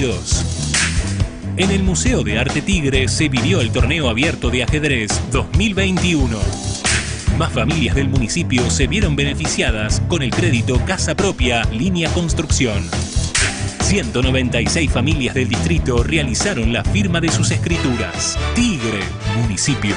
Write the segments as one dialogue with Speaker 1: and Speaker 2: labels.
Speaker 1: 2022. En el Museo de Arte Tigre se vivió el torneo abierto de ajedrez 2021. Más familias del municipio se vieron beneficiadas con el crédito Casa Propia Línea Construcción. 196 familias del distrito realizaron la firma de sus escrituras. Tigre, municipio.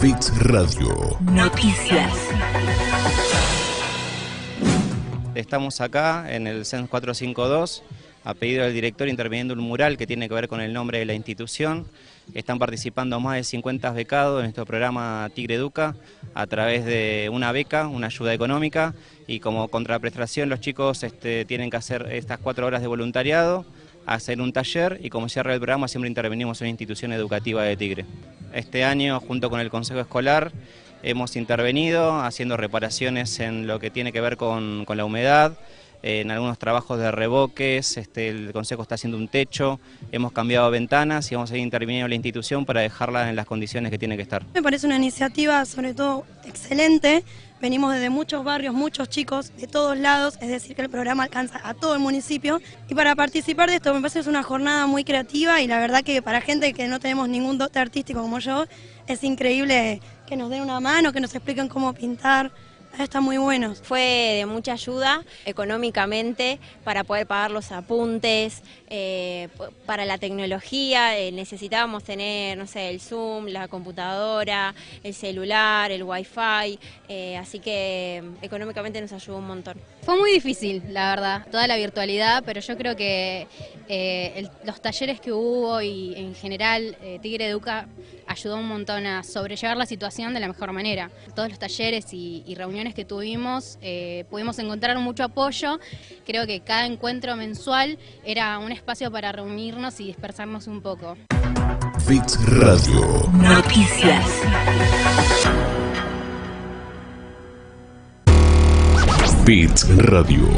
Speaker 2: Fix Radio.
Speaker 3: Noticias.
Speaker 4: Estamos acá en el CENS 452 a pedido del director interviniendo un mural que tiene que ver con el nombre de la institución. Están participando más de 50 becados en nuestro programa Tigre Educa a través de una beca, una ayuda económica y como contraprestación los chicos este, tienen que hacer estas cuatro horas de voluntariado, hacer un taller y como cierre del programa siempre intervenimos en una institución educativa de Tigre. Este año junto con el Consejo Escolar hemos intervenido haciendo reparaciones en lo que tiene que ver con, con la humedad, en algunos trabajos de revoques, este, el Consejo está haciendo un techo, hemos cambiado ventanas y vamos a ir interviniendo la institución para dejarla en las condiciones que tiene que estar.
Speaker 5: Me parece una iniciativa sobre todo excelente. Venimos desde muchos barrios, muchos chicos de todos lados, es decir, que el programa alcanza a todo el municipio. Y para participar de esto me parece que es una jornada muy creativa y la verdad que para gente que no tenemos ningún dote artístico como yo, es increíble que nos den una mano, que nos expliquen cómo pintar. Está muy bueno.
Speaker 6: Fue de mucha ayuda económicamente para poder pagar los apuntes, eh, para la tecnología eh, necesitábamos tener, no sé, el Zoom, la computadora, el celular, el Wi-Fi, eh, así que económicamente nos ayudó un montón.
Speaker 7: Fue muy difícil, la verdad, toda la virtualidad, pero yo creo que los talleres que hubo y en general Tigre Educa ayudó un montón a sobrellevar la situación de la mejor manera. Todos los talleres y, y reuniones que tuvimos pudimos encontrar mucho apoyo. Creo que cada encuentro mensual era un espacio para reunirnos y dispersarnos un poco.
Speaker 2: Fix Radio.
Speaker 3: Noticias.
Speaker 2: Bits Radio.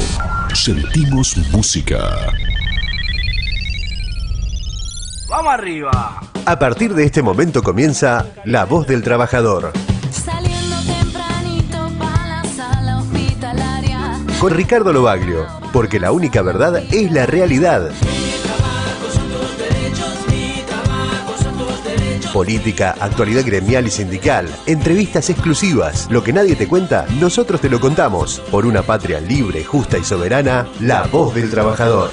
Speaker 2: Sentimos música.
Speaker 8: ¡Vamos arriba!
Speaker 9: A partir de este momento comienza La Voz del Trabajador. Con Ricardo Lobaglio, porque la única verdad es la realidad. Política, actualidad gremial y sindical, entrevistas exclusivas, lo que nadie te cuenta, nosotros te lo contamos. Por una patria libre, justa y soberana, la voz del trabajador.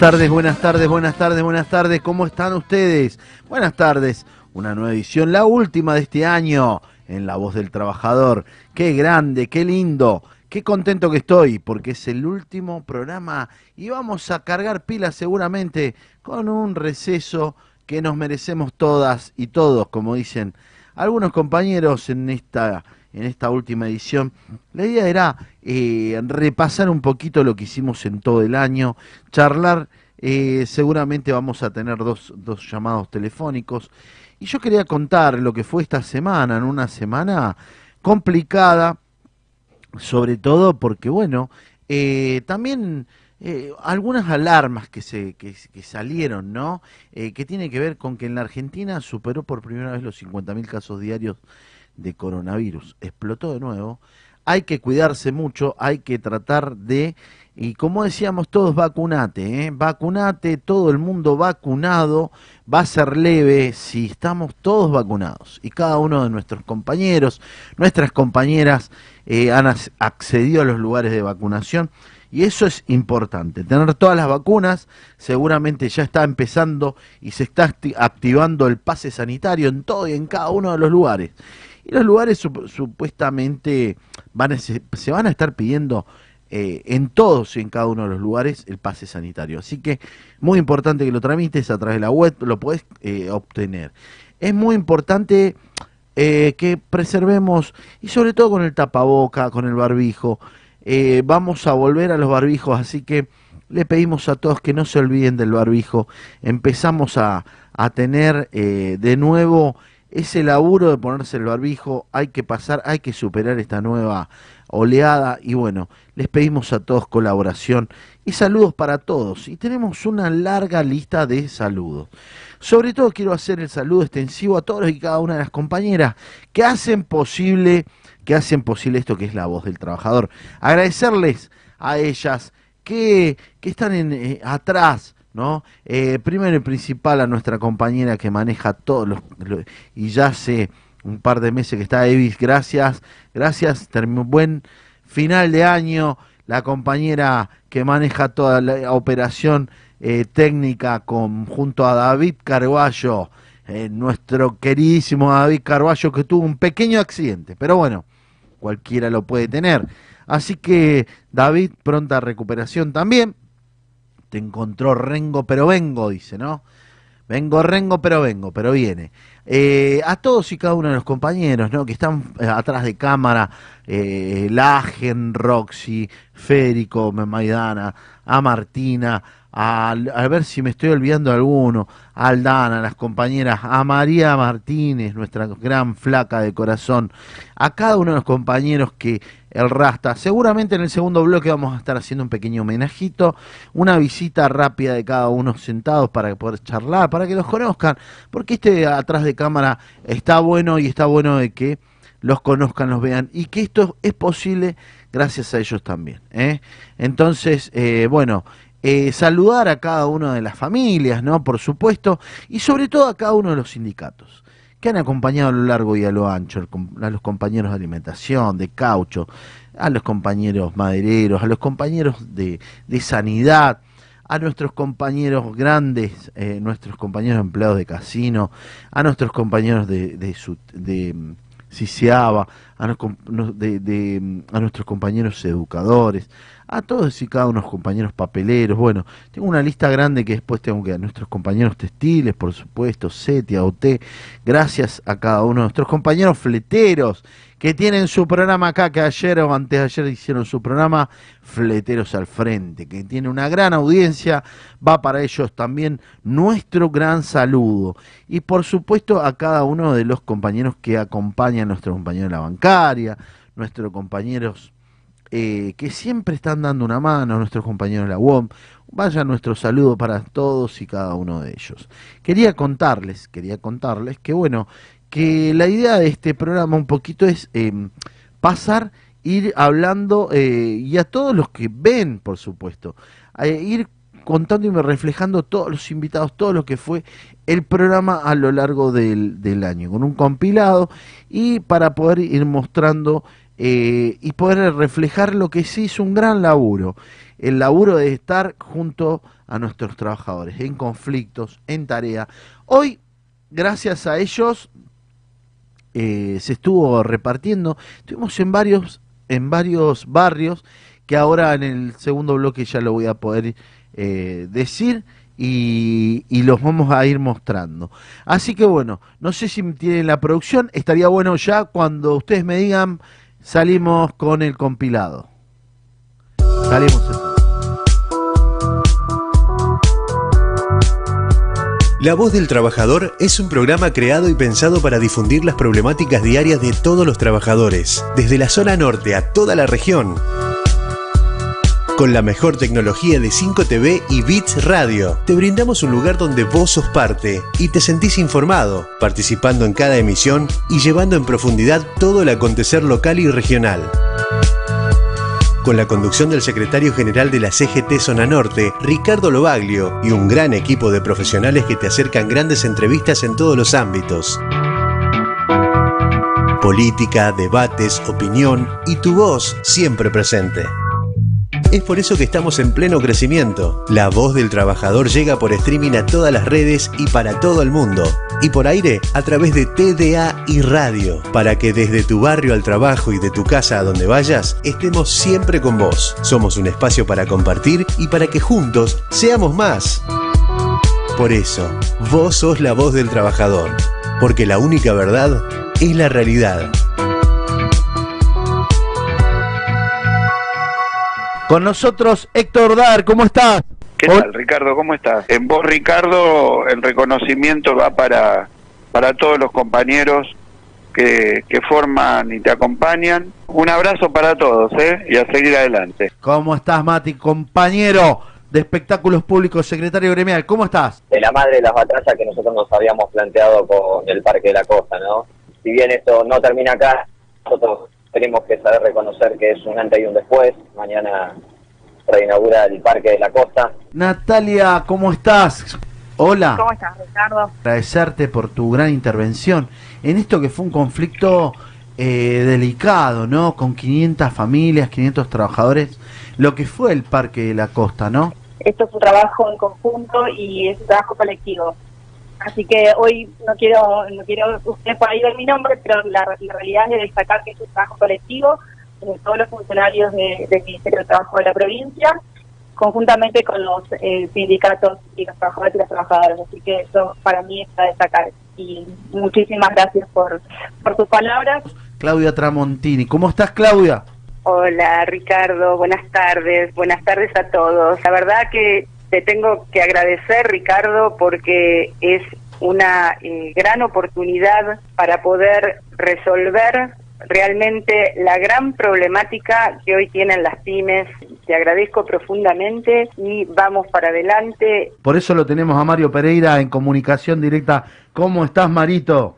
Speaker 10: Tardes, buenas tardes, buenas tardes, buenas tardes. ¿Cómo están ustedes? Buenas tardes. Una nueva edición, la última de este año en La Voz del Trabajador. Qué grande, qué lindo, qué contento que estoy porque es el último programa y vamos a cargar pilas seguramente con un receso que nos merecemos todas y todos, como dicen algunos compañeros en esta en esta última edición. La idea era eh, repasar un poquito lo que hicimos en todo el año, charlar, eh, seguramente vamos a tener dos, dos llamados telefónicos. Y yo quería contar lo que fue esta semana, en una semana complicada, sobre todo porque, bueno, eh, también algunas alarmas que, se, que, salieron, ¿no? que tiene que ver con que en la Argentina superó por primera vez los 50.000 casos diarios de coronavirus. Explotó de nuevo. Hay que cuidarse mucho, hay que tratar de, y como decíamos todos, vacunate, ¿eh? vacunate, todo el mundo vacunado, va a ser leve si estamos todos vacunados. Y cada uno de nuestros compañeros, nuestras compañeras eh, han accedido a los lugares de vacunación. Y eso es importante, tener todas las vacunas, seguramente ya está empezando y se está activando el pase sanitario en todo y en cada uno de los lugares. Y los lugares supuestamente van se van a estar pidiendo eh, en todos y en cada uno de los lugares el pase sanitario. Así que muy importante que lo tramites a través de la web, lo puedes eh, obtener. es muy importante eh, que preservemos, y sobre todo con el tapaboca, con el barbijo, vamos a volver a los barbijos, así que le pedimos a todos que no se olviden del barbijo. Empezamos a, a tener de nuevo ese laburo de ponerse el barbijo, hay que pasar, hay que superar esta nueva oleada y bueno, les pedimos a todos colaboración y saludos para todos. Y tenemos una larga lista de saludos. Sobre todo quiero hacer el saludo extensivo a todos y cada una de las compañeras que hacen posible, que hacen posible esto que es la voz del trabajador. Agradecerles a ellas que, que están eh, atrás, ¿no? Eh, primero y principal a nuestra compañera que maneja todos los, lo- y ya hace un par de meses que está Evis, gracias, gracias, termi- buen final de año, la compañera que maneja toda la operación eh, técnica con, junto a David Carballo, eh, nuestro queridísimo David Carballo que tuvo un pequeño accidente, pero bueno, cualquiera lo puede tener. Así que David, pronta recuperación también. Te encontró Rengo, pero vengo, dice, ¿no? Vengo Rengo, pero vengo, pero viene. Eh, a todos y cada uno de los compañeros, ¿no? Que están eh, atrás de cámara, eh, Lagen, Roxy, Férico, Maidana, a Martina, a, ver si me estoy olvidando alguno, a Aldana, las compañeras, a María Martínez, nuestra gran flaca de corazón, a cada uno de los compañeros que el Rasta, seguramente en el segundo bloque vamos a estar haciendo un pequeño homenajito, una visita rápida de cada uno sentados para poder charlar, para que los conozcan, porque este atrás de cámara está bueno y está bueno de que los conozcan, los vean y que esto es posible gracias a ellos también. ¿eh? Entonces, eh, bueno, eh, saludar a cada una de las familias, ¿no? Por supuesto, y sobre todo a cada uno de los sindicatos que han acompañado a lo largo y a lo ancho, a los compañeros de alimentación, de caucho, a los compañeros madereros, a los compañeros de, de sanidad, a nuestros compañeros grandes, eh, nuestros compañeros empleados de casino, a nuestros compañeros de, de, su- de, mm, Ciciaba, a, nos- de- de, mm, a nuestros compañeros educadores, a todos y cada uno de los compañeros papeleros. Bueno, tengo una lista grande que después tengo que a nuestros compañeros textiles, por supuesto, Setia, OT, gracias a cada uno de nuestros compañeros fleteros que tienen su programa acá, que ayer o antes de ayer hicieron su programa Fleteros al Frente, que tiene una gran audiencia, va para ellos también nuestro gran saludo. Y por supuesto a cada uno de los compañeros que acompañan, nuestros compañeros de la bancaria, nuestros compañeros eh, que siempre están dando una mano, nuestros compañeros de la UOM. Vaya nuestro saludo para todos y cada uno de ellos. Quería contarles, quería contarles que bueno, que la idea de este programa un poquito es eh, pasar, ir hablando eh, y a todos los que ven, por supuesto, a ir contando y reflejando todos los invitados, todo lo que fue el programa a lo largo del, del año, con un compilado y para poder ir mostrando eh, y poder reflejar lo que sí es un gran laburo, el laburo de estar junto a nuestros trabajadores, en conflictos, en tarea. Hoy, gracias a ellos, eh, se estuvo repartiendo, estuvimos en varios, en varios barrios, que ahora en el segundo bloque ya lo voy a poder eh, decir y, y los vamos a ir mostrando. Así que bueno, no sé si tienen la producción, estaría bueno ya cuando ustedes me digan, salimos con el compilado. Salimos entonces.
Speaker 9: La Voz del Trabajador es un programa creado y pensado para difundir las problemáticas diarias de todos los trabajadores, desde la zona norte a toda la región. Con la mejor tecnología de 5TV y Bits Radio, te brindamos un lugar donde vos sos parte y te sentís informado, participando en cada emisión y llevando en profundidad todo el acontecer local y regional. Con la conducción del secretario general de la CGT Zona Norte, Ricardo Lobaglio, y un gran equipo de profesionales que te acercan grandes entrevistas en todos los ámbitos. Política, debates, opinión y tu voz siempre presente. Es por eso que estamos en pleno crecimiento. La voz del trabajador llega por streaming a todas las redes y para todo el mundo. Y por aire a través de TDA y radio. Para que desde tu barrio al trabajo y de tu casa a donde vayas, estemos siempre con vos. Somos un espacio para compartir y para que juntos seamos más. Por eso, vos sos la voz del trabajador.
Speaker 11: porque la única verdad es la realidad.
Speaker 10: Con nosotros Héctor Dar, ¿cómo estás?
Speaker 12: ¿Qué tal, Ricardo? ¿Cómo estás? En vos, Ricardo, el reconocimiento va para, para todos los compañeros que, que forman y te acompañan. Un abrazo para todos, ¿eh? Y a seguir adelante.
Speaker 10: ¿Cómo estás, Mati? Compañero de espectáculos públicos, secretario gremial, ¿cómo estás?
Speaker 13: De la madre de las batallas que nosotros nos habíamos planteado con el Parque de la Costa, ¿no? Si bien esto no termina acá, nosotros tenemos que saber reconocer que es un antes y un después. Mañana reinaugura el Parque de la Costa.
Speaker 10: Natalia, ¿cómo estás? Hola.
Speaker 14: ¿Cómo estás, Ricardo?
Speaker 10: Agradecerte por tu gran intervención en esto que fue un conflicto eh, delicado, ¿no? Con 500 familias, 500 trabajadores, lo que fue el Parque de la Costa, ¿no?
Speaker 14: Esto es un trabajo en conjunto y es un trabajo colectivo. Así que hoy no quiero, no quiero usted por ahí ver mi nombre, pero la, la realidad es destacar que es un trabajo colectivo de todos los funcionarios de- del Ministerio de Trabajo de la provincia, conjuntamente con los eh, sindicatos y los trabajadores y las trabajadoras. Así que eso para mí está a destacar. Y muchísimas gracias por, por sus palabras.
Speaker 10: Claudia Tramontini, ¿cómo estás, Claudia?
Speaker 15: Hola Ricardo, buenas tardes, buenas tardes a todos. La verdad que te tengo que agradecer Ricardo porque es una eh, gran oportunidad para poder resolver realmente la gran problemática que hoy tienen las pymes. Te agradezco profundamente y vamos para adelante.
Speaker 10: Por eso lo tenemos a Mario Pereira en comunicación directa. ¿Cómo estás, Marito?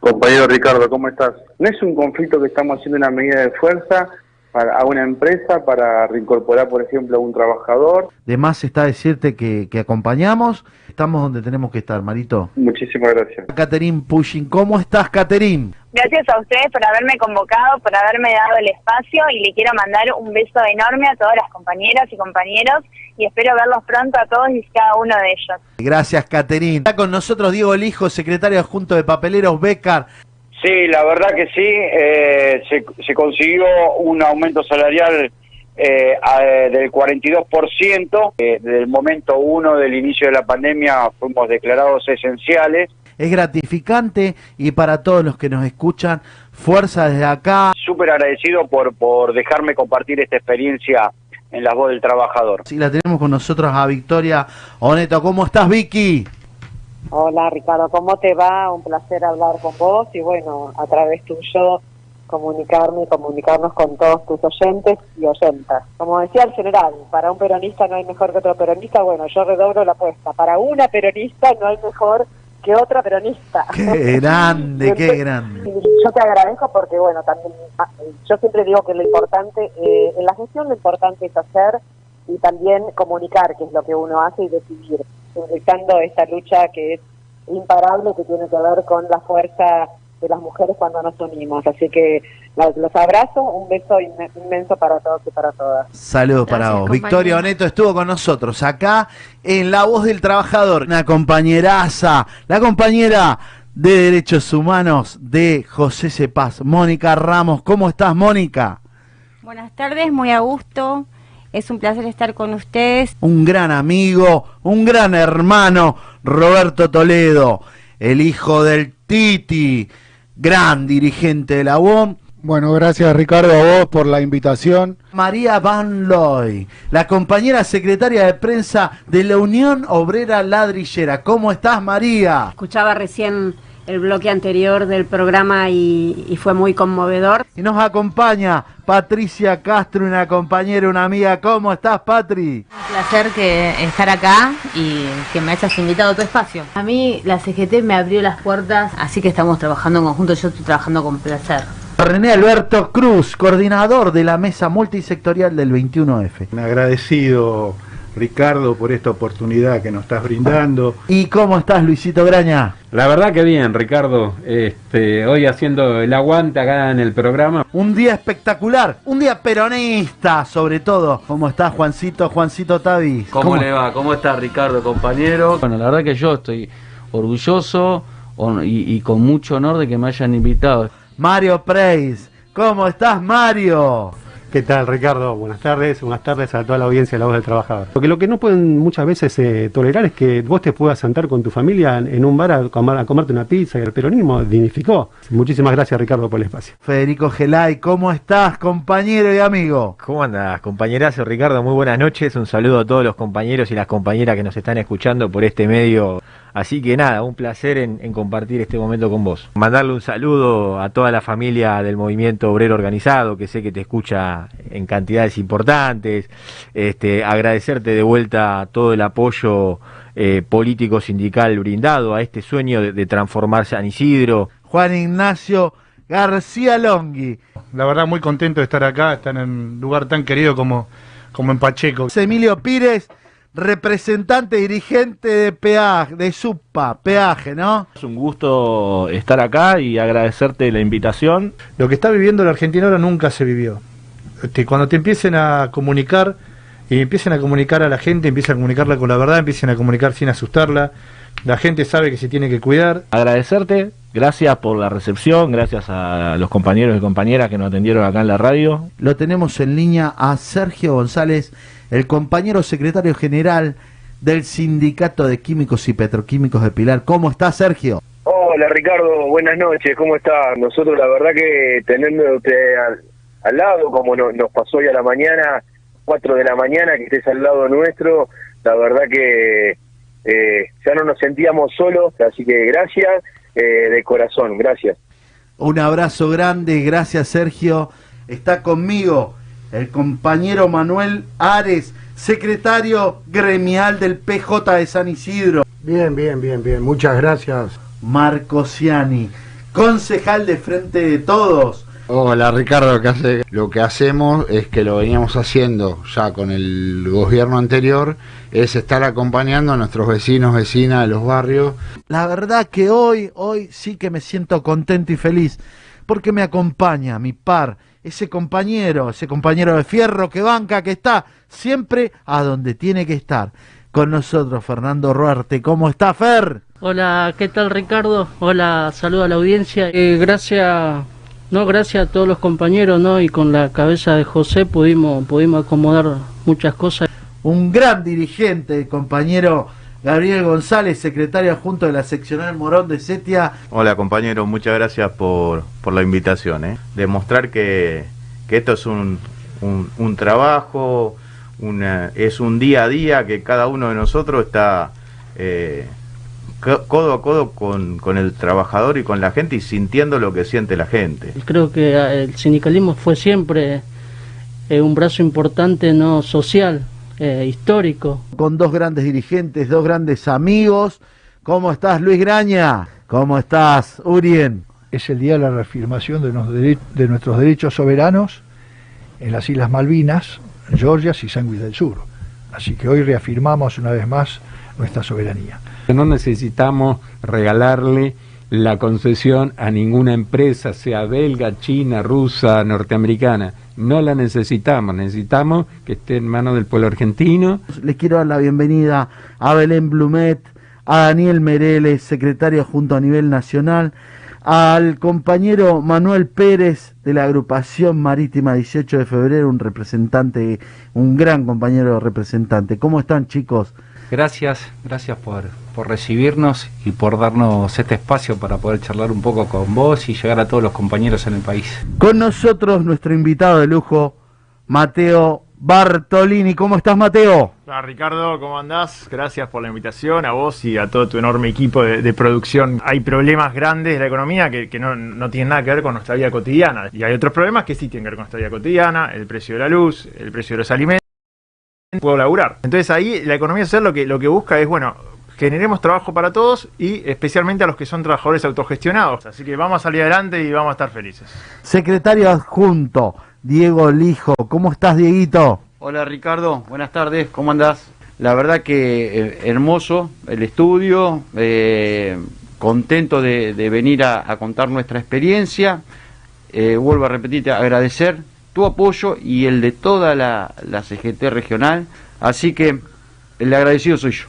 Speaker 12: Compañero Ricardo, ¿cómo estás? No es un conflicto que estamos haciendo una medida de fuerza para, a una empresa para reincorporar, por ejemplo, a un trabajador.
Speaker 10: De más está decirte que, que acompañamos. Estamos donde tenemos que estar, Marito.
Speaker 12: Muchísimas gracias.
Speaker 10: Caterín Pushing, ¿cómo estás, Caterín?
Speaker 16: Gracias a ustedes por haberme convocado, por haberme dado el espacio y le quiero mandar un beso enorme a todas las compañeras y compañeros y espero verlos pronto a todos y cada uno de ellos.
Speaker 10: Gracias, Caterín. Está con nosotros Diego Lijo, secretario adjunto de Papeleros Becar.
Speaker 17: Sí, la verdad que sí, eh, se, se consiguió un aumento salarial eh, a- del 42%. Eh, desde el momento uno del inicio de la pandemia fuimos declarados esenciales.
Speaker 10: Es gratificante y para todos los que nos escuchan, fuerza desde acá.
Speaker 17: Súper agradecido por, por dejarme compartir esta experiencia en la voz del trabajador.
Speaker 10: Sí, la tenemos con nosotros a Victoria Oneto. ¿Cómo estás, Vicky?
Speaker 18: Hola Ricardo, ¿cómo te va? Un placer hablar con vos y bueno, a través tuyo comunicarme y comunicarnos con todos tus oyentes y oyentas. Como decía el general, para un peronista no hay mejor que otro peronista, bueno, yo redoblo la apuesta. Para una peronista no hay mejor que otra peronista.
Speaker 10: Qué grande, qué grande.
Speaker 18: Yo te agradezco porque, bueno, también ah, yo siempre digo que lo importante, eh, en la gestión lo importante es hacer y también comunicar qué es lo que uno hace y decidir, proyectando esta lucha que es imparable, que tiene que ver con la fuerza de las mujeres cuando nos unimos. Así que los abrazo, un beso inme- inmenso para todos y para todas.
Speaker 10: Saludos para vos. Victoria Oneto estuvo con nosotros acá en La Voz del Trabajador. Una compañeraza, la compañera de Derechos Humanos de José Cepaz, Mónica Ramos. ¿Cómo estás, Mónica?
Speaker 19: Buenas tardes, muy a gusto. Es un placer estar con ustedes.
Speaker 10: Un gran amigo, un gran hermano, Roberto Toledo, el hijo del Titi, gran dirigente de la UOM.
Speaker 20: Bueno, gracias Ricardo a vos por la invitación.
Speaker 10: María Van Loy, la compañera secretaria de prensa de la Unión Obrera Ladrillera. ¿Cómo estás, María?
Speaker 21: Escuchaba recién el bloque anterior del programa y, y fue muy conmovedor.
Speaker 10: Y nos acompaña Patricia Castro, una compañera, una amiga. ¿Cómo estás, Patri?
Speaker 22: Un placer que estar acá y que me hayas invitado a tu espacio. A mí la CGT me abrió las puertas, así que estamos trabajando en conjunto. Yo estoy trabajando con placer.
Speaker 10: René Alberto Cruz, coordinador de la mesa multisectorial del 21F.
Speaker 20: Un agradecido Ricardo por esta oportunidad que nos estás brindando.
Speaker 10: ¿Y cómo estás, Luisito Graña?
Speaker 23: La verdad que bien, Ricardo. Este, hoy haciendo el aguante acá en el programa.
Speaker 10: Un día espectacular, un día peronista, sobre todo. ¿Cómo estás, Juancito? Juancito Tavis.
Speaker 24: ¿Cómo, le va? ¿Cómo está Ricardo, compañero? Bueno, la verdad que yo estoy orgulloso y, y con mucho honor de que me hayan invitado.
Speaker 10: Mario Preis. ¿Cómo estás, Mario?
Speaker 25: ¿Qué tal, Ricardo? Buenas tardes, buenas tardes a toda la audiencia de La Voz del Trabajador. Porque lo que no pueden muchas veces eh, tolerar es que vos te puedas sentar con tu familia en, un bar a, comer- a comerte una pizza y el peronismo dignificó. Muchísimas gracias, Ricardo, por el espacio.
Speaker 10: Federico Gelay, ¿cómo estás, compañero y amigo?
Speaker 26: ¿Cómo andas, compañerazo Ricardo? Muy buenas noches. Un saludo a todos los compañeros y las compañeras que nos están escuchando por este medio. Así que nada, un placer en, en compartir este momento con vos. Mandarle un saludo a toda la familia del movimiento obrero organizado, que sé que te escucha en cantidades importantes. Este, agradecerte de vuelta todo el apoyo eh, político sindical brindado a este sueño de, de transformar San Isidro.
Speaker 10: Juan Ignacio García Longhi.
Speaker 20: La verdad, muy contento de estar acá, estar en un lugar tan querido como, como en Pacheco.
Speaker 10: Emilio Pires, representante dirigente de peaje, de SUPA, peaje, ¿no?
Speaker 27: Es un gusto estar acá y agradecerte la invitación.
Speaker 20: Lo que está viviendo la Argentina ahora nunca se vivió. Este, cuando te empiecen a comunicar y empiecen a comunicar a la gente, empiecen a comunicarla con la verdad, empiecen a comunicar sin asustarla. La gente sabe que se tiene que cuidar.
Speaker 27: Agradecerte, gracias por la recepción, gracias a los compañeros y compañeras que nos atendieron acá en la radio.
Speaker 10: Lo tenemos en línea a Sergio González, el compañero secretario general del Sindicato de Químicos y Petroquímicos de Pilar. ¿Cómo está, Sergio?
Speaker 28: Hola Ricardo, buenas noches, ¿cómo está? Nosotros la verdad que teniendo usted al, al lado, como no- nos pasó hoy a la mañana, 4 de la mañana, que estés al lado nuestro, la verdad que eh, ya no nos sentíamos solos, así que gracias eh, de corazón, gracias.
Speaker 10: Un abrazo grande, gracias Sergio. Está conmigo el compañero Manuel Ares, secretario gremial del PJ de San Isidro.
Speaker 29: Bien, bien, bien, bien. Muchas gracias.
Speaker 10: Marco Ciani, concejal de Frente de Todos.
Speaker 29: Hola Ricardo, ¿qué hace? Lo que hacemos es que lo veníamos haciendo ya con el gobierno anterior, es estar acompañando a nuestros vecinos, vecinas de los barrios.
Speaker 10: La verdad que hoy, hoy sí que me siento contento y feliz, porque me acompaña mi par, ese compañero, ese compañero de fierro que banca, que está siempre a donde tiene que estar. Con nosotros, Fernando Ruarte. ¿Cómo está, Fer?
Speaker 30: Hola, ¿qué tal Ricardo? Hola, saludo a la audiencia. Eh, gracias, no, gracias a todos los compañeros, ¿no? Y con la cabeza de José pudimos, pudimos acomodar muchas cosas.
Speaker 10: Un gran dirigente, compañero Gabriel González, secretario adjunto de la seccional Morón de Setia.
Speaker 31: Hola compañero, muchas gracias por, por la invitación. ¿eh? Demostrar que, que esto es un, un, un trabajo, una, es un día a día que cada uno de nosotros está eh, co- codo a codo con, con el trabajador y con la gente y sintiendo lo que siente la gente.
Speaker 30: Creo que eh, el sindicalismo fue siempre eh, un brazo importante, no social, eh, histórico.
Speaker 10: Con dos grandes dirigentes, dos grandes amigos. ¿Cómo estás, Luis Graña? ¿Cómo estás, Urien?
Speaker 32: Es el día de la reafirmación de, nos- de nuestros derechos soberanos en las Islas Malvinas, Georgias y Sandwich del Sur. Así que hoy reafirmamos una vez más nuestra soberanía.
Speaker 23: No necesitamos regalarle la concesión a ninguna empresa, sea belga, china, rusa, norteamericana. No la necesitamos, necesitamos que esté en manos del pueblo argentino.
Speaker 10: Les quiero dar la bienvenida a Belén Blumet, a Daniel Mereles, secretario junto a nivel nacional, al compañero Manuel Pérez de la agrupación marítima 18 de febrero, un representante, un gran compañero representante. ¿Cómo están chicos?
Speaker 33: Gracias, gracias por, por recibirnos y por darnos este espacio para poder charlar un poco con vos y llegar a todos los compañeros en el país.
Speaker 10: Con nosotros nuestro invitado de lujo, Mateo Bartolini. ¿Cómo estás, Mateo?
Speaker 34: Hola Ricardo, ¿cómo andás? Gracias por la invitación, a vos y a todo tu enorme equipo de, de producción. Hay problemas grandes de la economía que, que no, no tienen nada que ver con nuestra vida cotidiana. Y hay otros problemas que sí tienen que ver con nuestra vida cotidiana, el precio de la luz, el precio de los alimentos. Puedo laburar. Entonces ahí la economía social lo que, lo que busca es, bueno, generemos trabajo para todos y especialmente a los que son trabajadores autogestionados. Así que vamos a salir adelante y vamos a estar felices.
Speaker 10: Secretario adjunto, Diego Lijo. ¿Cómo estás, Dieguito?
Speaker 35: Hola Ricardo, buenas tardes, ¿cómo andás? La verdad que eh, hermoso el estudio, eh, contento de, de venir a, a contar nuestra experiencia. Eh, vuelvo a repetirte, agradecer tu apoyo y el de toda la, la CGT regional. Así que el agradecido soy yo.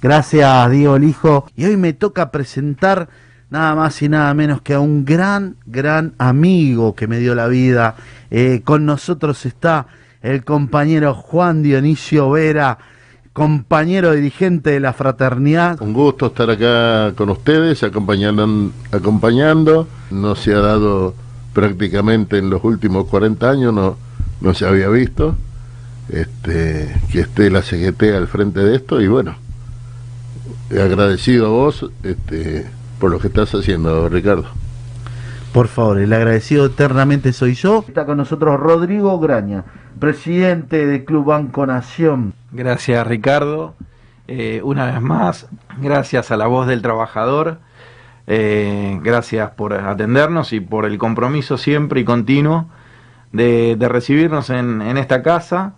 Speaker 10: Gracias, Diego Lijo. Y hoy me toca presentar nada más y nada menos que a un gran, gran amigo que me dio la vida Eh, con nosotros está el compañero Juan Dionisio Vera, compañero dirigente de la fraternidad.
Speaker 36: Un gusto estar acá con ustedes, acompañando. No se ha dado prácticamente en los últimos 40 años, no, no se había visto este, que esté la CGT al frente de esto y bueno, agradecido a vos este, por lo que estás haciendo, Ricardo.
Speaker 10: Por favor, el agradecido eternamente soy yo. Está con nosotros Rodrigo Graña, presidente del Club Banco Nación.
Speaker 17: Gracias Ricardo. Eh, una vez más, gracias a la voz del trabajador. Eh, gracias por atendernos y por el compromiso siempre y continuo de, recibirnos en, esta casa,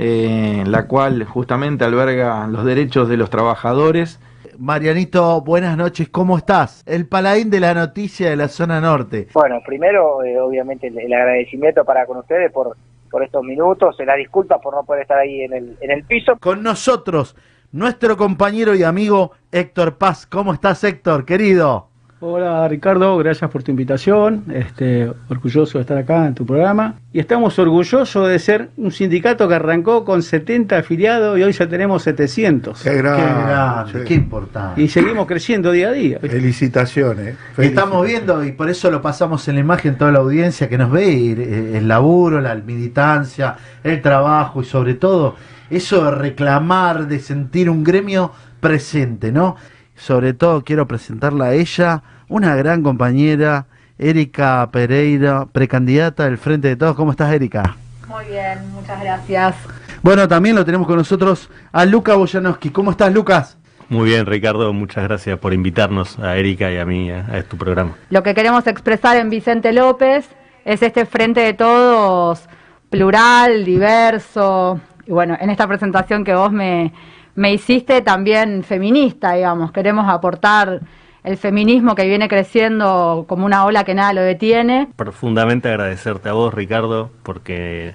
Speaker 17: eh, la cual justamente alberga los derechos de los trabajadores
Speaker 10: Marianito, buenas noches, ¿cómo estás? El paladín de la noticia de la zona norte.
Speaker 37: Bueno, primero, eh, obviamente, el, agradecimiento para con ustedes por, por estos minutos, la disculpa por no poder estar ahí en el, en el piso.
Speaker 10: Con nosotros, nuestro compañero y amigo Héctor Paz. ¿Cómo estás, Héctor, querido?
Speaker 38: Hola Ricardo, gracias por tu invitación. Este, orgulloso de estar acá en tu programa. Y estamos orgullosos de ser un sindicato que arrancó con 70 afiliados y hoy ya tenemos 700.
Speaker 10: Qué grande, qué, importante.
Speaker 38: Y seguimos creciendo día a día.
Speaker 10: Felicitaciones. Estamos viendo, y por eso lo pasamos en la imagen toda la audiencia que nos ve, eh, el laburo, la militancia, el trabajo y sobre todo eso de reclamar, de sentir un gremio presente, ¿no? Sobre todo quiero presentarla a ella, una gran compañera, Erika Pereira, precandidata del Frente de Todos. ¿Cómo estás, Erika?
Speaker 39: Muy bien, muchas gracias.
Speaker 10: Bueno, también lo tenemos con nosotros a Luca Boyanowski. ¿Cómo estás, Lucas?
Speaker 40: Muy bien, Ricardo, muchas gracias por invitarnos a Erika y a mí a, a tu programa.
Speaker 39: Lo que queremos expresar en Vicente López es este Frente de Todos plural, diverso, y bueno, en esta presentación que vos me, me hiciste también feminista, digamos. Queremos aportar el feminismo que viene creciendo como una ola que nada lo detiene.
Speaker 40: Profundamente agradecerte a vos, Ricardo, porque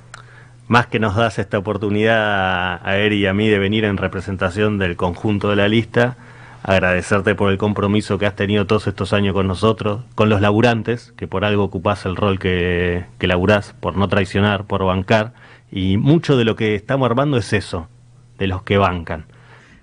Speaker 40: más que nos das esta oportunidad a Eri y a mí de venir en representación del conjunto de la lista, agradecerte por el compromiso que has tenido todos estos años con nosotros, con los laburantes, que por algo ocupás el rol que, que laburás, por no traicionar, por bancar, y mucho de lo que estamos armando es eso, de los que bancan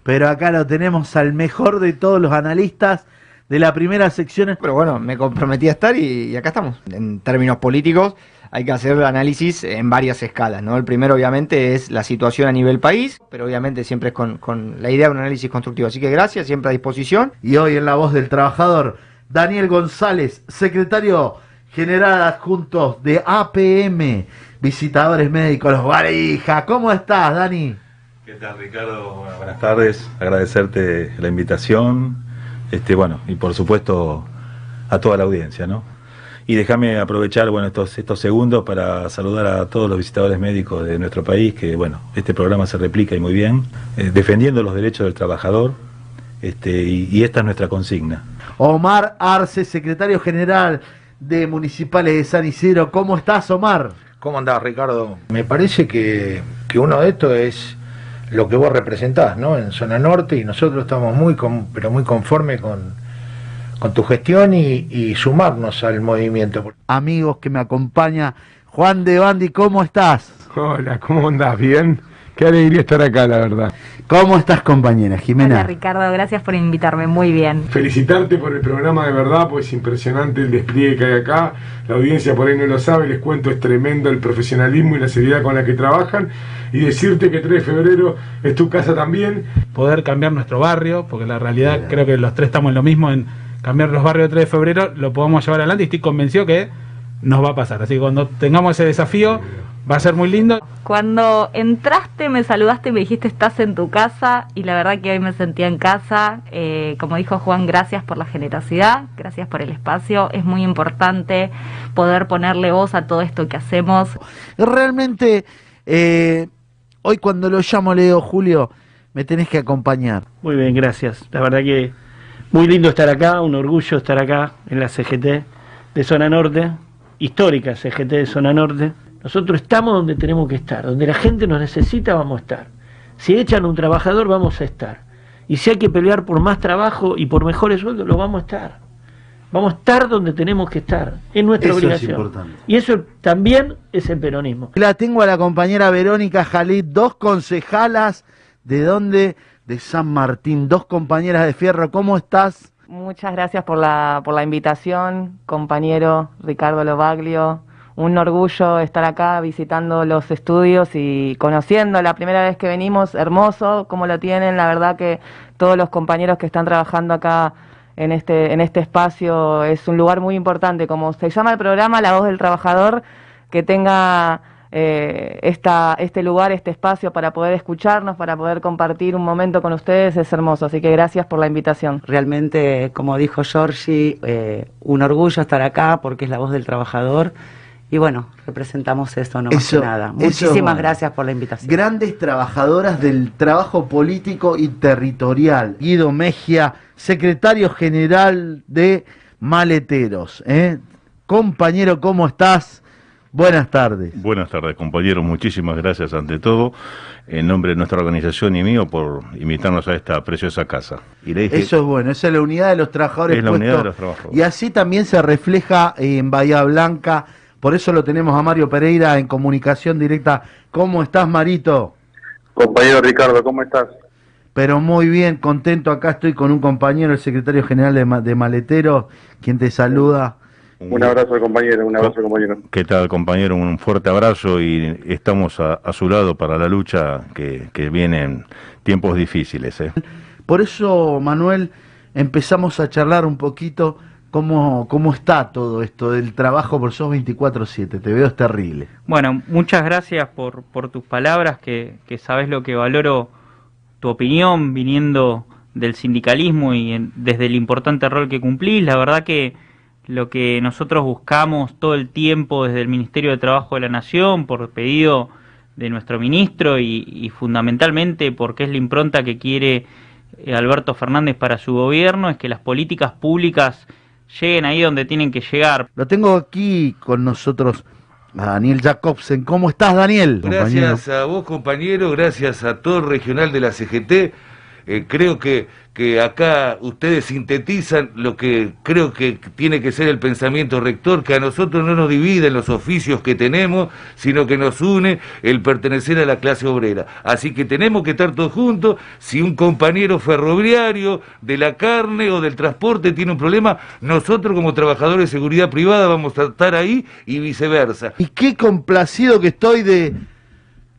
Speaker 10: pero acá lo tenemos al mejor de todos los analistas de la primera sección.
Speaker 41: Pero bueno, me comprometí a estar y, acá estamos. En términos políticos hay que hacer análisis en varias escalas, ¿no? El primero obviamente es la situación a nivel país, pero obviamente siempre es con, con la idea de un análisis constructivo. Así que gracias, siempre a disposición.
Speaker 10: Y hoy en la voz del trabajador, Daniel González, secretario general adjunto de APM, visitadores médicos, los Varija. ¿Cómo estás, Dani?
Speaker 42: ¿Qué tal, Ricardo? buenas tardes. Agradecerte la invitación. Este, bueno, y por supuesto a toda la audiencia, ¿no? Y déjame aprovechar, bueno, estos, estos segundos para saludar a todos los visitadores médicos de nuestro país, que, bueno, este programa se replica y muy bien, eh, defendiendo los derechos del trabajador, este, y, y esta es nuestra consigna.
Speaker 10: Omar Arce, secretario general de Municipales de San Isidro. ¿Cómo estás, Omar?
Speaker 43: ¿Cómo andás, Ricardo? Me parece que, que uno de estos es lo que vos representás, ¿no? En zona norte y nosotros estamos muy, pero muy conformes con, con tu gestión y, sumarnos al movimiento.
Speaker 10: Amigos que me acompaña, Juan de Bandi, ¿cómo estás?
Speaker 44: Hola, ¿cómo andás? ¿Bien? Qué alegría estar acá, la verdad.
Speaker 10: ¿Cómo estás, compañera Jimena?
Speaker 39: Hola, Ricardo, gracias por invitarme, muy bien.
Speaker 44: Felicitarte por el programa de verdad, pues es impresionante el despliegue que hay acá. La audiencia por ahí no lo sabe, les cuento, es tremendo el profesionalismo y la seriedad con la que trabajan. Y decirte que 3 de febrero es tu casa también.
Speaker 45: Poder cambiar nuestro barrio, porque la realidad creo que los tres estamos en lo mismo, en cambiar los barrios de 3 de febrero, lo podemos llevar adelante y estoy convencido que nos va a pasar. Así que cuando tengamos ese desafío, Va a ser muy lindo.
Speaker 39: Cuando entraste, me saludaste y me dijiste estás en tu casa y la verdad que hoy me sentía en casa. Eh, como dijo Juan, gracias por la generosidad, gracias por el espacio. Es muy importante poder ponerle voz a todo esto que hacemos.
Speaker 10: Realmente, eh, hoy cuando lo llamo Leo Julio, me tenés que acompañar.
Speaker 38: Muy bien, gracias. La verdad que muy lindo estar acá, un orgullo estar acá en la CGT de Zona Norte, histórica CGT de Zona Norte. Nosotros estamos donde tenemos que estar, donde la gente nos necesita vamos a estar. Si echan un trabajador vamos a estar. Y si hay que pelear por más trabajo y por mejores sueldos, lo vamos a estar.
Speaker 46: Vamos a estar donde tenemos que estar. Es nuestra
Speaker 10: Eso es
Speaker 46: obligación.
Speaker 10: importante.
Speaker 46: Y eso también es el peronismo.
Speaker 10: La tengo a la compañera Verónica Jalid, dos concejalas de dónde? De San Martín, dos compañeras de fierro. ¿Cómo estás?
Speaker 47: Muchas gracias por la, por la invitación, compañero Ricardo Lobaglio. Un orgullo estar acá visitando los estudios y conociendo la primera vez que venimos, hermoso como lo tienen, la verdad que todos los compañeros que están trabajando acá en este, en este espacio es un lugar muy importante, como se llama el programa La Voz del Trabajador, que tenga eh, esta, este lugar, este espacio para poder escucharnos, para poder compartir un momento con ustedes, es hermoso, así que gracias por la invitación.
Speaker 48: Realmente, como dijo Giorgi, eh, un orgullo estar acá porque es la voz del trabajador. Y bueno, representamos eso, no más
Speaker 10: Eso-
Speaker 48: que nada. Muchísimas
Speaker 10: bueno.
Speaker 48: gracias por la invitación.
Speaker 10: Grandes trabajadoras del trabajo político y territorial. Guido Mejia, secretario general de Maleteros. ¿eh? Compañero, ¿cómo estás? Buenas tardes.
Speaker 49: Buenas tardes, compañeros. Muchísimas gracias ante todo, en nombre de nuestra organización y mío, por invitarnos a esta preciosa casa. Y le dije,
Speaker 10: Eso es bueno, esa es la unidad de los trabajadores.
Speaker 49: Es la
Speaker 10: puesto-
Speaker 49: unidad de los trabajadores.
Speaker 10: Y así también se refleja en Bahía Blanca. Por eso lo tenemos a Mario Pereira en comunicación directa. ¿Cómo estás, Marito?
Speaker 28: Compañero Ricardo, ¿cómo estás?
Speaker 10: Pero muy bien, contento. Acá estoy con un compañero, el secretario general de, Ma- de Maleteros, quien te saluda.
Speaker 28: Un abrazo compañero, un abrazo compañero.
Speaker 49: ¿qué tal, compañero? Un fuerte abrazo y estamos a, a su lado para la lucha que, que vienen tiempos difíciles. ¿eh?
Speaker 10: Por eso, Manuel, empezamos a charlar un poquito cómo, cómo está todo esto del trabajo por sos 24-7. Te veo es terrible.
Speaker 50: Bueno, muchas gracias por, por tus palabras, que, que sabes lo que valoro tu opinión viniendo del sindicalismo y en- desde el importante rol que cumplís. La verdad que lo que nosotros buscamos todo el tiempo desde el Ministerio de Trabajo de la Nación, por pedido de nuestro ministro y, fundamentalmente porque es la impronta que quiere eh, Alberto Fernández para su gobierno, es que las políticas públicas lleguen ahí donde tienen que llegar.
Speaker 10: Lo tengo aquí con nosotros a Daniel Jacobsen. ¿Cómo estás, Daniel?
Speaker 51: Gracias a vos, compañero, gracias a todo el regional de la CGT. Eh, creo que, que acá ustedes sintetizan lo que creo que tiene que ser el pensamiento rector, que a nosotros no nos dividen los oficios que tenemos, sino que nos une el pertenecer a la clase obrera. Así que tenemos que estar todos juntos. Si un compañero ferroviario de la carne o del transporte tiene un problema, nosotros como trabajadores de seguridad privada vamos a estar ahí y viceversa.
Speaker 10: Y qué complacido que estoy de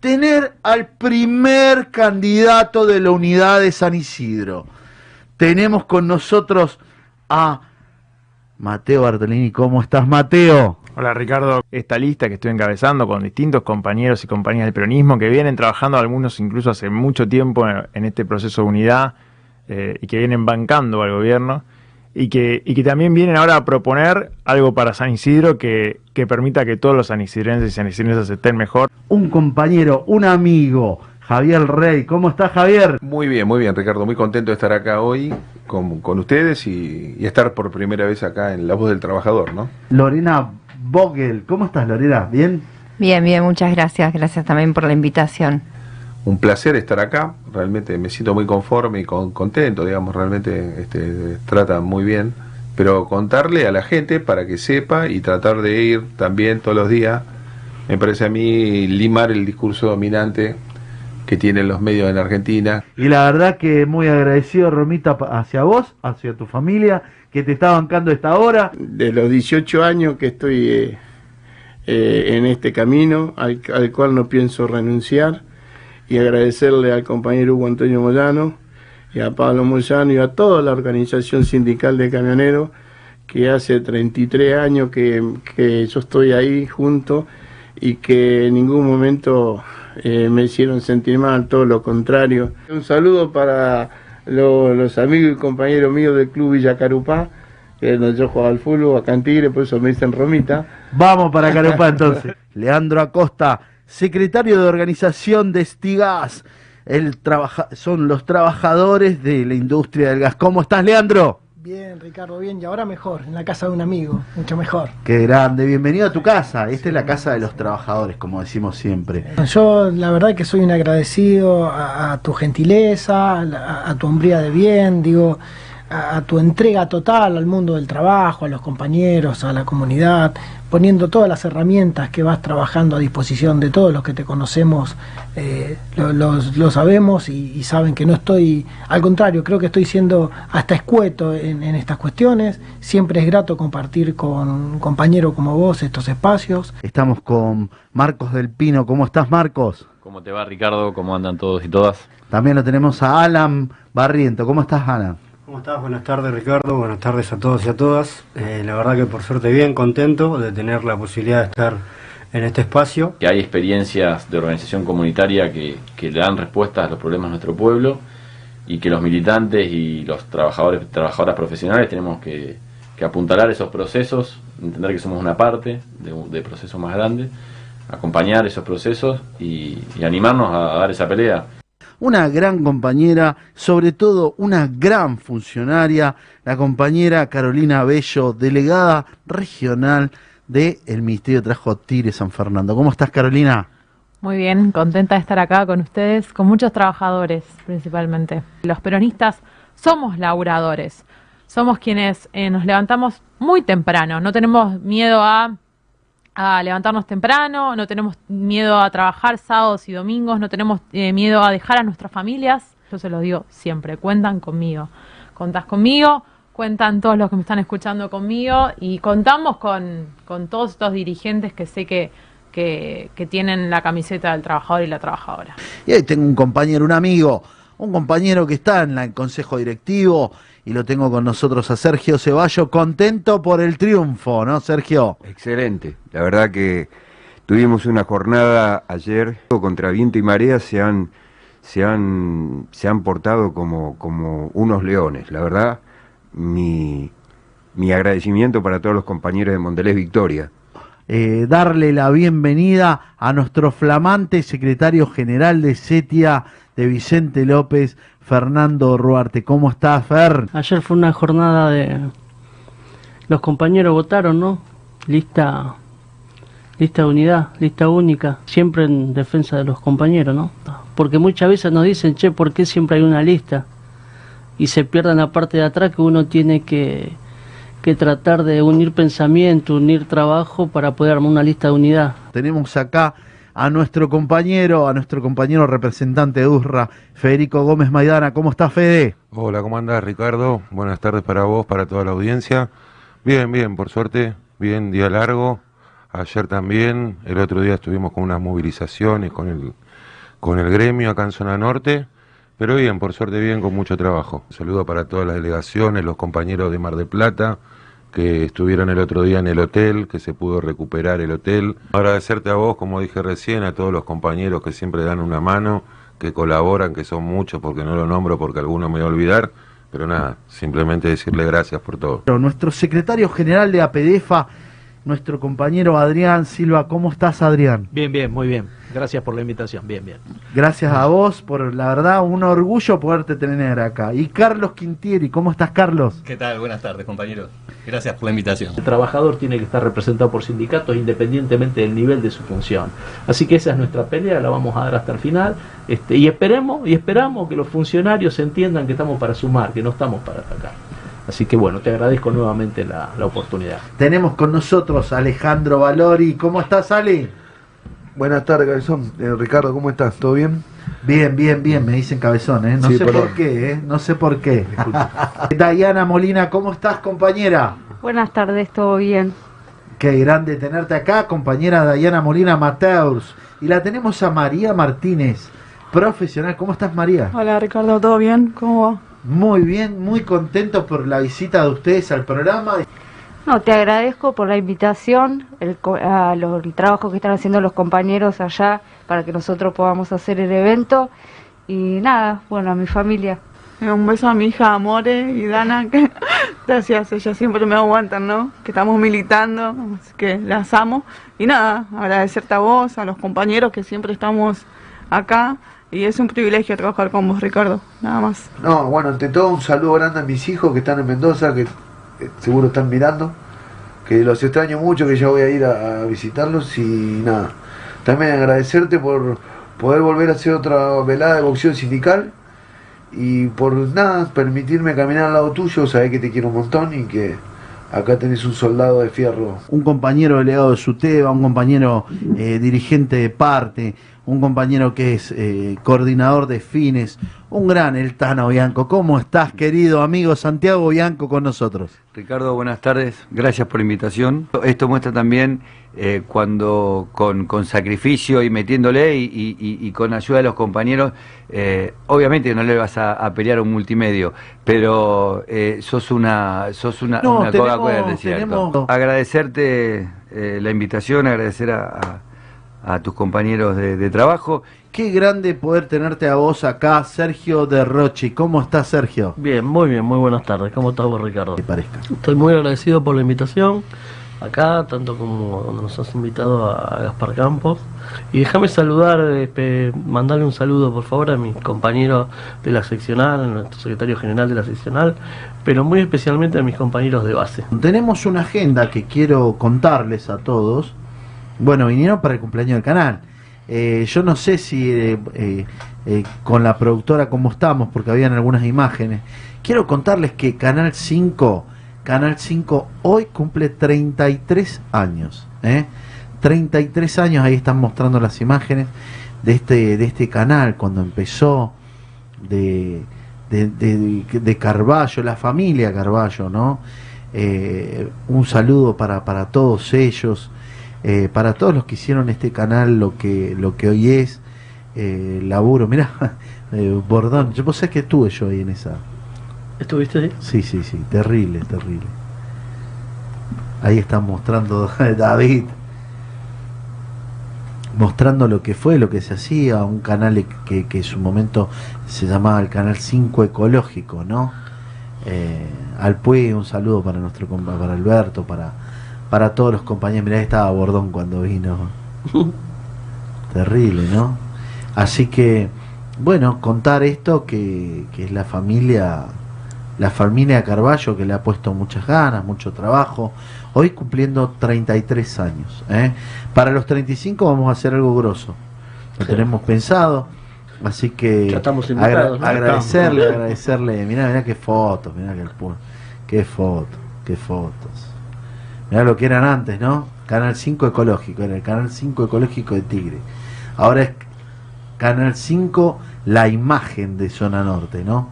Speaker 10: tener al primer candidato de la unidad de San Isidro. Tenemos con nosotros a Mateo Bartolini. ¿Cómo estás, Mateo?
Speaker 34: Hola Ricardo, esta lista que estoy encabezando con distintos compañeros y compañías del peronismo que vienen trabajando algunos incluso hace mucho tiempo en, en este proceso de unidad eh, y que vienen bancando al gobierno y que, y que también vienen ahora a proponer algo para San Isidro que, que permita que todos los sanisidrenses y sanisidrenses estén mejor.
Speaker 10: Un compañero, un amigo, Javier Rey. ¿Cómo estás, Javier?
Speaker 52: Muy bien, muy bien, Ricardo. Muy contento de estar acá hoy con, con ustedes y, y estar por primera vez acá en La Voz del Trabajador, ¿no?
Speaker 10: Lorena Vogel. ¿Cómo estás, Lorena? ¿Bien?
Speaker 53: Bien, bien, muchas gracias. Gracias también por la invitación.
Speaker 52: Un placer estar acá. Realmente me siento muy conforme y con- contento, digamos. Realmente este, trata muy bien. Pero contarle a la gente para que sepa y tratar de ir también todos los días. Me parece a mí limar el discurso dominante que tienen los medios en Argentina,
Speaker 10: Y la verdad que muy agradecido, Romita, hacia vos, hacia tu familia, que te está bancando esta hora.
Speaker 54: de los 18 años que estoy eh, eh, en este camino, al, al cual no pienso renunciar, y agradecerle al compañero Hugo Antonio Moyano y a Pablo Moyano y a toda la organización sindical de camioneros, que hace 33 años que, que yo estoy ahí junto y que en ningún momento eh, me hicieron sentir mal, todo lo contrario. Un saludo para lo- los amigos y compañeros míos del Club Villa Carupá, que donde yo jugaba al fútbol, acá en Tigre, por eso me dicen Romita.
Speaker 10: Vamos para Carupá entonces. Leandro Acosta, secretario de organización de Estigas. El trabaja son los trabajadores de la industria del gas. ¿Cómo estás, Leandro?
Speaker 55: Bien, Ricardo, bien. Y ahora mejor, en la casa de un amigo, mucho mejor.
Speaker 10: Qué grande, bienvenido a tu casa. Esta es la casa de los trabajadores, como decimos siempre.
Speaker 55: Yo la verdad que soy un agradecido a, a tu gentileza, a, tu hombría de bien, digo, a, a tu entrega total al mundo del trabajo, a los compañeros, a la comunidad, poniendo todas las herramientas que vas trabajando a disposición de todos los que te conocemos, eh, lo, los- lo sabemos y, y saben que no estoy, al contrario, creo que estoy siendo hasta escueto en, en estas cuestiones. Siempre es grato compartir con un compañero como vos estos espacios.
Speaker 10: Estamos con Marcos del Pino. ¿Cómo estás, Marcos?
Speaker 56: ¿Cómo te va, Ricardo? ¿Cómo andan todos y todas?
Speaker 10: También lo tenemos a Alan Barriento. ¿Cómo estás, Alan?
Speaker 57: ¿Cómo estás? Buenas tardes Ricardo, buenas tardes a todos y a todas. Eh, la verdad que por suerte bien contento de tener la posibilidad de estar en este espacio.
Speaker 56: Que hay experiencias de organización comunitaria que, que le dan respuestas a los problemas de nuestro pueblo y que los militantes y los trabajadores trabajadoras profesionales tenemos que, apuntalar esos procesos, entender que somos una parte de, de procesos más grandes, acompañar esos procesos y, animarnos a dar esa pelea.
Speaker 10: Una gran compañera, sobre todo una gran funcionaria, la compañera Carolina Bello, delegada regional del Ministerio de Trabajo Tigre San Fernando. ¿Cómo estás, Carolina?
Speaker 58: Muy bien, contenta de estar acá con ustedes, con muchos trabajadores principalmente. Los peronistas somos laburadores, somos quienes eh, nos levantamos muy temprano, no tenemos miedo a, a levantarnos temprano, no tenemos miedo a trabajar sábados y domingos, no tenemos eh, miedo a dejar a nuestras familias. Yo se lo digo siempre, cuentan conmigo, contás conmigo, cuentan todos los que me están escuchando conmigo y contamos con, con todos estos dirigentes que sé que, que, que tienen la camiseta del trabajador y la trabajadora.
Speaker 10: Y ahí tengo un compañero, un amigo, un compañero que está en el Consejo Directivo y lo tengo con nosotros a Sergio Ceballo, contento por el triunfo, ¿no, Sergio?
Speaker 41: Excelente. La verdad que tuvimos una jornada ayer contra viento y marea, se han, se han, se han portado como, como unos leones. La verdad, mi, mi agradecimiento para todos los compañeros de Mondelez Victoria.
Speaker 10: eh, darle la bienvenida a nuestro flamante secretario general de CETIA de Vicente López, Fernando Ruarte. ¿Cómo estás, Fer?
Speaker 30: Ayer fue una jornada de... Los compañeros votaron, ¿no? Lista, lista de unidad, lista única, siempre en defensa de los compañeros, ¿no? Porque muchas veces nos dicen, che, ¿por qué siempre hay una lista? Y se pierden la parte de atrás que uno tiene que, que tratar de unir pensamiento, unir trabajo para poder armar una lista de unidad.
Speaker 10: Tenemos acá a nuestro compañero, a nuestro compañero representante de USRA, Federico Gómez Maidana. ¿Cómo está, Fede?
Speaker 43: Hola, ¿cómo andás, Ricardo? Buenas tardes para vos, para toda la audiencia. Bien, bien, por suerte, bien, día largo. Ayer también, el otro día estuvimos con unas movilizaciones con el, con el gremio acá en Zona Norte, pero bien, por suerte bien, con mucho trabajo. Saludo para todas las delegaciones, los compañeros de Mar de Plata, que estuvieron el otro día en el hotel, que se pudo recuperar el hotel. Agradecerte a vos, como dije recién, a todos los compañeros que siempre dan una mano, que colaboran, que son muchos, porque no lo nombro porque alguno me va a olvidar, pero nada, simplemente decirle gracias por todo.
Speaker 10: Pero Nuestro secretario general de APDEFA, nuestro compañero Adrián Silva. ¿Cómo estás, Adrián?
Speaker 59: Bien, bien, muy bien. Gracias por la invitación. Bien, bien.
Speaker 10: Gracias a vos por, la verdad, un orgullo poderte tener acá. Y Carlos Quintieri, ¿cómo estás, Carlos?
Speaker 60: ¿Qué tal? Buenas tardes, compañeros. Gracias por la invitación.
Speaker 59: El trabajador tiene que estar representado por sindicatos independientemente del nivel de su función. Así que esa es nuestra pelea, la vamos a dar hasta el final. Este, y esperemos y esperamos que los funcionarios entiendan que estamos para sumar, que no estamos para atacar. Así que bueno, te agradezco nuevamente la, la oportunidad.
Speaker 10: Tenemos con nosotros a Alejandro Valori. ¿Cómo estás, Ale?
Speaker 52: Buenas tardes, Cabezón. Eh, Ricardo, ¿cómo estás? ¿Todo bien?
Speaker 10: Bien, bien, bien, me dicen cabezón, ¿eh? No
Speaker 52: Sí,
Speaker 10: sé
Speaker 52: perdón.
Speaker 10: por qué, ¿eh? No sé por qué. Dayana Molina, ¿cómo estás, compañera?
Speaker 61: Buenas tardes, todo bien.
Speaker 10: Qué grande tenerte acá, compañera Dayana Molina Mateus. Y la tenemos a María Martínez, profesional. ¿Cómo estás, María?
Speaker 62: Hola Ricardo, ¿todo bien? ¿Cómo va?
Speaker 10: Muy bien, muy contento por la visita de ustedes al programa.
Speaker 61: No, te agradezco por la invitación, el, co- a lo- el trabajo que están haciendo los compañeros allá para que nosotros podamos hacer el evento. Y nada, bueno, a mi familia.
Speaker 62: Eh, Un beso a mi hija Amore y Dana, que gracias, ellas siempre me aguantan, ¿no? Que estamos militando, así que las amo. Y nada, agradecerte a vos, a los compañeros que siempre estamos acá. Y es un privilegio trabajar con vos, Ricardo, nada más.
Speaker 52: No, bueno, ante todo un saludo grande a mis hijos que están en Mendoza, que seguro están mirando, que los extraño mucho, que ya voy a ir a, a visitarlos y nada. También agradecerte por poder volver a hacer otra velada de boxeo sindical
Speaker 63: y por nada, permitirme caminar al lado tuyo, sabés que te quiero un montón y que acá tenés un soldado de fierro.
Speaker 10: Un compañero delegado de SUTEBA, un compañero eh, dirigente de parte, un compañero que es eh, coordinador de fines, un gran el Tano Bianco. ¿Cómo estás, querido amigo Santiago Bianco, con nosotros?
Speaker 41: Ricardo, buenas tardes. Gracias por la invitación. Esto muestra también eh, cuando con, con, sacrificio y metiéndole y, y, y, con ayuda de los compañeros, eh, obviamente no le vas a, a, pelear a un multimedio, pero eh, sos una sos una,
Speaker 10: no,
Speaker 41: una
Speaker 10: tenemos, tenemos-
Speaker 41: Agradecerte la invitación, agradecer a, a- a tus compañeros de, de trabajo.
Speaker 10: Qué grande poder tenerte a vos acá, Sergio de Rochi. ¿Cómo estás, Sergio?
Speaker 64: Bien, muy bien, muy buenas tardes. ¿Cómo estás vos, Ricardo?
Speaker 10: Que parezca.
Speaker 64: Estoy muy agradecido por la invitación acá, tanto como nos has invitado a Gaspar Campos. Y déjame saludar, eh, pe- mandarle un saludo, por favor, a mis compañeros de la seccional, a nuestro secretario general de la seccional, pero muy especialmente a mis compañeros de base.
Speaker 10: Tenemos una agenda que quiero contarles a todos. Bueno, vinieron para el cumpleaños del canal. Eh, yo no sé si eh, eh, con la productora cómo estamos, porque habían algunas imágenes. Quiero contarles que Canal 5, Canal 5 hoy cumple 33 años. ¿eh? 33 años, ahí están mostrando las imágenes de este, de este canal cuando empezó de, de, de, de Carballo, la familia Carballo, ¿no? Un saludo para, para todos ellos, eh, para todos los que hicieron este canal lo que, lo que hoy es, eh, laburo, mirá, eh, Bordón, yo sabés que estuve yo ahí en esa.
Speaker 64: ¿Estuviste ahí?
Speaker 10: Sí, sí, sí, terrible, terrible. Ahí están mostrando David, mostrando lo que fue, lo que se hacía, un canal que, que en su momento se llamaba el Canal 5 Ecológico, ¿no? Eh, al Pue, un saludo para nuestro para Alberto, para, para todos los compañeros. Mirá, estaba Bordón cuando vino. Terrible, ¿no? Así que, bueno, contar esto que, que es la familia, la familia Carballo que le ha puesto muchas ganas, mucho trabajo. Hoy cumpliendo 33 años. ¿eh? Para los 35 vamos a hacer algo grosso. Lo
Speaker 64: Sí.
Speaker 10: tenemos pensado. Así que
Speaker 64: Ya estamos ¿no?
Speaker 10: agradecerle, agradecerle. Mirá, mirá qué fotos, mirá qué, qué fotos, qué fotos. Mirá lo que eran antes, ¿no? Canal 5 ecológico, era el Canal 5 ecológico de Tigre. Ahora es Canal 5 la imagen de Zona Norte, ¿no?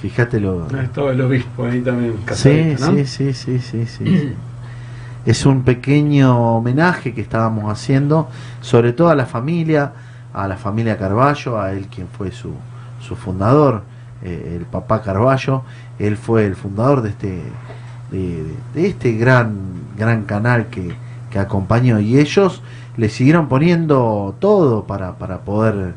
Speaker 10: Fíjate lo...
Speaker 65: Estaba el obispo ahí también.
Speaker 10: Sí,
Speaker 65: casadito, ¿no?
Speaker 10: sí, sí, sí, sí, sí, sí. Es un pequeño homenaje que estábamos haciendo, sobre todo a la familia, a la familia Carballo, a él quien fue su, su fundador, eh, el papá Carballo, él fue el fundador de este, de, este gran, gran canal que, que acompañó y ellos le siguieron poniendo todo para, para poder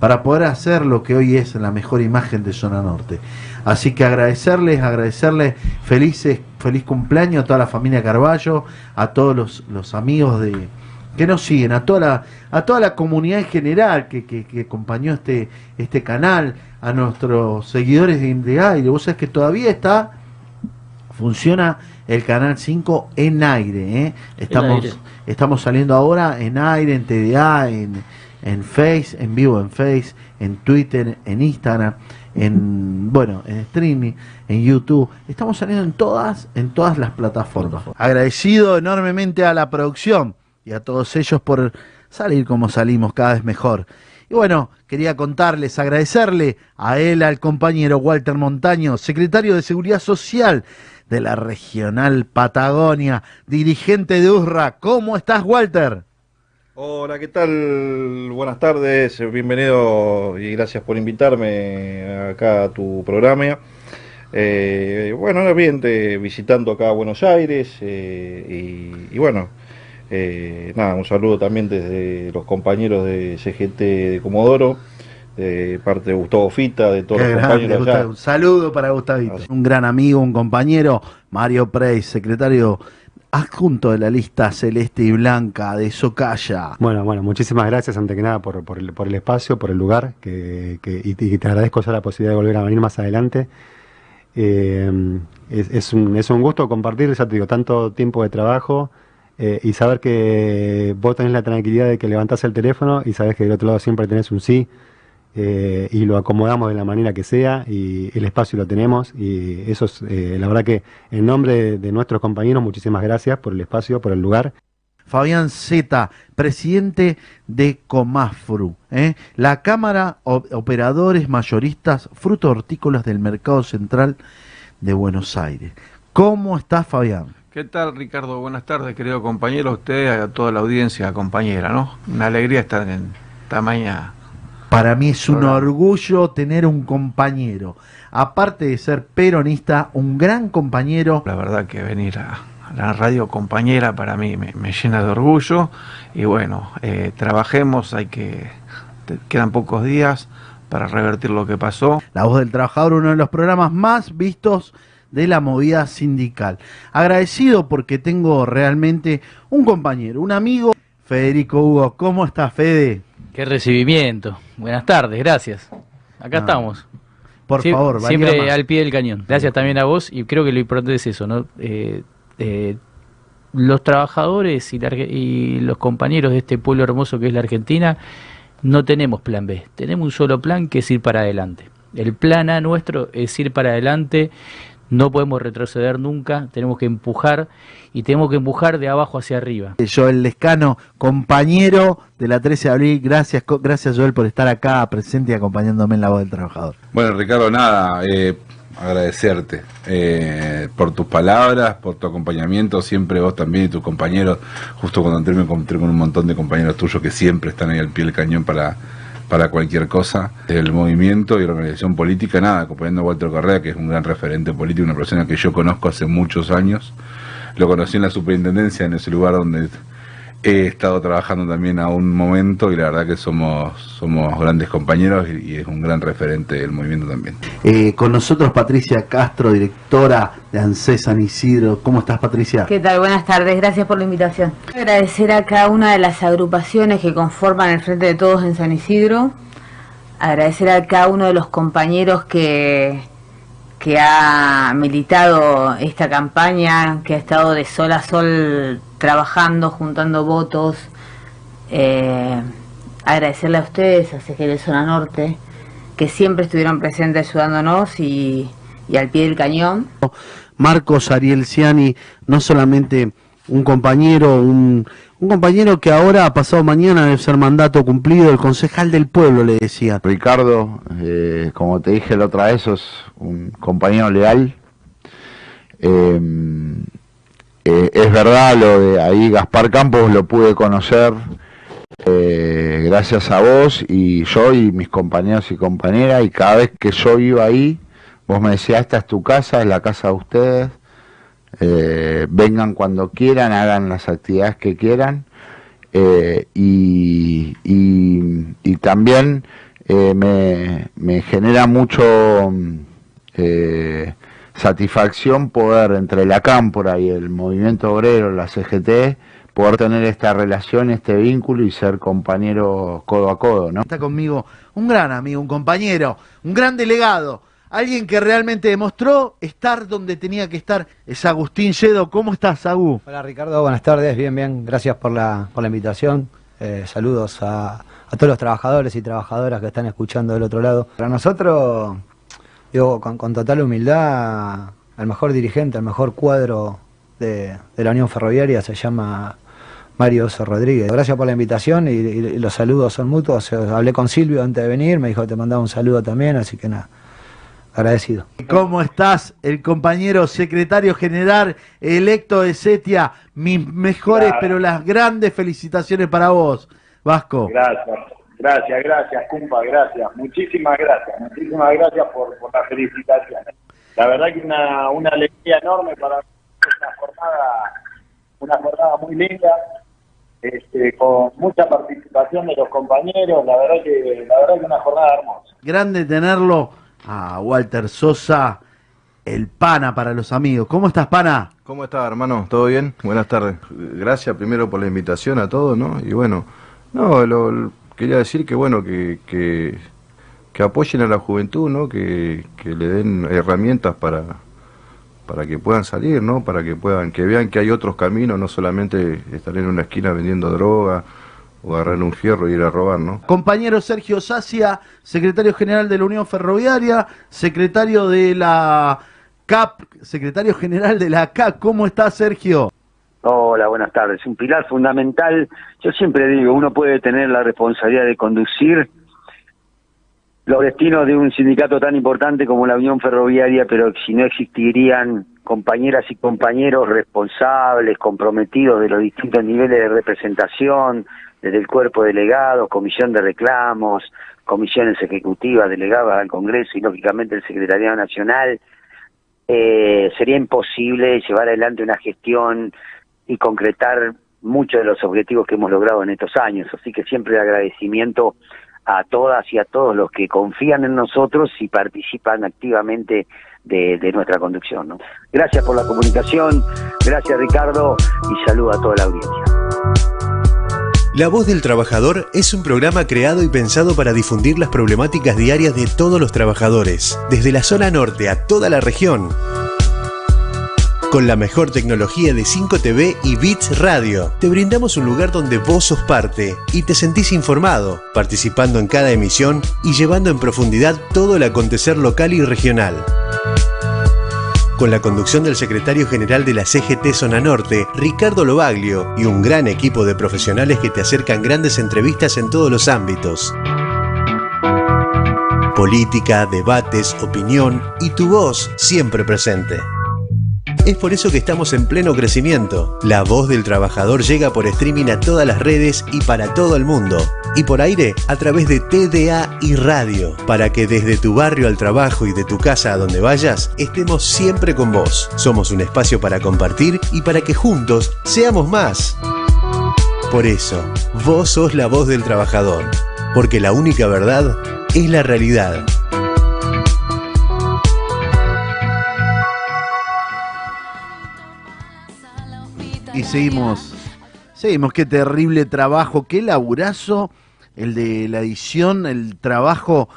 Speaker 10: para poder hacer lo que hoy es la mejor imagen de Zona Norte. Así que agradecerles, agradecerles felices, feliz cumpleaños a toda la familia Carballo, a todos los, los amigos de que nos siguen, a toda la, a toda la comunidad en general que, que, que acompañó este, este canal, a nuestros seguidores de, de aire. Vos sabés que todavía está, funciona el canal 5 en aire, ¿eh? Estamos,
Speaker 64: aire.
Speaker 10: estamos saliendo ahora en aire, en TDA, en, en Face, en vivo en Face, en Twitter, en Instagram, en bueno, en streaming, en YouTube. Estamos saliendo en todas, en todas las plataformas. Agradecido enormemente a la producción y a todos ellos por salir como salimos cada vez mejor. Y bueno, quería contarles, agradecerle a él, al compañero Walter Montaño, secretario de Seguridad Social de la Regional Patagonia, dirigente de USRA. ¿Cómo estás, Walter?
Speaker 66: Hola, ¿qué tal? Buenas tardes, bienvenido y gracias por invitarme acá a tu programa. Eh, bueno, bien, te- visitando acá Buenos Aires eh, y, y bueno, eh, nada, un saludo también desde los compañeros de CGT de Comodoro, de parte de Gustavo Fita, de todos
Speaker 10: Qué
Speaker 66: los
Speaker 10: grande,
Speaker 66: compañeros allá.
Speaker 10: Gustavo. Un saludo para Gustavito. Un gran amigo, un compañero, Mario Prey, secretario adjunto de la lista celeste y blanca de Socaya.
Speaker 67: Bueno, bueno, muchísimas gracias ante que nada por, por el, por el espacio, por el lugar, que, que- y, y te agradezco ya la posibilidad de volver a venir más adelante. Eh, es, es un, es un gusto compartir, ya te digo, tanto tiempo de trabajo eh, y saber que vos tenés la tranquilidad de que levantás el teléfono y sabes que del otro lado siempre tenés un sí eh, y lo acomodamos de la manera que sea y el espacio lo tenemos y eso es, eh, la verdad que en nombre de, de nuestros compañeros, muchísimas gracias por el espacio, por el lugar.
Speaker 10: Fabián Zeta, presidente de Comafru, ¿eh? la Cámara O- Operadores Mayoristas Frutos Hortícolas del Mercado Central de Buenos Aires. ¿Cómo estás, Fabián?
Speaker 17: ¿Qué tal, Ricardo? Buenas tardes, querido compañero, a usted, a toda la audiencia, compañera, ¿no? Una alegría estar en esta mañana.
Speaker 10: Para mí es un orgullo tener un compañero, aparte de ser peronista, un gran compañero.
Speaker 17: La verdad que venir a, la radio compañera para mí me, me llena de orgullo y bueno, eh, trabajemos, hay que, te- quedan pocos días para revertir lo que pasó.
Speaker 10: La Voz del Trabajador, uno de los programas más vistos de la movida sindical. Agradecido porque tengo realmente un compañero, un amigo, Federico Hugo. ¿Cómo estás, Fede?
Speaker 64: Qué recibimiento. Buenas tardes, gracias. Acá estamos.
Speaker 10: por
Speaker 64: Sie-
Speaker 10: favor,
Speaker 64: Siempre
Speaker 10: más.
Speaker 64: al pie del cañón. Gracias también a vos y creo que lo importante es eso, ¿no? Eh, eh, los trabajadores y, la y los compañeros de este pueblo hermoso que es la Argentina no tenemos plan B. Tenemos un solo plan que es ir para adelante. El plan A nuestro es ir para adelante. No podemos retroceder nunca. Tenemos que empujar y tenemos que empujar de abajo hacia arriba.
Speaker 10: Joel Lescano, compañero de la 13 de abril. Gracias, co- gracias Joel por estar acá presente y acompañándome en la voz del trabajador.
Speaker 68: Bueno, Ricardo, nada, eh, agradecerte eh, por tus palabras, por tu acompañamiento, siempre vos también y tus compañeros, justo cuando entré me encontré con un montón de compañeros tuyos que siempre están ahí al pie del cañón para, para cualquier cosa, el movimiento y la organización política, nada, acompañando a Walter Correa, que es un gran referente político, una persona que yo conozco hace muchos años, lo conocí en la superintendencia, en ese lugar donde he estado trabajando también a un momento y la verdad que somos, somos grandes compañeros y, y es un gran referente del movimiento también.
Speaker 10: Eh, con nosotros Patricia Castro, directora de ANSES San Isidro. ¿Cómo estás, Patricia?
Speaker 69: ¿Qué tal? Buenas tardes, gracias por la invitación. Agradecer a cada una de las agrupaciones que conforman el Frente de Todos en San Isidro. Agradecer a cada uno de los compañeros que, que ha militado esta campaña, que ha estado de sol a sol trabajando, juntando votos. Eh, agradecerle a ustedes, a CGL Zona Norte, que siempre estuvieron presentes ayudándonos y, y al pie del cañón.
Speaker 10: Marcos Ariel Ciani, no solamente un compañero, un, un compañero que ahora, ha pasado mañana, debe ser mandato cumplido, el concejal del pueblo, le decía.
Speaker 43: Ricardo, eh, como te dije la otra vez, sos un compañero leal. Eh, es verdad lo de ahí Gaspar Campos lo pude conocer eh, gracias a vos y yo y mis compañeros y compañeras y cada vez que yo iba ahí vos me decías esta es tu casa, es la casa de ustedes, eh, vengan cuando quieran, hagan las actividades que quieran eh, y, y, y también eh, me, me genera mucho satisfacción poder entre la cámpora y el movimiento obrero, la CGT, poder tener esta relación, este vínculo y ser compañeros codo a codo, ¿no?
Speaker 10: Está conmigo un gran amigo, un compañero, un gran delegado, alguien que realmente demostró estar donde tenía que estar. Es Agustín Yedo. ¿Cómo estás, Agú?
Speaker 70: Hola Ricardo, buenas tardes, bien, bien, gracias por la, por la invitación. Eh, saludos a, a todos los trabajadores y trabajadoras que están escuchando del otro lado. Para nosotros, digo, con, con total humildad, el mejor dirigente, el mejor cuadro de, de la Unión Ferroviaria se llama Mario Oso Rodríguez. Gracias por la invitación y, y- y los saludos son mutuos. Eh, Hablé con Silvio antes de venir, me dijo que te mandaba un saludo también, así que nada, agradecido.
Speaker 10: ¿Cómo estás? El compañero secretario general electo de Setia. Mis mejores,
Speaker 71: Claro.
Speaker 10: pero las grandes felicitaciones para vos, Vasco.
Speaker 71: Gracias, gracias, gracias, Cumpa, gracias. Muchísimas gracias, muchísimas gracias por, por las felicitaciones. La verdad que una, una alegría enorme para mí, una jornada, una jornada muy linda, este, con mucha participación de los compañeros, la verdad que, la verdad que una jornada hermosa.
Speaker 10: Grande tenerlo a Walter Sosa, el pana para los amigos. ¿Cómo estás, pana?
Speaker 52: ¿Cómo estás, hermano? ¿Todo bien? Buenas tardes. Gracias primero por la invitación a todos, ¿no? Y bueno, no, lo, lo- quería decir que bueno, que, que, apoyen a la juventud, ¿no? Que, que le den herramientas para, para que puedan salir, ¿no? Para que puedan, que vean que hay otros caminos, no solamente estar en una esquina vendiendo droga
Speaker 72: o agarrar un fierro y ir a robar, ¿no?
Speaker 10: Compañero Sergio Sacia, secretario general de la Unión Ferroviaria, secretario de la CAP, secretario general de la CAP. ¿Cómo está Sergio?
Speaker 73: Hola, buenas tardes. Un pilar fundamental. Yo siempre digo, uno puede tener la responsabilidad de conducir los destinos de un sindicato tan importante como la Unión Ferroviaria, pero si no existirían compañeras y compañeros responsables, comprometidos de los distintos niveles de representación, desde el cuerpo delegado, comisión de reclamos, comisiones ejecutivas delegadas al Congreso y lógicamente el Secretariado Nacional, eh, sería imposible llevar adelante una gestión y concretar muchos de los objetivos que hemos logrado en estos años. Así que siempre agradecimiento a todas y a todos los que confían en nosotros y participan activamente de, de nuestra conducción. ¿no? Gracias por la comunicación, gracias Ricardo y saludo a toda la audiencia.
Speaker 9: La Voz del Trabajador es un programa creado y pensado para difundir las problemáticas diarias de todos los trabajadores, desde la zona norte a toda la región. Con la mejor tecnología de 5TV y Bits Radio, te brindamos un lugar donde vos sos parte y te sentís informado, participando en cada emisión y llevando en profundidad todo el acontecer local y regional. Con la conducción del secretario general de la CGT Zona Norte, Ricardo Lobaglio, y un gran equipo de profesionales que te acercan grandes entrevistas en todos los ámbitos. Política, debates, opinión y tu voz siempre presente. Es por eso que estamos en pleno crecimiento. La voz del trabajador llega por streaming a todas las redes y para todo el mundo. Y por aire a través de TDA y radio. Para que desde tu barrio al trabajo y de tu casa a donde vayas, estemos siempre con vos. Somos un espacio para compartir y para que juntos seamos más. Por eso, vos sos la voz del trabajador. Porque la única verdad es la realidad.
Speaker 10: Y seguimos, seguimos, qué terrible trabajo, qué laburazo el de la edición, el trabajo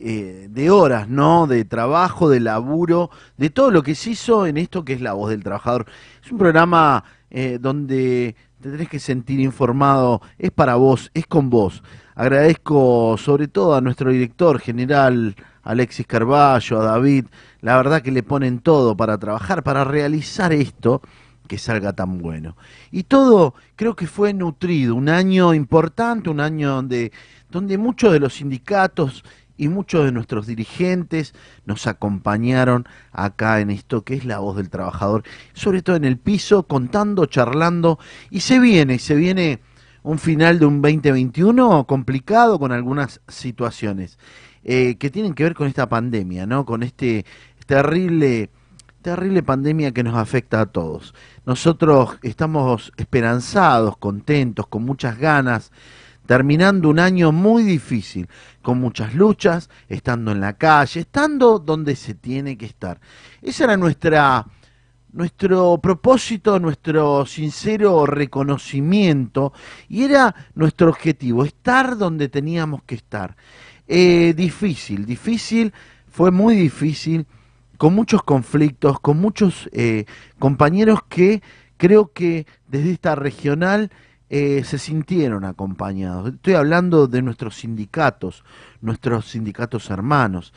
Speaker 10: eh, de horas, ¿no? De trabajo, de laburo, de todo lo que se hizo en esto que es la voz del trabajador. Es un programa eh, donde te tenés que sentir informado, es para vos, es con vos. Agradezco sobre todo a nuestro director general, Alexis Carballo, a David, la verdad que le ponen todo para trabajar, para realizar esto que salga tan bueno. Y todo creo que fue nutrido, un año importante, un año donde, donde muchos de los sindicatos y muchos de nuestros dirigentes nos acompañaron acá en esto que es la voz del trabajador, sobre todo en el piso, contando, charlando, y se viene, se viene un final de un 2021 complicado con algunas situaciones eh, que tienen que ver con esta pandemia, ¿no? Con este terrible terrible pandemia que nos afecta a todos. Nosotros estamos esperanzados, contentos, con muchas ganas, terminando un año muy difícil, con muchas luchas, estando en la calle, estando donde se tiene que estar. Ese era nuestra, nuestro propósito, nuestro sincero reconocimiento y era nuestro objetivo, estar donde teníamos que estar. Eh, difícil, difícil, fue muy difícil con muchos conflictos, con muchos eh, compañeros que creo que desde esta regional eh, se sintieron acompañados. Estoy hablando de nuestros sindicatos, nuestros sindicatos hermanos.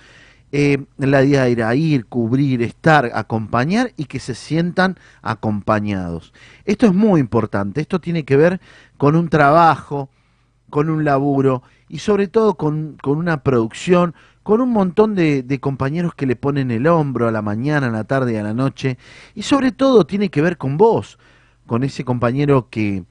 Speaker 10: Eh, la idea era ir, cubrir, estar, acompañar y que se sientan acompañados. Esto es muy importante, esto tiene que ver con un trabajo, con un laburo y sobre todo con, con una producción, con un montón de, compañeros que le ponen el hombro a la mañana, a la tarde y a la noche, y sobre todo tiene que ver con vos, con ese compañero que,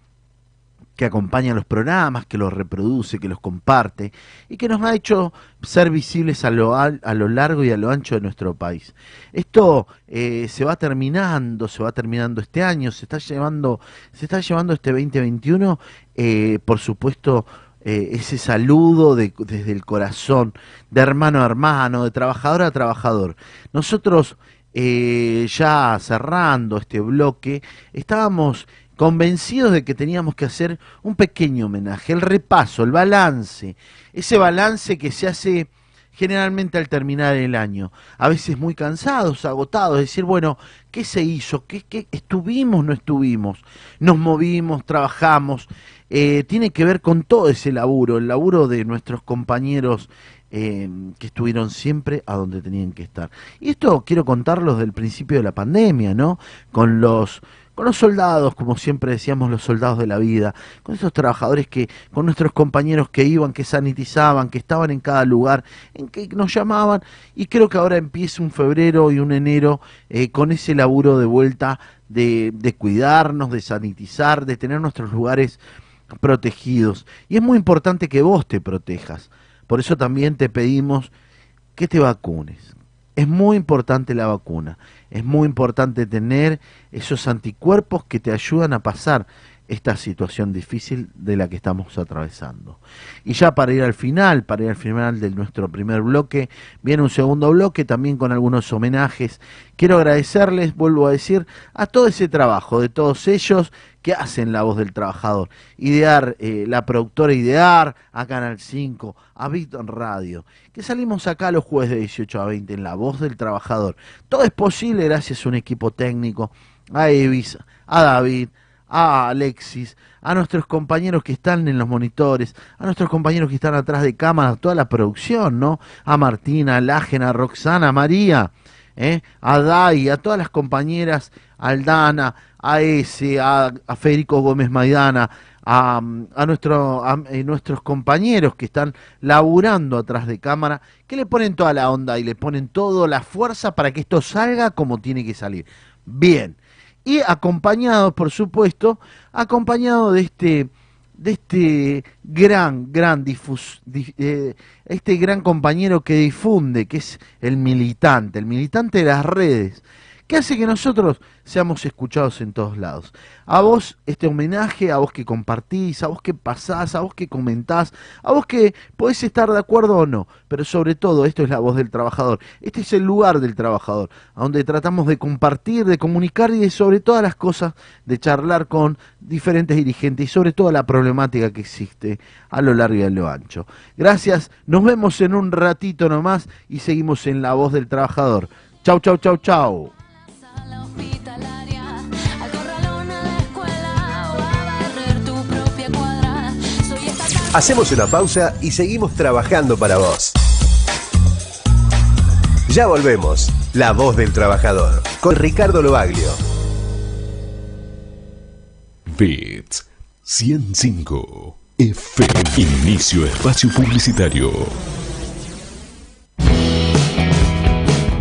Speaker 10: que acompaña los programas, que los reproduce, que los comparte, y que nos ha hecho ser visibles a lo, a, lo largo y a lo ancho de nuestro país. Esto eh, se va terminando, se va terminando este año, se está llevando, se está llevando este 2021, eh, por supuesto, eh, ese saludo de, desde el corazón, de hermano a hermano, de trabajador a trabajador. Nosotros, eh, ya cerrando este bloque, estábamos convencidos de que teníamos que hacer un pequeño homenaje, el repaso, el balance, ese balance que se hace generalmente al terminar el año. A veces muy cansados, agotados, decir, bueno, ¿qué se hizo? ¿Qué, qué estuvimos, no estuvimos? Nos movimos, trabajamos. Eh, tiene que ver con todo ese laburo, el laburo de nuestros compañeros eh, que estuvieron siempre a donde tenían que estar. Y esto quiero contarlos del principio de la pandemia, ¿no? Con los con los soldados, como siempre decíamos, los soldados de la vida, con esos trabajadores que, con nuestros compañeros que iban, que sanitizaban, que estaban en cada lugar, en que nos llamaban, y creo que ahora empieza un febrero y un enero eh, con ese laburo de vuelta de, de cuidarnos, de sanitizar, de tener nuestros lugares protegidos. Y es muy importante que vos te protejas. Por eso también te pedimos que te vacunes. Es muy importante la vacuna. Es muy importante tener esos anticuerpos que te ayudan a pasar esta situación difícil de la que estamos atravesando. Y ya para ir al final, para ir al final de nuestro primer bloque, viene un segundo bloque también con algunos homenajes. Quiero agradecerles, vuelvo a decir, a todo ese trabajo de todos ellos que hacen la voz del trabajador. Idear, eh, la productora Idear, a Canal 5, a Victor Radio, que salimos acá los jueves de 18 a 20 en la voz del trabajador. Todo es posible gracias a un equipo técnico, a Evis, a David, a Alexis, a nuestros compañeros que están en los monitores, a nuestros compañeros que están atrás de cámara, toda la producción, ¿no? A Martina, a Lágena, a Roxana, a María, ¿eh? a Dai, a todas las compañeras, a Aldana, a ese, a, Federico Gómez Maidana, a, a, nuestro, a eh, nuestros compañeros que están laburando atrás de cámara, que le ponen toda la onda y le ponen toda la fuerza para que esto salga como tiene que salir. Bien. Y acompañado, por supuesto, acompañado de este de este gran, gran difus, eh, este gran compañero que difunde, que es el militante, el militante de las redes, que hace que nosotros seamos escuchados en todos lados. A vos este homenaje, a vos que compartís, a vos que pasás, a vos que comentás, a vos que podés estar de acuerdo o no, pero sobre todo esto es la voz del trabajador, este es el lugar del trabajador, a donde tratamos de compartir, de comunicar y de sobre todas las cosas, de charlar con diferentes dirigentes y sobre todo la problemática que existe a lo largo y a lo ancho. Gracias, nos vemos en un ratito nomás y seguimos en la voz del trabajador. Chau, chau, chau, chau.
Speaker 9: Hacemos una pausa y seguimos trabajando para vos. Ya volvemos. La voz del trabajador. Con Ricardo Lobaglio.
Speaker 74: Bits 105 FM. Inicio espacio publicitario.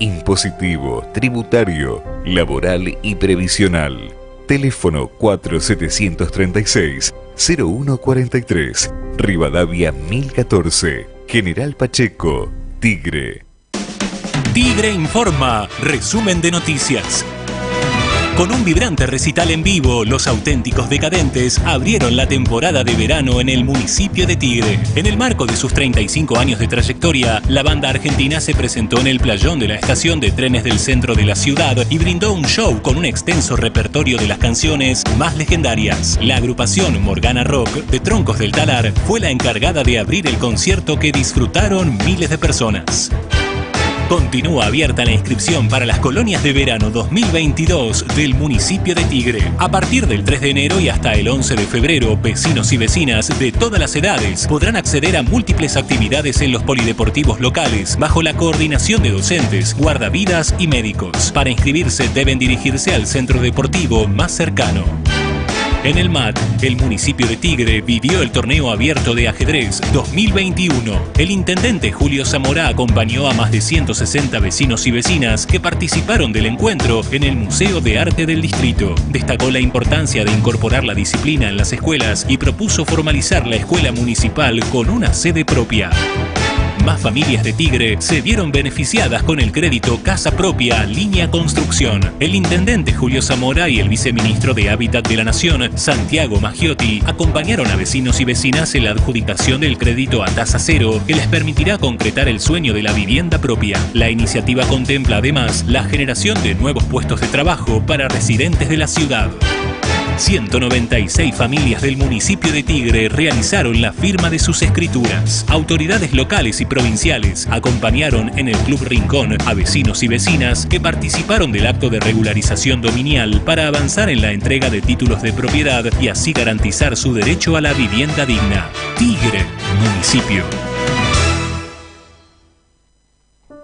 Speaker 74: impositivo, tributario, laboral y previsional. Teléfono 4736-0143, Rivadavia 1014, General Pacheco, Tigre.
Speaker 1: Tigre Informa, resumen de noticias. Con un vibrante recital en vivo, los auténticos decadentes abrieron la temporada de verano en el municipio de Tigre. En el marco de sus 35 años de trayectoria, la banda argentina se presentó en el playón de la estación de trenes del centro de la ciudad y brindó un show con un extenso repertorio de las canciones más legendarias. La agrupación Morgana Rock de Troncos del Talar fue la encargada de abrir el concierto que disfrutaron miles de personas. Continúa abierta la inscripción para las colonias de verano 2022 del municipio de Tigre. A partir del 3 de enero y hasta el 11 de febrero, vecinos y vecinas de todas las edades podrán acceder a múltiples actividades en los polideportivos locales bajo la coordinación de docentes, guardavidas y médicos. Para inscribirse deben dirigirse al centro deportivo más cercano. En el MAT, el municipio de Tigre vivió el torneo abierto de ajedrez 2021. El intendente Julio Zamora acompañó a más de 160 vecinos y vecinas que participaron del encuentro en el Museo de Arte del Distrito. Destacó la importancia de incorporar la disciplina en las escuelas y propuso formalizar la escuela municipal con una sede propia. Más familias de Tigre se vieron beneficiadas con el crédito Casa Propia Línea Construcción. El intendente Julio Zamora y el viceministro de Hábitat de la Nación, Santiago Maggiotti, acompañaron a vecinos y vecinas en la adjudicación del crédito a tasa cero que les permitirá concretar el sueño de la vivienda propia. La iniciativa contempla además la generación de nuevos puestos de trabajo para residentes de la ciudad. 196 familias del municipio de Tigre realizaron la firma de sus escrituras. Autoridades locales y provinciales acompañaron en el Club Rincón a vecinos y vecinas que participaron del acto de regularización dominial para avanzar en la entrega de títulos de propiedad y así garantizar su derecho a la vivienda digna. Tigre, municipio.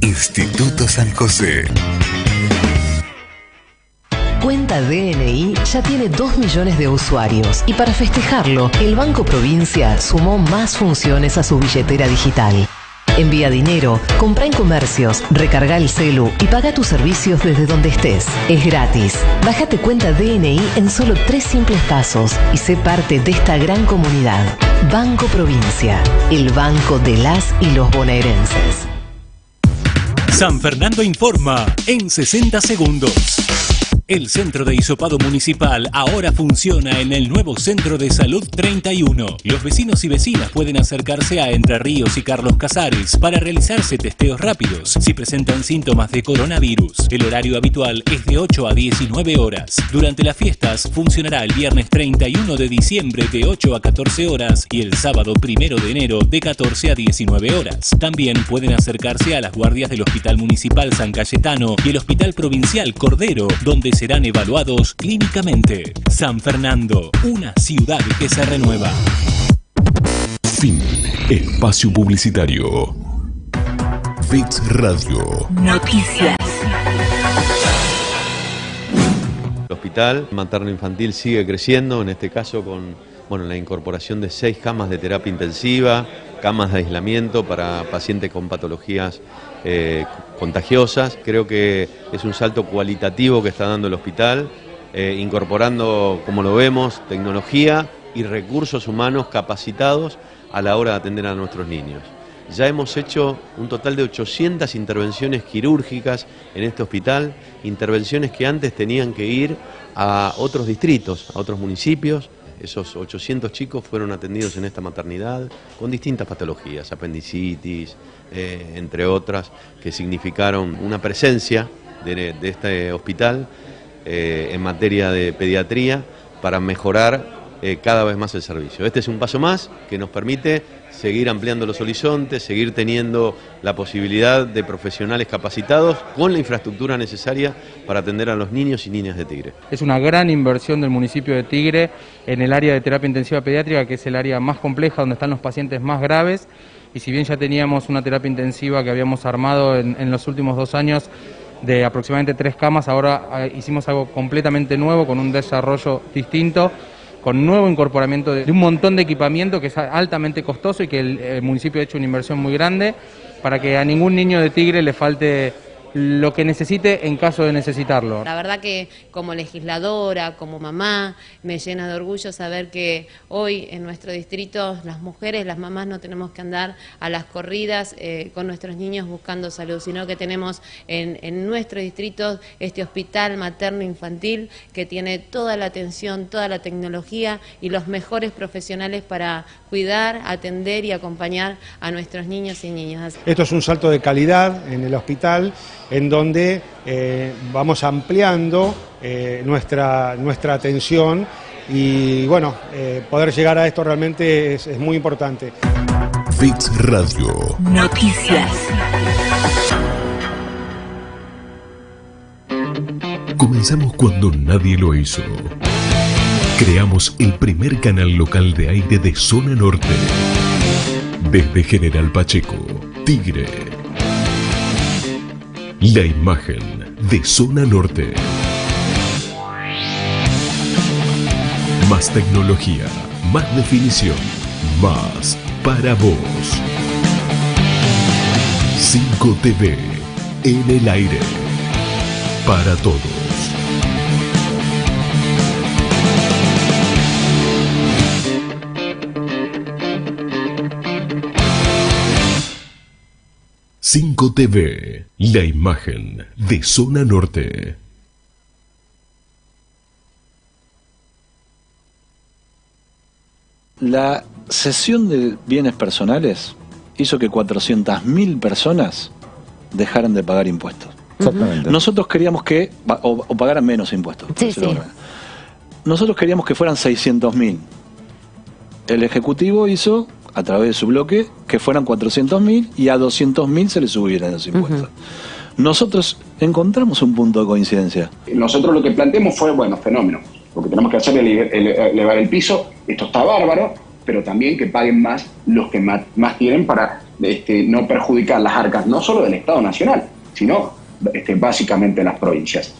Speaker 74: Instituto San José.
Speaker 75: Cuenta DNI ya tiene 2 millones de usuarios y para festejarlo, el Banco Provincia sumó más funciones a su billetera digital. Envía dinero, compra en comercios, recarga el celu y paga tus servicios desde donde estés. Es gratis. Bájate cuenta DNI en solo tres simples pasos y sé parte de esta gran comunidad. Banco Provincia, el banco de las y los bonaerenses.
Speaker 1: San Fernando informa en 60 segundos. El centro de hisopado municipal ahora funciona en el nuevo Centro de Salud 31. Los vecinos y vecinas pueden acercarse a Entre Ríos y Carlos Casares para realizarse testeos rápidos si presentan síntomas de coronavirus. El horario habitual es de 8 a 19 horas. Durante las fiestas funcionará el viernes 31 de diciembre de 8 a 14 horas y el sábado 1 de enero de 14 a 19 horas. También pueden acercarse a las guardias del Hospital Municipal San Cayetano y el Hospital Provincial Cordero, donde serán evaluados clínicamente. San Fernando, una ciudad que se renueva.
Speaker 74: Fin. Espacio Publicitario. Fix Radio.
Speaker 76: Noticias.
Speaker 77: El hospital materno-infantil sigue creciendo, en este caso con bueno, la incorporación de seis camas de terapia intensiva, camas de aislamiento para pacientes con patologías eh, contagiosas. Creo que es un salto cualitativo que está dando el hospital, eh, incorporando, como lo vemos, tecnología y recursos humanos capacitados a la hora de atender a nuestros niños. Ya hemos hecho un total de 800 intervenciones quirúrgicas en este hospital, intervenciones que antes tenían que ir a otros distritos, a otros municipios. Esos 800 chicos fueron atendidos en esta maternidad con distintas patologías, apendicitis, eh, entre otras, que significaron una presencia de, este hospital eh, en materia de pediatría para mejorar eh, cada vez más el servicio. Este es un paso más que nos permite seguir ampliando los horizontes, seguir teniendo la posibilidad de profesionales capacitados con la infraestructura necesaria para atender a los niños y niñas de Tigre.
Speaker 78: Es una gran inversión del municipio de Tigre en el área de terapia intensiva pediátrica, que es el área más compleja donde están los pacientes más graves. Y si bien ya teníamos una terapia intensiva que habíamos armado en, los últimos dos años de aproximadamente tres camas, ahora eh, hicimos algo completamente nuevo con un desarrollo distinto con nuevo incorporamiento de, un montón de equipamiento que es altamente costoso y que el, el municipio ha hecho una inversión muy grande para que a ningún niño de Tigre le falte lo que necesite en caso de necesitarlo.
Speaker 79: La verdad que como legisladora, como mamá, me llena de orgullo saber que hoy en nuestro distrito las mujeres, las mamás no tenemos que andar a las corridas eh, con nuestros niños buscando salud, sino que tenemos en, en nuestro distrito este hospital materno infantil que tiene toda la atención, toda la tecnología y los mejores profesionales para cuidar, atender y acompañar a nuestros niños y niñas.
Speaker 80: Esto es un salto de calidad en el hospital en donde eh, vamos ampliando eh, nuestra, nuestra atención y bueno, eh, poder llegar a esto realmente es, es muy importante.
Speaker 74: Fix Radio.
Speaker 75: Noticias.
Speaker 74: Comenzamos cuando nadie lo hizo. Creamos el primer canal local de aire de zona norte. Desde General Pacheco, Tigre. La imagen de zona norte. Más tecnología, más definición, más para vos. 5 TV en el aire. Para todos. Cinco TV, la imagen de Zona Norte.
Speaker 81: La cesión de bienes personales hizo que 400.000 personas dejaran de pagar impuestos.
Speaker 82: Exactamente.
Speaker 81: Nosotros queríamos que, o, o pagaran menos impuestos.
Speaker 82: Sí.
Speaker 81: Nosotros queríamos que fueran 600.000. El Ejecutivo hizo, a través de su bloque, que fueran 400.000 y a 200.000 se les subieran los impuestos. Nosotros encontramos un punto de coincidencia.
Speaker 83: Nosotros lo que planteamos fue, bueno, fenómeno. Lo que tenemos que hacer es ele- ele- elevar el piso. Esto está bárbaro, pero también que paguen más los que más, más tienen para este, no perjudicar las arcas, no solo del Estado Nacional, sino este, básicamente las provincias.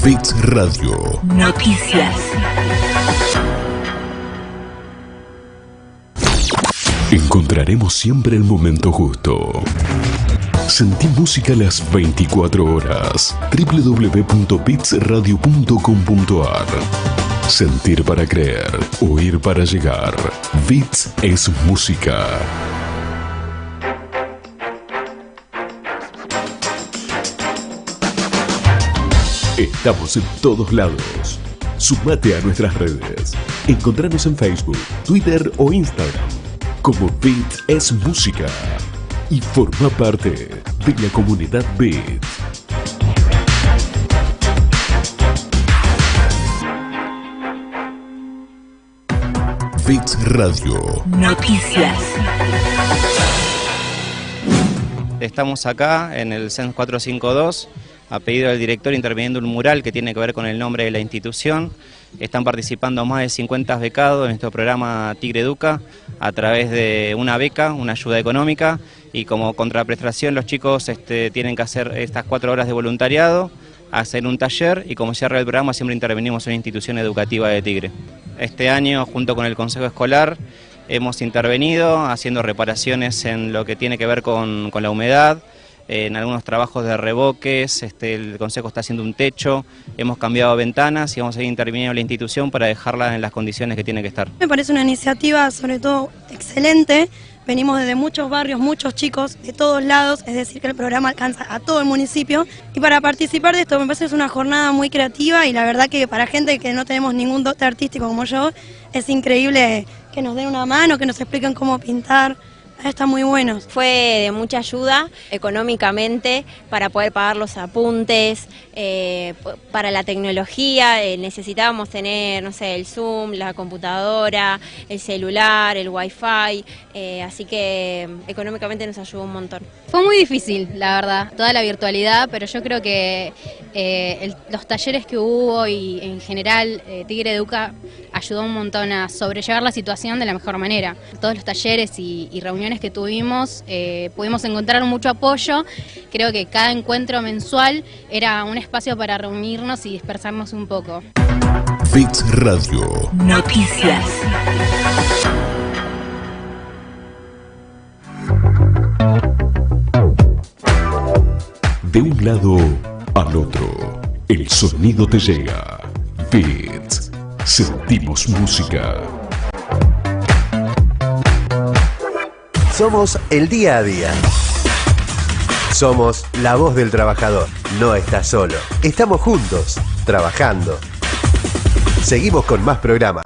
Speaker 74: Fix Radio.
Speaker 75: Noticias.
Speaker 74: Encontraremos siempre el momento justo. Sentí música las 24 horas. www.bitsradio.com.ar Sentir para creer, oír para llegar. Bits es música. Estamos en todos lados. Sumate a nuestras redes. Encontranos en Facebook, Twitter o Instagram como Beat es Música y forma parte de la comunidad Beat. Beats Radio.
Speaker 75: Noticias.
Speaker 4: Estamos acá en el CEN 452 a pedido del director interviniendo un mural que tiene que ver con el nombre de la institución. Están participando más de 50 becados en nuestro programa Tigre Educa a través de una beca, una ayuda económica y como contraprestación los chicos este, tienen que hacer estas cuatro horas de voluntariado, hacer un taller y como cierra el programa siempre intervenimos en una institución educativa de Tigre. Este año junto con el Consejo Escolar hemos intervenido haciendo reparaciones en lo que tiene que ver con, con la humedad, en algunos trabajos de revoques, este, el Consejo está haciendo un techo, hemos cambiado ventanas y vamos a ir interviniendo en la institución para dejarla en las condiciones que tiene que estar.
Speaker 5: Me parece una iniciativa sobre todo excelente. Venimos desde muchos barrios, muchos chicos de todos lados, es decir, que el programa alcanza a todo el municipio. Y para participar de esto me parece que es una jornada muy creativa y la verdad que para gente que no tenemos ningún dote artístico como yo, es increíble que nos den una mano, que nos expliquen cómo pintar. Está muy bueno.
Speaker 84: Fue de mucha ayuda económicamente para poder pagar los apuntes, eh, para la tecnología, eh, necesitábamos tener, no sé, el Zoom, la computadora, el celular, el Wi-Fi, eh, así que económicamente nos ayudó un montón.
Speaker 7: Fue muy difícil, la verdad, toda la virtualidad, pero yo creo que los talleres que hubo y en general Tigre Educa ayudó un montón a sobrellevar la situación de la mejor manera. Todos los talleres y, reuniones que tuvimos pudimos encontrar mucho apoyo. Creo que cada encuentro mensual era un espacio para reunirnos y dispersarnos un poco.
Speaker 74: Bits Radio.
Speaker 75: Noticias.
Speaker 85: De un lado al otro, el sonido te llega. Beats. Sentimos música.
Speaker 9: Somos el día a día. Somos la voz del trabajador. No estás solo. Estamos juntos, trabajando. Seguimos con más programa.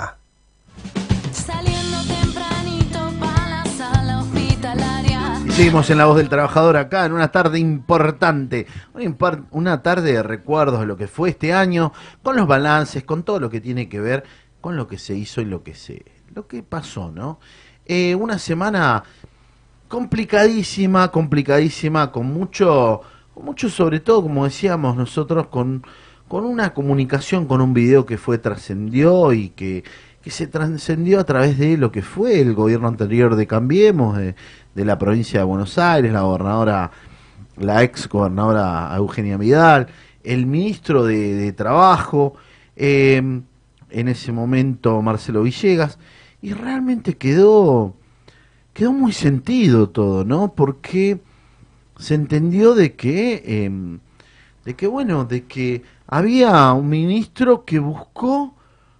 Speaker 10: Seguimos en la voz del trabajador acá en una tarde importante, una, tarde de recuerdos de lo que fue este año, con los balances, con todo lo que tiene que ver con lo que se hizo y lo que se, lo que pasó, ¿no? Eh, una semana complicadísima, complicadísima, con mucho, con mucho sobre todo, como decíamos nosotros, con, con una comunicación, con un video que fue trascendió y que, que se trascendió a través de lo que fue el gobierno anterior de Cambiemos, de, la provincia de Buenos Aires, la gobernadora, la ex gobernadora Eugenia Vidal, el ministro de, Trabajo, em, en ese momento Marcelo Villegas, y realmente quedó, quedó muy sentido todo, ¿no? Porque se entendió de que, em, de que bueno, de que había un ministro que buscó,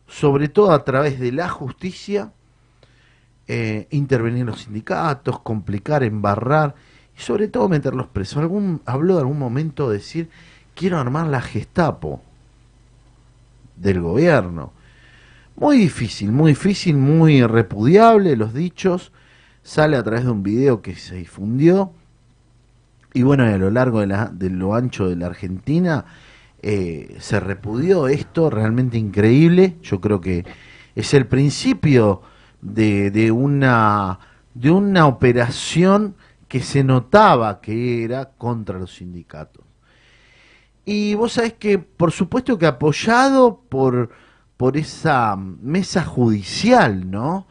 Speaker 10: sobre todo a través de la justicia, eh, intervenir los sindicatos, complicar, embarrar y sobre todo meterlos presos. Algún, habló de algún momento de decir, quiero armar la Gestapo del gobierno. Muy difícil, muy difícil, muy repudiable los dichos. Sale a través de un video que se difundió. Y bueno, a lo largo de, lo ancho de la Argentina eh, se repudió esto, realmente increíble. Yo creo que es el principio de, de, una, de una operación que se notaba que era contra los sindicatos. Y vos sabés que, por supuesto que apoyado por, por esa mesa judicial, ¿no?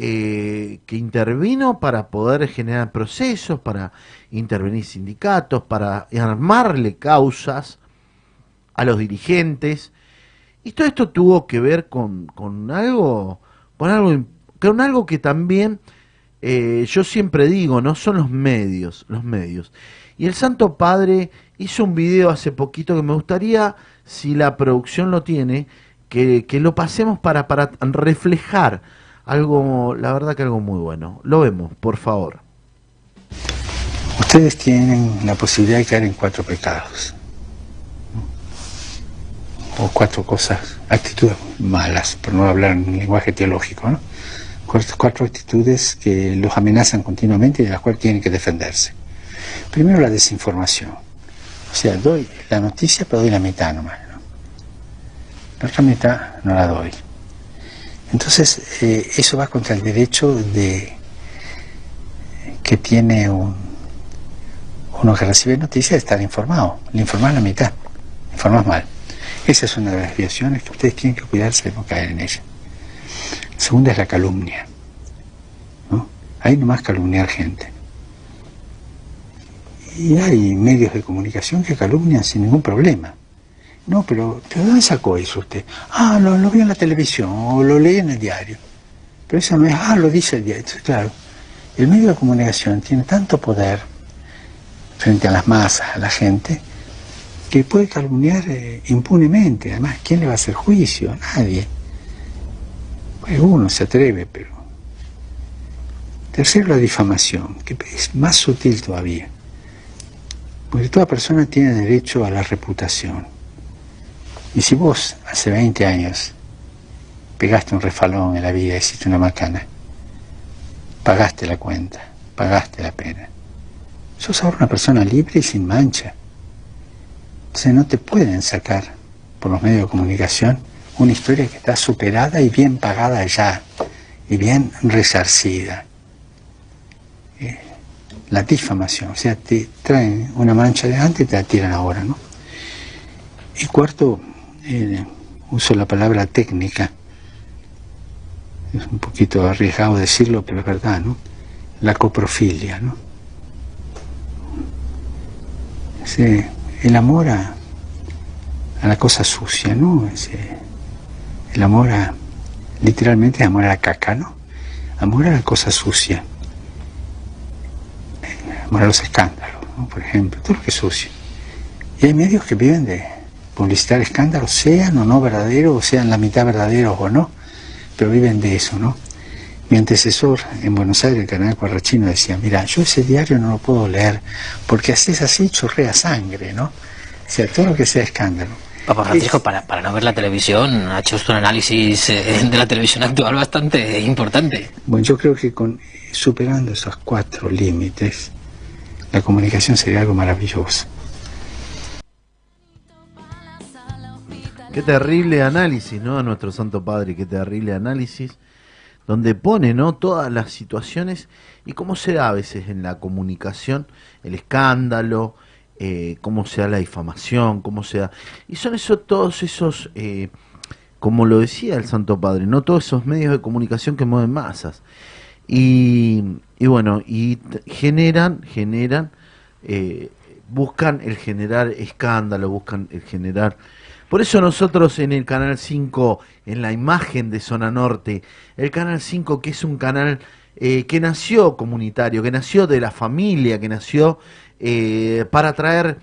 Speaker 10: Eh, que intervino para poder generar procesos, para intervenir sindicatos, para armarle causas a los dirigentes. Y todo esto tuvo que ver con, con algo, con algo con algo que también eh, yo siempre digo, ¿no? Son los medios, los medios. Y el Santo Padre hizo un video hace poquito que me gustaría, si la producción lo tiene, que, lo pasemos para, para reflejar algo, la verdad que algo muy bueno. Lo vemos, por favor.
Speaker 86: Ustedes tienen la posibilidad de caer en cuatro pecados. O cuatro cosas, actitudes malas, por no hablar en lenguaje teológico, ¿no? cuatro actitudes que los amenazan continuamente y de las cuales tienen que defenderse. Primero la desinformación. O sea, doy la noticia pero doy la mitad nomás. La otra mitad no la doy. Entonces, eh, eso va contra el derecho de que tiene un, uno que recibe noticias de estar informado. Le informas la mitad, le informas mal. Esa es una de las desviaciones que ustedes tienen que cuidarse de no caer en ella. Segunda es la calumnia. ¿no? Hay nomás calumniar gente. Y hay medios de comunicación que calumnian sin ningún problema. No, pero ¿de dónde sacó eso usted? Ah, lo, lo en la televisión o lo leí en el diario. Pero eso no es, ah, lo dice el diario. claro, el medio de comunicación tiene tanto poder frente a las masas, a la gente, que puede calumniar eh, impunemente. Además, ¿quién le va a hacer juicio? Nadie. Uno se atreve, pero... Tercero, la difamación, que es más sutil todavía. Porque toda persona tiene derecho a la reputación. Y si vos hace 20 años pegaste un refalón en la vida, hiciste una macana, pagaste la cuenta, pagaste la pena. Sos ahora una persona libre y sin mancha. Entonces no te pueden sacar por los medios de comunicación una historia que está superada y bien pagada ya, y bien resarcida. Eh, la difamación, o sea, te traen una mancha de antes y te la tiran ahora, ¿no? Y cuarto, eh, uso la palabra técnica, es un poquito arriesgado decirlo, pero es verdad, ¿no? La coprofilia, ¿no? el amor a, la cosa sucia, ¿no? Ese, el amor a, literalmente, amor a la caca, ¿no? Amor a la cosa sucia. Amor a los escándalos, ¿no? por ejemplo, todo lo que es sucio. Y hay medios que viven de publicitar escándalos, sean o no verdaderos, o sean la mitad verdaderos o no, pero viven de eso, ¿no? Mi antecesor en Buenos Aires, el canal Cuarrachino, decía, mira, yo ese diario no lo puedo leer, porque haces así chorrea sangre, ¿no? O sea, todo lo que sea escándalo.
Speaker 87: Papá Francisco, para, para no ver la televisión, ha hecho usted un análisis eh, de la televisión actual bastante importante.
Speaker 86: Bueno, yo creo que con superando esos cuatro límites, la comunicación sería algo maravilloso.
Speaker 10: Qué terrible análisis, ¿no? A nuestro Santo Padre, qué terrible análisis, donde pone, ¿no? Todas las situaciones y cómo se da a veces en la comunicación el escándalo, eh, cómo se da la difamación, cómo se da... Y son eso, todos esos, eh, como lo decía el Santo Padre, ¿no? Todos esos medios de comunicación que mueven masas. Y, y bueno, y generan, generan, eh, buscan el generar escándalo, buscan el generar por eso nosotros en el Canal 5, en la imagen de Zona Norte, el Canal 5 que es un canal eh, que nació comunitario, que nació de la familia, que nació eh, para traer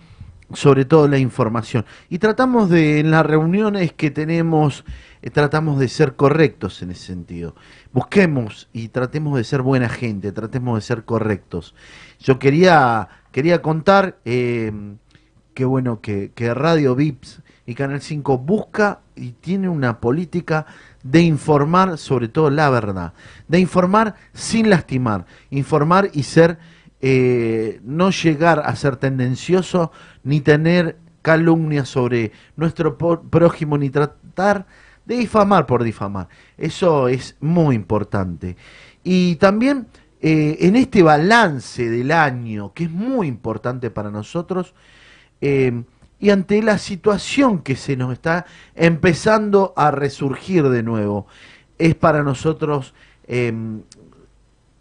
Speaker 10: sobre todo la información. Y tratamos de, en las reuniones que tenemos, eh, tratamos de ser correctos en ese sentido. Busquemos y tratemos de ser buena gente, tratemos de ser correctos. Yo quería, quería contar que bueno, que, que Radio Vips y Canal 5 busca y tiene una política de informar sobre todo la verdad, de informar sin lastimar, informar y ser, eh, no llegar a ser tendencioso ni tener calumnias sobre nuestro prójimo ni tratar de difamar por difamar. Eso es muy importante. Y también eh, en este balance del año, que es muy importante para nosotros, eh, y ante la situación que se nos está empezando a resurgir de nuevo, es para nosotros, em,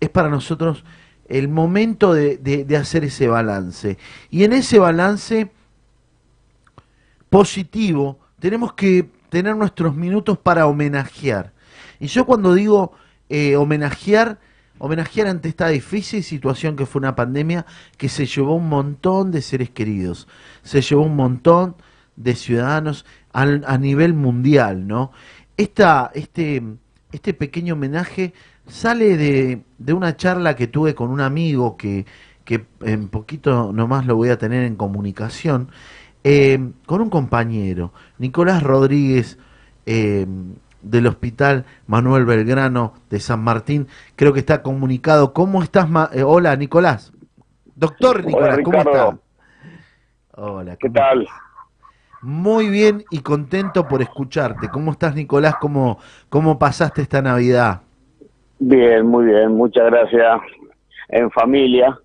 Speaker 10: es para nosotros el momento de, hacer ese balance. Y en ese balance positivo tenemos que tener nuestros minutos para homenajear. Y yo cuando digo eh, homenajear, homenajear ante esta difícil situación que fue una pandemia que se llevó un montón de seres queridos, se llevó un montón de ciudadanos a nivel mundial, ¿no? Este, este pequeño homenaje sale de, una charla que tuve con un amigo que, que en poquito nomás lo voy a tener en comunicación, eh, con un compañero, Nicolás Rodríguez, eh, del Hospital Manuel Belgrano de San Martín. Creo que está comunicado. ¿Cómo estás? Eh, hola, Nicolás. Doctor Nicolás, ¿cómo estás?
Speaker 88: Hola. ¿Qué tal?
Speaker 10: Muy bien y contento por escucharte. ¿Cómo estás, Nicolás? ¿Cómo, cómo pasaste esta Navidad?
Speaker 88: Bien, muy bien. Muchas gracias. En familia.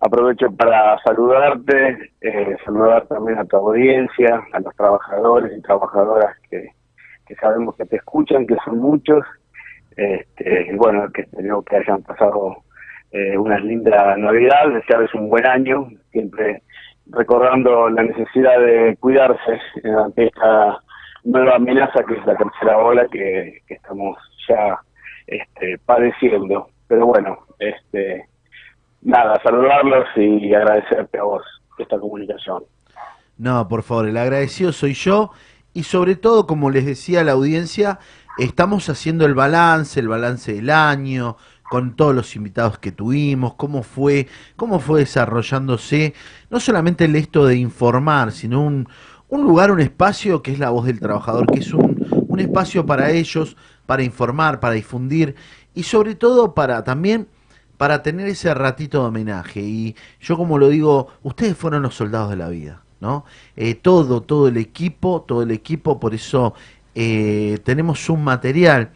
Speaker 88: Aprovecho para saludarte, eh, saludar también a tu audiencia, a los trabajadores y trabajadoras que, que sabemos que te escuchan, que son muchos, este, y bueno, que espero que hayan pasado eh, una linda Navidad, desearles un buen año, siempre recordando la necesidad de cuidarse ante esta nueva amenaza que es la tercera ola que, estamos ya este, padeciendo. Pero bueno, este nada, saludarlos y agradecerte a vos esta comunicación.
Speaker 10: No, por favor, el agradecido soy yo y sobre todo, como les decía a la audiencia, estamos haciendo el balance, el balance del año, con todos los invitados que tuvimos, cómo fue, cómo fue desarrollándose, no solamente el esto de informar, sino un, un lugar, un espacio que es la voz del trabajador, que es un, un espacio para ellos, para informar, para difundir y sobre todo para también para tener ese ratito de homenaje. Y yo como lo digo, ustedes fueron los soldados de la vida. ¿No? Eh, todo, todo el equipo, todo el equipo, por eso eh, tenemos un material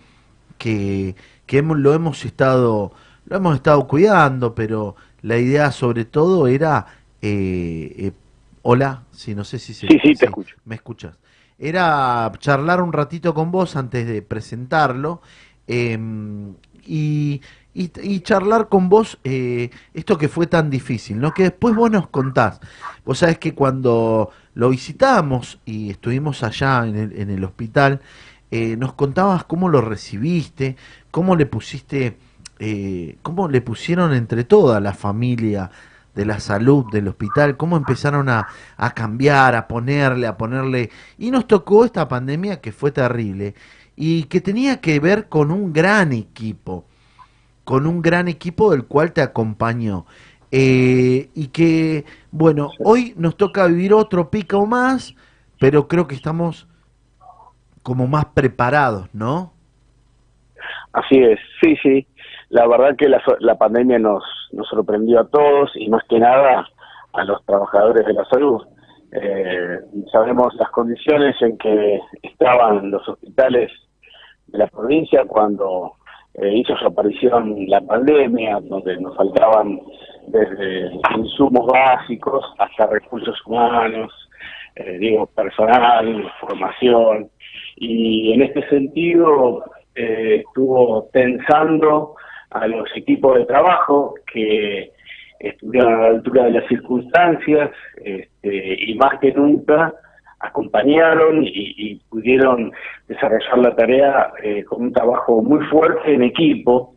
Speaker 10: que, que hemos, lo hemos estado lo hemos estado cuidando, pero la idea sobre todo era eh, hola, sí, no sé si se,
Speaker 88: sí, sí, te escucho.
Speaker 10: me escuchas. Era charlar un ratito con vos antes de presentarlo em, y, y, charlar con vos eh, esto que fue tan difícil, ¿no? Que después vos nos contás. Vos sabés que cuando lo visitamos y estuvimos allá en el, en el hospital, eh, nos contabas cómo lo recibiste, cómo le pusiste, eh, cómo le pusieron entre toda la familia de la salud del hospital, cómo empezaron a, a cambiar, a ponerle, a ponerle. Y nos tocó esta pandemia que fue terrible y que tenía que ver con un gran equipo, con un gran equipo del cual te acompañó. Eh, y que, bueno, hoy nos toca vivir otro pico más, pero creo que estamos como más preparados, ¿no?
Speaker 88: Así es, sí, sí. La verdad que la, la pandemia nos, nos sorprendió a todos y más que nada a los trabajadores de la salud. Eh, sabemos las condiciones en que estaban los hospitales de la provincia cuando eh, hizo su aparición la pandemia, donde nos faltaban desde insumos básicos hasta recursos humanos, eh, digo, personal, formación, y en este sentido eh, estuvo tensando a los equipos de trabajo que estuvieron a la altura de las circunstancias este, y más que nunca acompañaron y, pudieron desarrollar la tarea eh, con un trabajo muy fuerte en equipo,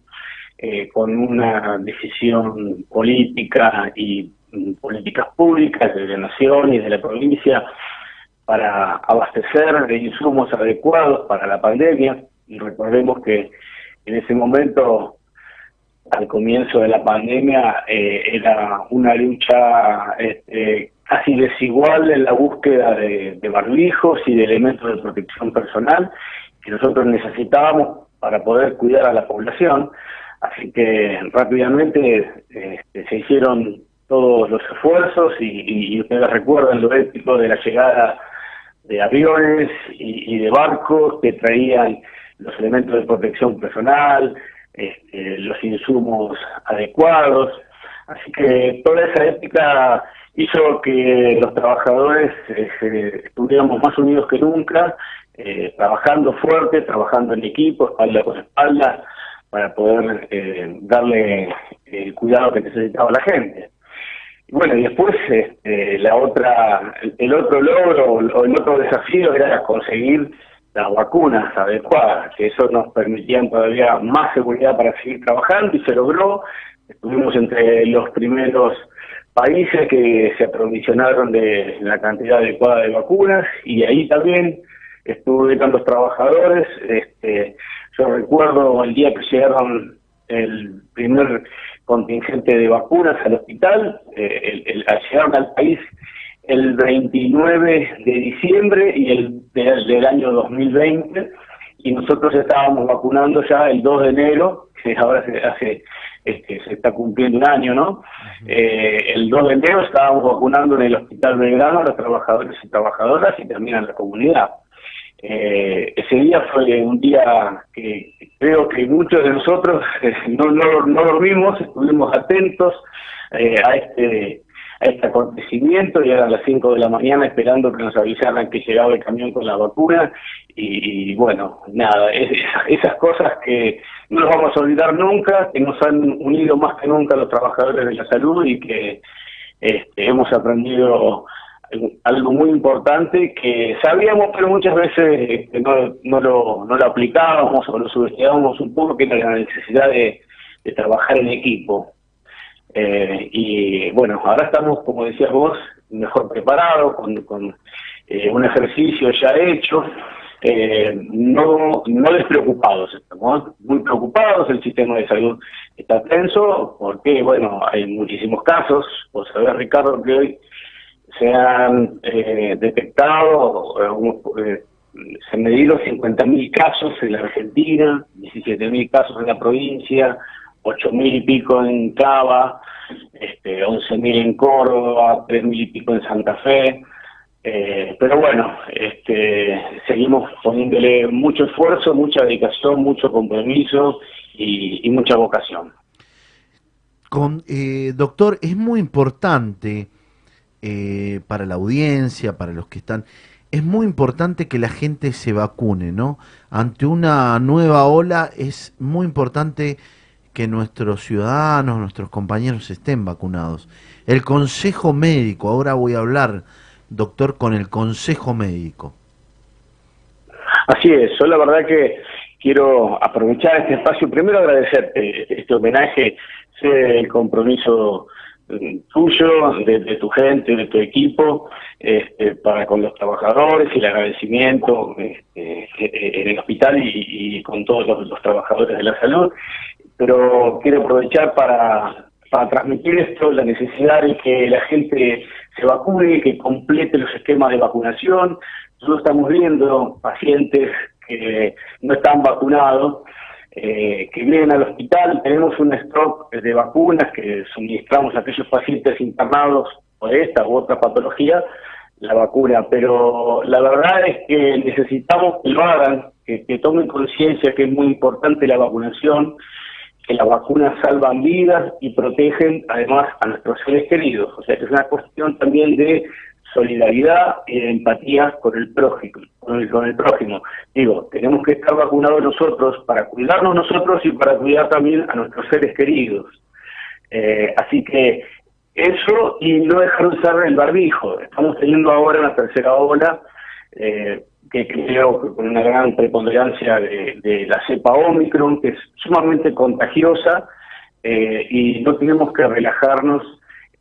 Speaker 88: eh, con una decisión política y mm, políticas públicas de la nación y de la provincia para abastecer de insumos adecuados para la pandemia. Y recordemos que en ese momento, al comienzo de la pandemia, eh, era una lucha este, casi desigual en la búsqueda de, barbijos y de elementos de protección personal que nosotros necesitábamos para poder cuidar a la población. Así que rápidamente este, se hicieron todos los esfuerzos y, ustedes recuerdan lo épico de la llegada de aviones y, de barcos que traían los elementos de protección personal, este, los insumos adecuados. Así que toda esa épica hizo que los trabajadores eh, estuviéramos más unidos que nunca, eh, trabajando fuerte, trabajando en equipo, espalda con espalda, para poder eh, darle el cuidado que necesitaba la gente. Y bueno, y después este, la otra, el otro logro o el otro desafío era conseguir las vacunas adecuadas, que eso nos permitía todavía más seguridad para seguir trabajando y se logró. Estuvimos entre los primeros países que se aprovisionaron de la cantidad adecuada de vacunas y ahí también estuve con los trabajadores. Este, yo recuerdo el día que llegaron el primer contingente de vacunas al hospital, eh, el, llegaron al país el 29 de diciembre y el del año 2020 y nosotros estábamos vacunando ya el 2 de enero, que ahora se hace este, se está cumpliendo un año, ¿no? Eh, el 2 de enero estábamos vacunando en el Hospital Belgrano a los trabajadores y trabajadoras y también a la comunidad. Eh, ese día fue un día que creo que muchos de nosotros eh, no, no, no dormimos, estuvimos atentos a este a este acontecimiento y eran las 5 de la mañana esperando que nos avisaran que llegaba el camión con la vacuna y, bueno, nada, esas cosas que no nos vamos a olvidar nunca, que nos han unido más que nunca los trabajadores de la salud y que este, hemos aprendido algo muy importante que sabíamos pero muchas veces este, no, no, lo, no lo aplicábamos o lo subestimábamos un poco que era la necesidad de trabajar en equipo. Eh, y bueno, ahora estamos, como decías vos, mejor preparados, con, eh, un ejercicio ya hecho, eh, no, no despreocupados, estamos muy preocupados, el sistema de salud está tenso, porque bueno, hay muchísimos casos, vos sabés Ricardo que hoy se han detectado, se han medido 50.000 casos en la Argentina, 17.000 casos en la provincia, ocho mil y pico en Cava, este, once mil en Córdoba, tres mil y pico en Santa Fe. Eh, pero bueno, este, seguimos poniéndole mucho esfuerzo, mucha dedicación, mucho compromiso y, mucha vocación.
Speaker 10: Con, eh, doctor, es muy importante eh, para la audiencia, para los que están, es muy importante que la gente se vacune, ¿no? Ante una nueva ola es muy importante que nuestros ciudadanos, nuestros compañeros estén vacunados. El Consejo Médico, ahora voy a hablar, doctor, con el Consejo Médico.
Speaker 88: Así es, yo la verdad que quiero aprovechar este espacio, primero agradecerte este homenaje, el compromiso tuyo, de, tu gente, de tu equipo, este, para con los trabajadores y el agradecimiento este, en el hospital y, con todos los, trabajadores de la salud. Pero quiero aprovechar para, para transmitir esto, la necesidad de que la gente se vacune, que complete los esquemas de vacunación. Nosotros estamos viendo pacientes que no están vacunados eh, que vienen al hospital. Tenemos un stock de vacunas que suministramos a aquellos pacientes internados por esta u otra patología, la vacuna. Pero la verdad es que necesitamos que lo hagan, que, tomen conciencia que es muy importante la vacunación, que las vacunas salvan vidas y protegen además a nuestros seres queridos. O sea que es una cuestión también de solidaridad y empatía con el prójimo, con el, prójimo. Digo, tenemos que estar vacunados nosotros para cuidarnos nosotros y para cuidar también a nuestros seres queridos. Eh, así que eso y no dejar de usar el barbijo. Estamos teniendo ahora una tercera ola eh, que creo que con una gran preponderancia de, la cepa Omicron, que es sumamente contagiosa eh, y no tenemos que relajarnos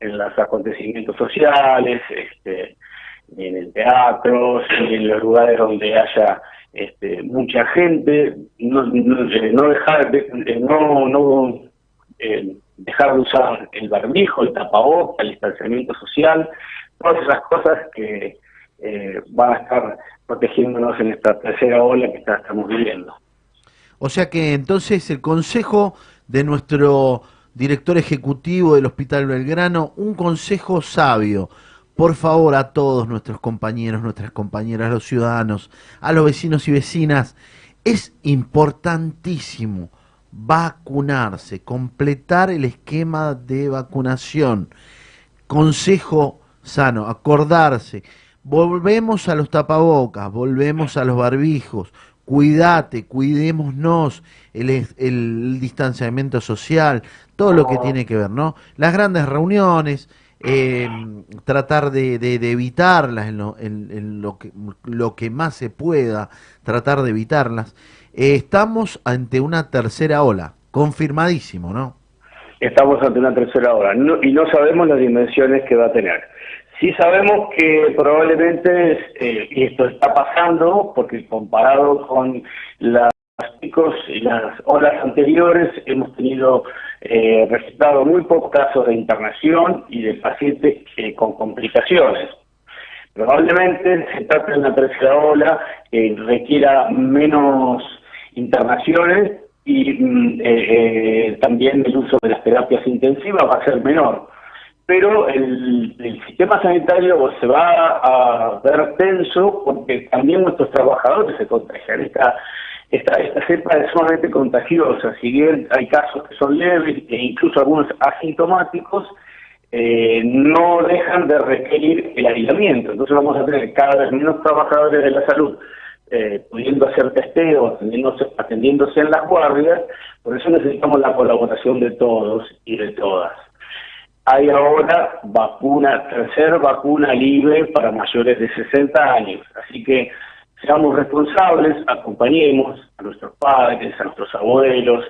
Speaker 88: en los acontecimientos sociales, este, en el teatro, en los lugares donde haya este, mucha gente, no, no, dejar de, no, no eh, dejar de usar el barbijo, el tapabocas, el distanciamiento social, todas esas cosas que eh, a estar protegiéndonos en esta tercera ola que estamos viviendo.
Speaker 10: O sea que entonces el consejo de nuestro director ejecutivo del Hospital Belgrano, un consejo sabio. Por favor, a todos nuestros compañeros, nuestras compañeras, los ciudadanos, a los vecinos y vecinas, es importantísimo vacunarse, completar el esquema de vacunación. Consejo sano, acordarse. Volvemos a los tapabocas, volvemos a los barbijos, cuídate, cuidémonos, el, el distanciamiento social, todo lo que tiene que ver, ¿no? Las grandes reuniones, eh, tratar de, evitarlas en, lo, en, lo, que, lo que más se pueda, tratar de evitarlas. Eh, estamos ante una tercera ola, confirmadísimo, ¿no?
Speaker 88: Estamos ante una tercera ola y no sabemos las dimensiones que va a tener. Sí sabemos que probablemente, eh, y esto está pasando, porque comparado con las picos y las olas anteriores, hemos tenido eh, muy pocos casos de internación y de pacientes eh, con complicaciones. Probablemente se trate de una tercera ola que requiera menos internaciones y mm, eh, también el uso de las terapias intensivas va a ser menor pero el, sistema sanitario se va a ver tenso porque también nuestros trabajadores se contagian. Esta, esta, esta cepa es sumamente contagiosa, si bien hay casos que son leves e incluso algunos asintomáticos, eh, no dejan de requerir el aislamiento. Entonces vamos a tener cada vez menos trabajadores de la salud eh, pudiendo hacer testeo, atendiéndose, atendiéndose en las guardias, por eso necesitamos la colaboración de todos y de todas hay ahora vacuna, tercera vacuna libre para mayores de 60 años. Así que seamos responsables, acompañemos a nuestros padres, a nuestros abuelos,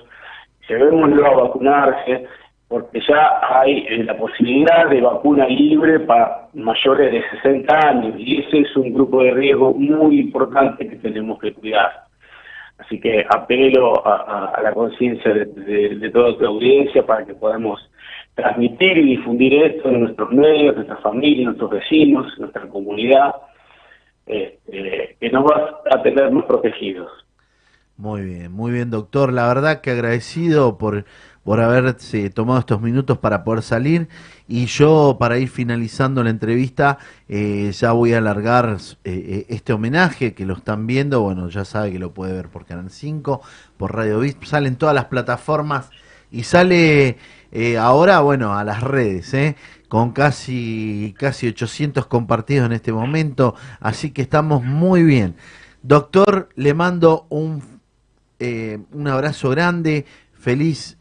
Speaker 88: llevémoslo a vacunarse, porque ya hay eh, la posibilidad de vacuna libre para mayores de 60 años y ese es un grupo de riesgo muy importante que tenemos que cuidar. Así que apelo a, la conciencia de, toda tu audiencia para que podamos transmitir y difundir esto en nuestros medios, nuestras familias, nuestros vecinos, nuestra comunidad, este, que nos va a tenernos protegidos.
Speaker 10: Muy bien, muy bien, doctor. La verdad que agradecido por, por haberse tomado estos minutos para poder salir. Y yo, para ir finalizando la entrevista, eh, ya voy a alargar eh, eh, este homenaje que lo están viendo. Bueno, ya sabe que lo puede ver por Canal 5, por Radio Vist. Salen todas las plataformas y sale eh, ahora, bueno, a las redes, ¿eh? con casi, casi 800 compartidos en este momento, así que estamos muy bien. Doctor, le mando un, eh, un abrazo grande, feliz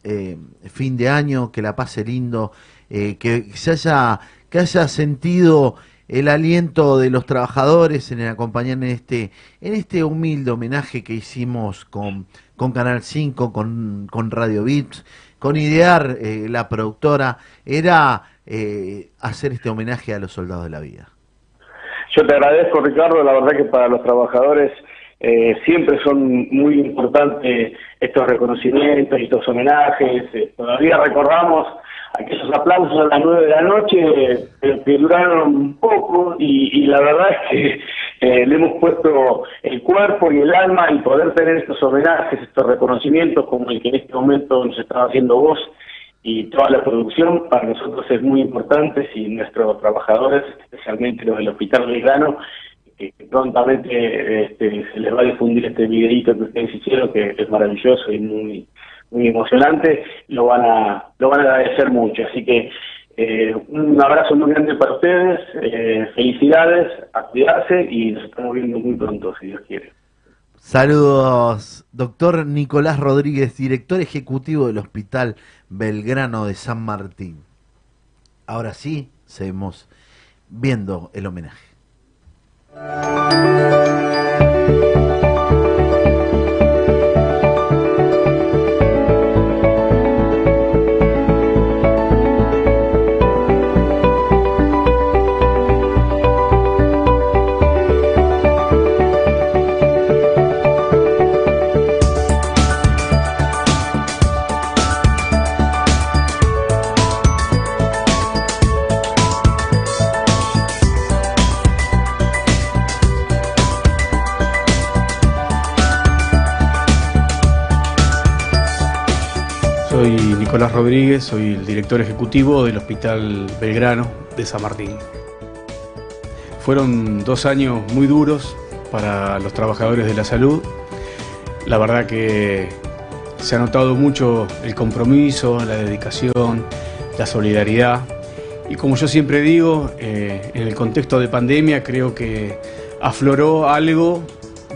Speaker 10: fin de año, que la pase lindo, que, se haya, que haya sentido el aliento de los trabajadores en el acompañar en este, en este humilde homenaje que hicimos con, con Canal 5, con, con Radio Vips con idear eh, la productora era eh, hacer este homenaje a los soldados de la vida.
Speaker 88: Yo te agradezco, Ricardo. La verdad que para los trabajadores eh, siempre son muy importantes estos reconocimientos estos homenajes. Eh, todavía recordamos aquellos aplausos a las nueve de la noche, pero que duraron un poco y, la verdad es que eh, le hemos puesto el cuerpo y el alma y poder tener estos homenajes, estos reconocimientos como el que en este momento nos está haciendo vos y toda la producción para nosotros es muy importante y nuestros trabajadores, especialmente los del Hospital Belgrano, que prontamente este, se les va a difundir este videito que ustedes hicieron, que es maravilloso y muy muy emocionante, lo van a lo van a agradecer mucho. Así que eh, un abrazo muy grande para ustedes, eh, felicidades, a cuidarse y nos estamos viendo muy pronto, si Dios quiere.
Speaker 10: Saludos, doctor Nicolás Rodríguez, director ejecutivo del Hospital Belgrano de San Martín. Ahora sí, seguimos viendo el homenaje.
Speaker 80: Nicolás Rodríguez, soy el director ejecutivo del Hospital Belgrano de San Martín. Fueron dos años muy duros para los trabajadores de la salud. La verdad que se ha notado mucho el compromiso, la dedicación, la solidaridad. Y como yo siempre digo, eh, en el contexto de pandemia creo que afloró algo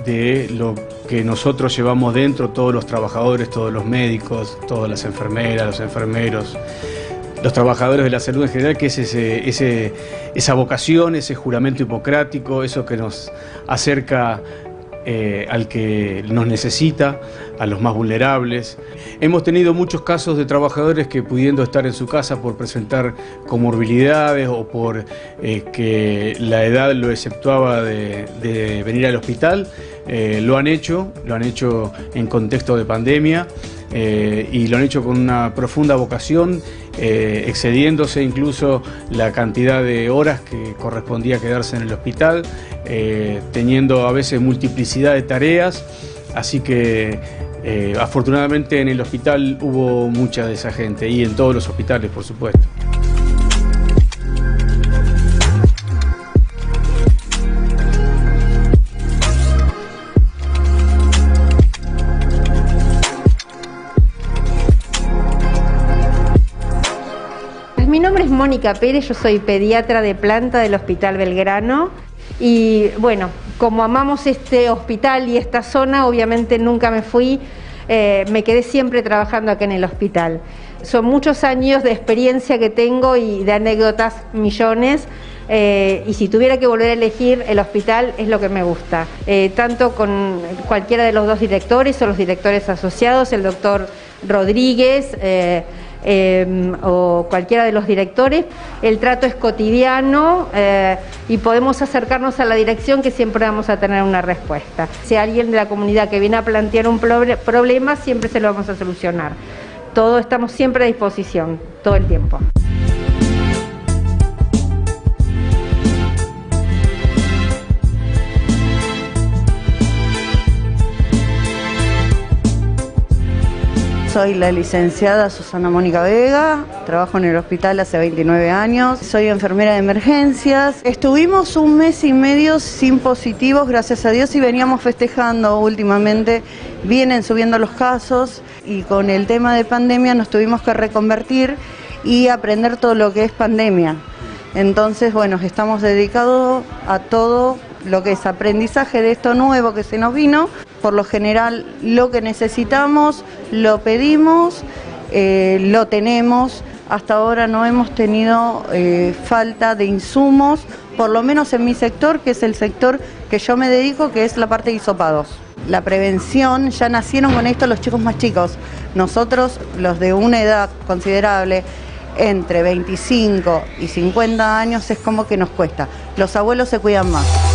Speaker 80: de lo que nosotros llevamos dentro, todos los trabajadores, todos los médicos, todas las enfermeras, los enfermeros, los trabajadores de la salud en general, que es ese, esa vocación, ese juramento hipocrático, eso que nos acerca eh, al que nos necesita, a los más vulnerables. Hemos tenido muchos casos de trabajadores que pudiendo estar en su casa por presentar comorbilidades o por eh, que la edad lo exceptuaba de, venir al hospital, eh, lo han hecho, lo han hecho en contexto de pandemia. y lo han hecho con una profunda vocación, excediéndose incluso la cantidad de horas que correspondía quedarse en el hospital. Eh, teniendo a veces multiplicidad de tareas, así que eh, afortunadamente en el hospital hubo mucha de esa gente y en todos los hospitales, por supuesto.
Speaker 89: Mónica Pérez, yo soy pediatra de planta del Hospital Belgrano y bueno, como amamos este hospital y esta zona, obviamente nunca me fui, eh, me quedé siempre trabajando acá en el hospital. Son muchos años de experiencia que tengo y de anécdotas millones. Eh, y si tuviera que volver a elegir el hospital es lo que me gusta, eh, tanto con cualquiera de los dos directores o los directores asociados, el doctor Rodríguez, Em, o cualquiera de los directores, el trato es cotidiano eh, y podemos acercarnos a la dirección que siempre vamos a tener una respuesta. Si alguien de la comunidad que viene a plantear un problema, siempre se lo vamos a solucionar. Todo estamos siempre a disposición, todo el tiempo.
Speaker 90: Soy la licenciada Susana Mónica Vega, trabajo en el hospital hace 29 años, soy enfermera de emergencias. Estuvimos un mes y medio sin positivos, gracias a Dios, y veníamos festejando últimamente. Vienen subiendo los casos y con el tema de pandemia nos tuvimos que reconvertir y aprender todo lo que es pandemia. Entonces, bueno, estamos dedicados a todo lo que es aprendizaje de esto nuevo que se nos vino por lo general lo que necesitamos lo pedimos, eh, lo tenemos. Hasta ahora no hemos tenido eh, falta de insumos por lo menos en mi sector, que es el sector que yo me dedico, que es la parte de hisopados. La prevención, ya nacieron con esto los chicos más chicos. Nosotros, los de una edad considerable, entre 25 y 50 años, es como que nos cuesta. Los abuelos se cuidan más.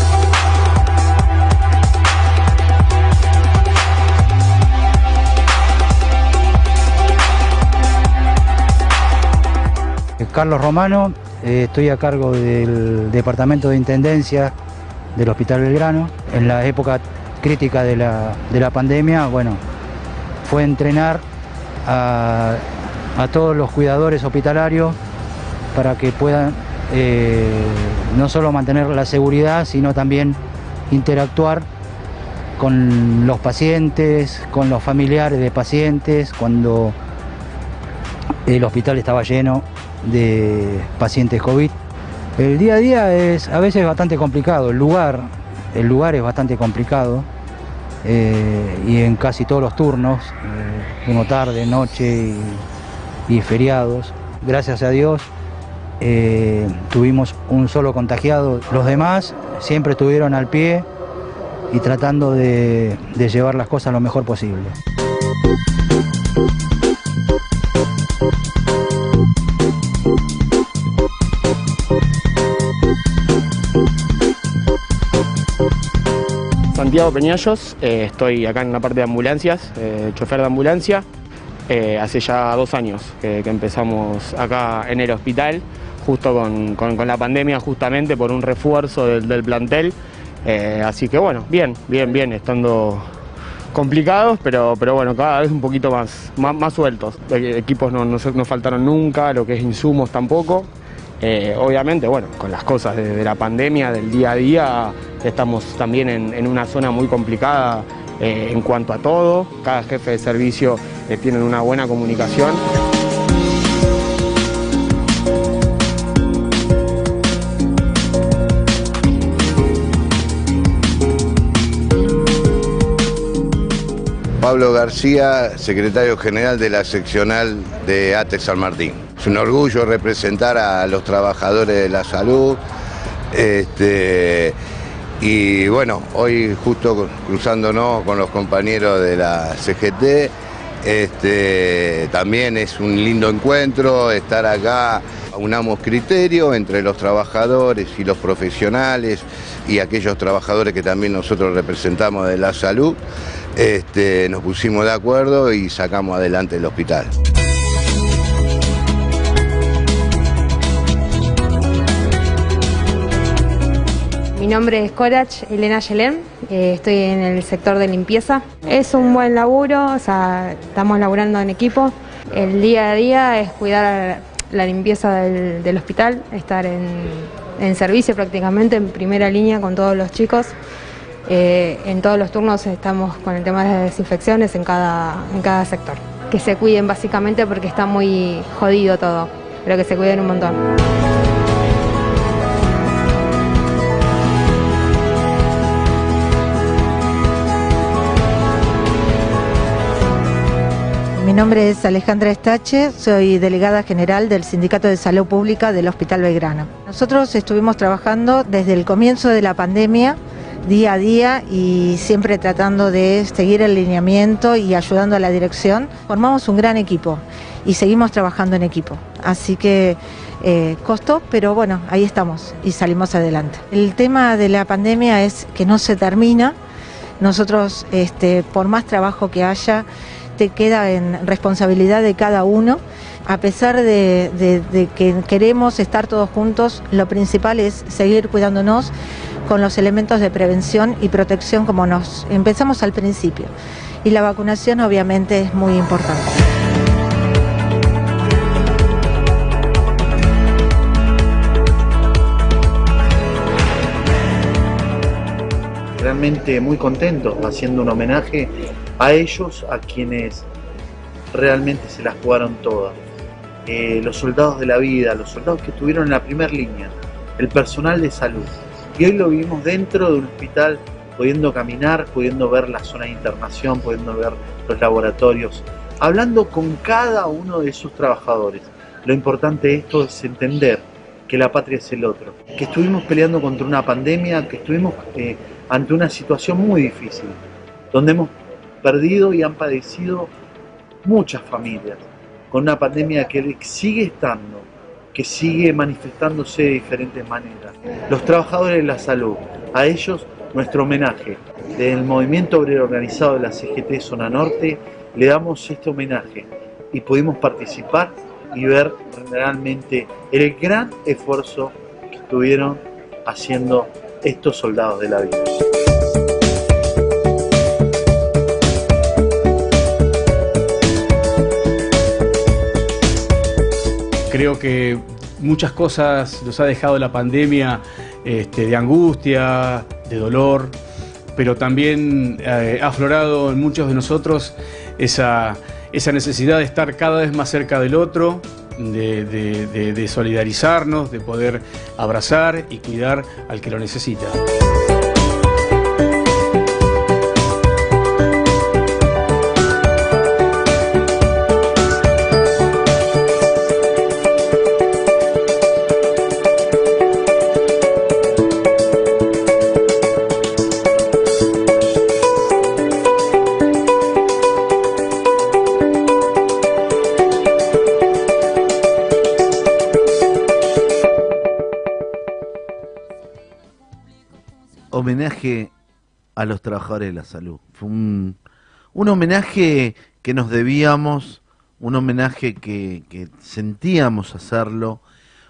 Speaker 91: Carlos Romano, eh, estoy a cargo del Departamento de Intendencia del Hospital Belgrano. En la época crítica de la, de la pandemia, bueno, fue entrenar a, a todos los cuidadores hospitalarios para que puedan eh, no solo mantener la seguridad, sino también interactuar con los pacientes, con los familiares de pacientes, cuando el hospital estaba lleno de pacientes COVID. El día a día es a veces bastante complicado, el lugar, el lugar es bastante complicado eh, y en casi todos los turnos, eh, uno tarde, noche y, feriados. Gracias a Dios eh, tuvimos un solo contagiado, los demás siempre estuvieron al pie y tratando de, de llevar las cosas lo mejor posible.
Speaker 89: Santiago Peñallos, eh, estoy acá en la parte de ambulancias, eh, chofer de ambulancia. Eh, hace ya dos años que, empezamos acá en el hospital, justo con, con, la pandemia, justamente por un refuerzo del, plantel. Así que bueno, bien, bien, bien, estando complicados, pero, pero bueno, cada vez un poquito más, más, más sueltos. Equipos no, no, no faltaron nunca, lo que es insumos tampoco. Eh, obviamente, bueno, con las cosas de, la pandemia, del día a día, estamos también en, en una zona muy complicada eh, en cuanto a todo. Cada jefe de servicio eh, tiene una buena comunicación.
Speaker 92: Pablo García, secretario general de la seccional de ATE San Martín. Es un orgullo representar a los trabajadores de la salud. Este, y bueno, hoy justo cruzándonos con los compañeros de la CGT, este, también es un lindo encuentro estar acá. Unamos criterio entre los trabajadores y los profesionales y aquellos trabajadores que también nosotros representamos de la salud. Este, nos pusimos de acuerdo y sacamos adelante el hospital.
Speaker 93: Mi nombre es Corach Elena Yelén, eh, estoy en el sector de limpieza. Es un buen laburo, o sea, estamos laburando en equipo. El día a día es cuidar la limpieza del, hospital, estar en, en, servicio prácticamente, en primera línea con todos los chicos. Eh, en todos los turnos estamos con el tema de las desinfecciones en cada, en cada sector. Que se cuiden básicamente porque está muy jodido todo, pero que se cuiden un montón.
Speaker 94: Nombre es Alejandra Estache, soy delegada general del Sindicato de Salud Pública del Hospital Belgrano. Nosotros estuvimos trabajando desde el comienzo de la pandemia, día a día y siempre tratando de seguir el lineamiento y ayudando a la dirección. Formamos un gran equipo y seguimos trabajando en equipo. Así que eh, costó, pero bueno, ahí estamos y salimos adelante. El tema de la pandemia es que no se termina. Nosotros, este, por más trabajo que haya, te queda en responsabilidad de cada uno. A pesar de, de, de, que queremos estar todos juntos, lo principal es seguir cuidándonos con los elementos de prevención y protección como nos empezamos al principio. Y la vacunación obviamente es muy importante.
Speaker 10: Realmente muy contentos haciendo un homenaje a ellos, a quienes realmente se las jugaron todas. Eh, los soldados de la vida, los soldados que estuvieron en la primera línea, el personal de salud. Y hoy lo vivimos dentro de un hospital, pudiendo caminar, pudiendo ver la zona de internación, pudiendo ver los laboratorios, hablando con cada uno de sus trabajadores. Lo importante de esto es entender que la patria es el otro, que estuvimos peleando contra una pandemia, que estuvimos eh, ante una situación muy difícil, donde hemos perdido y han padecido muchas familias, con una pandemia que sigue estando, que sigue manifestándose de diferentes maneras. Los trabajadores de la salud, a ellos nuestro homenaje. Del Movimiento Obrero Organizado de la CGT Zona Norte le damos este homenaje y pudimos participar y ver realmente el gran esfuerzo que estuvieron haciendo estos soldados de la vida.
Speaker 95: Creo que muchas cosas nos ha dejado la pandemia este, de angustia, de dolor, pero también eh, ha aflorado en muchos de nosotros esa, esa necesidad de estar cada vez más cerca del otro, de, solidarizarnos, de poder abrazar y cuidar al que lo necesita.
Speaker 10: A los trabajadores de la salud. Fue un, homenaje que nos debíamos, un homenaje que, sentíamos hacerlo,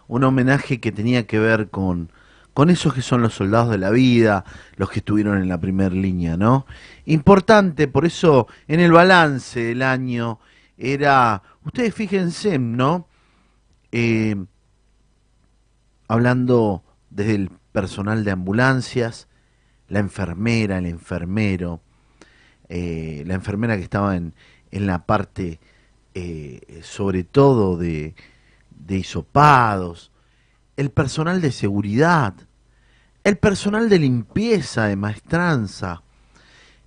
Speaker 10: un homenaje que tenía que ver con, con esos que son los soldados de la vida, los que estuvieron en la primera línea, ¿no? Importante, por eso en el balance del año era, ustedes fíjense, ¿no? Eh, hablando desde el personal de ambulancias, la enfermera, el enfermero, eh, la enfermera que estaba en, en la parte eh, sobre todo de, de hisopados, el personal de seguridad, el personal de limpieza, de maestranza,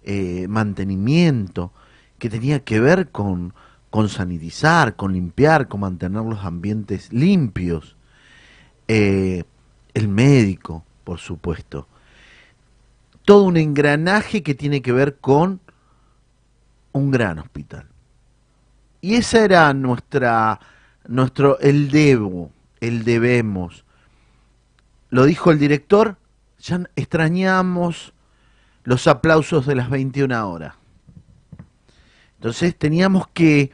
Speaker 10: eh, mantenimiento, que tenía que ver con, con sanitizar, con limpiar, con mantener los ambientes limpios, el médico, por supuesto, todo un engranaje que tiene que ver con un gran hospital. Y esa era nuestra, nuestro, el debo, el debemos. Lo dijo el director, ya extrañamos los aplausos de las 21 horas. Entonces teníamos que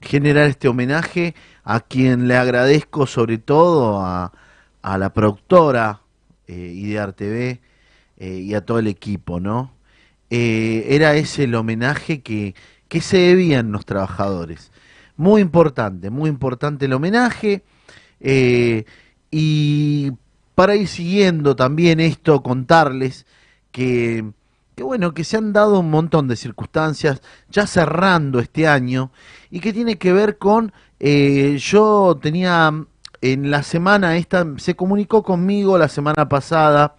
Speaker 10: generar este homenaje a quien le agradezco sobre todo a, a la productora eh, Idear TV, eh, y a todo el equipo, ¿no? Eh, era ese el homenaje que, que se debían los trabajadores. Muy importante, muy importante el homenaje. Eh, y para ir siguiendo también esto, contarles que, que, bueno, que se han dado un montón de circunstancias ya cerrando este año y que tiene que ver con, yo tenía en la semana esta, se comunicó conmigo la semana pasada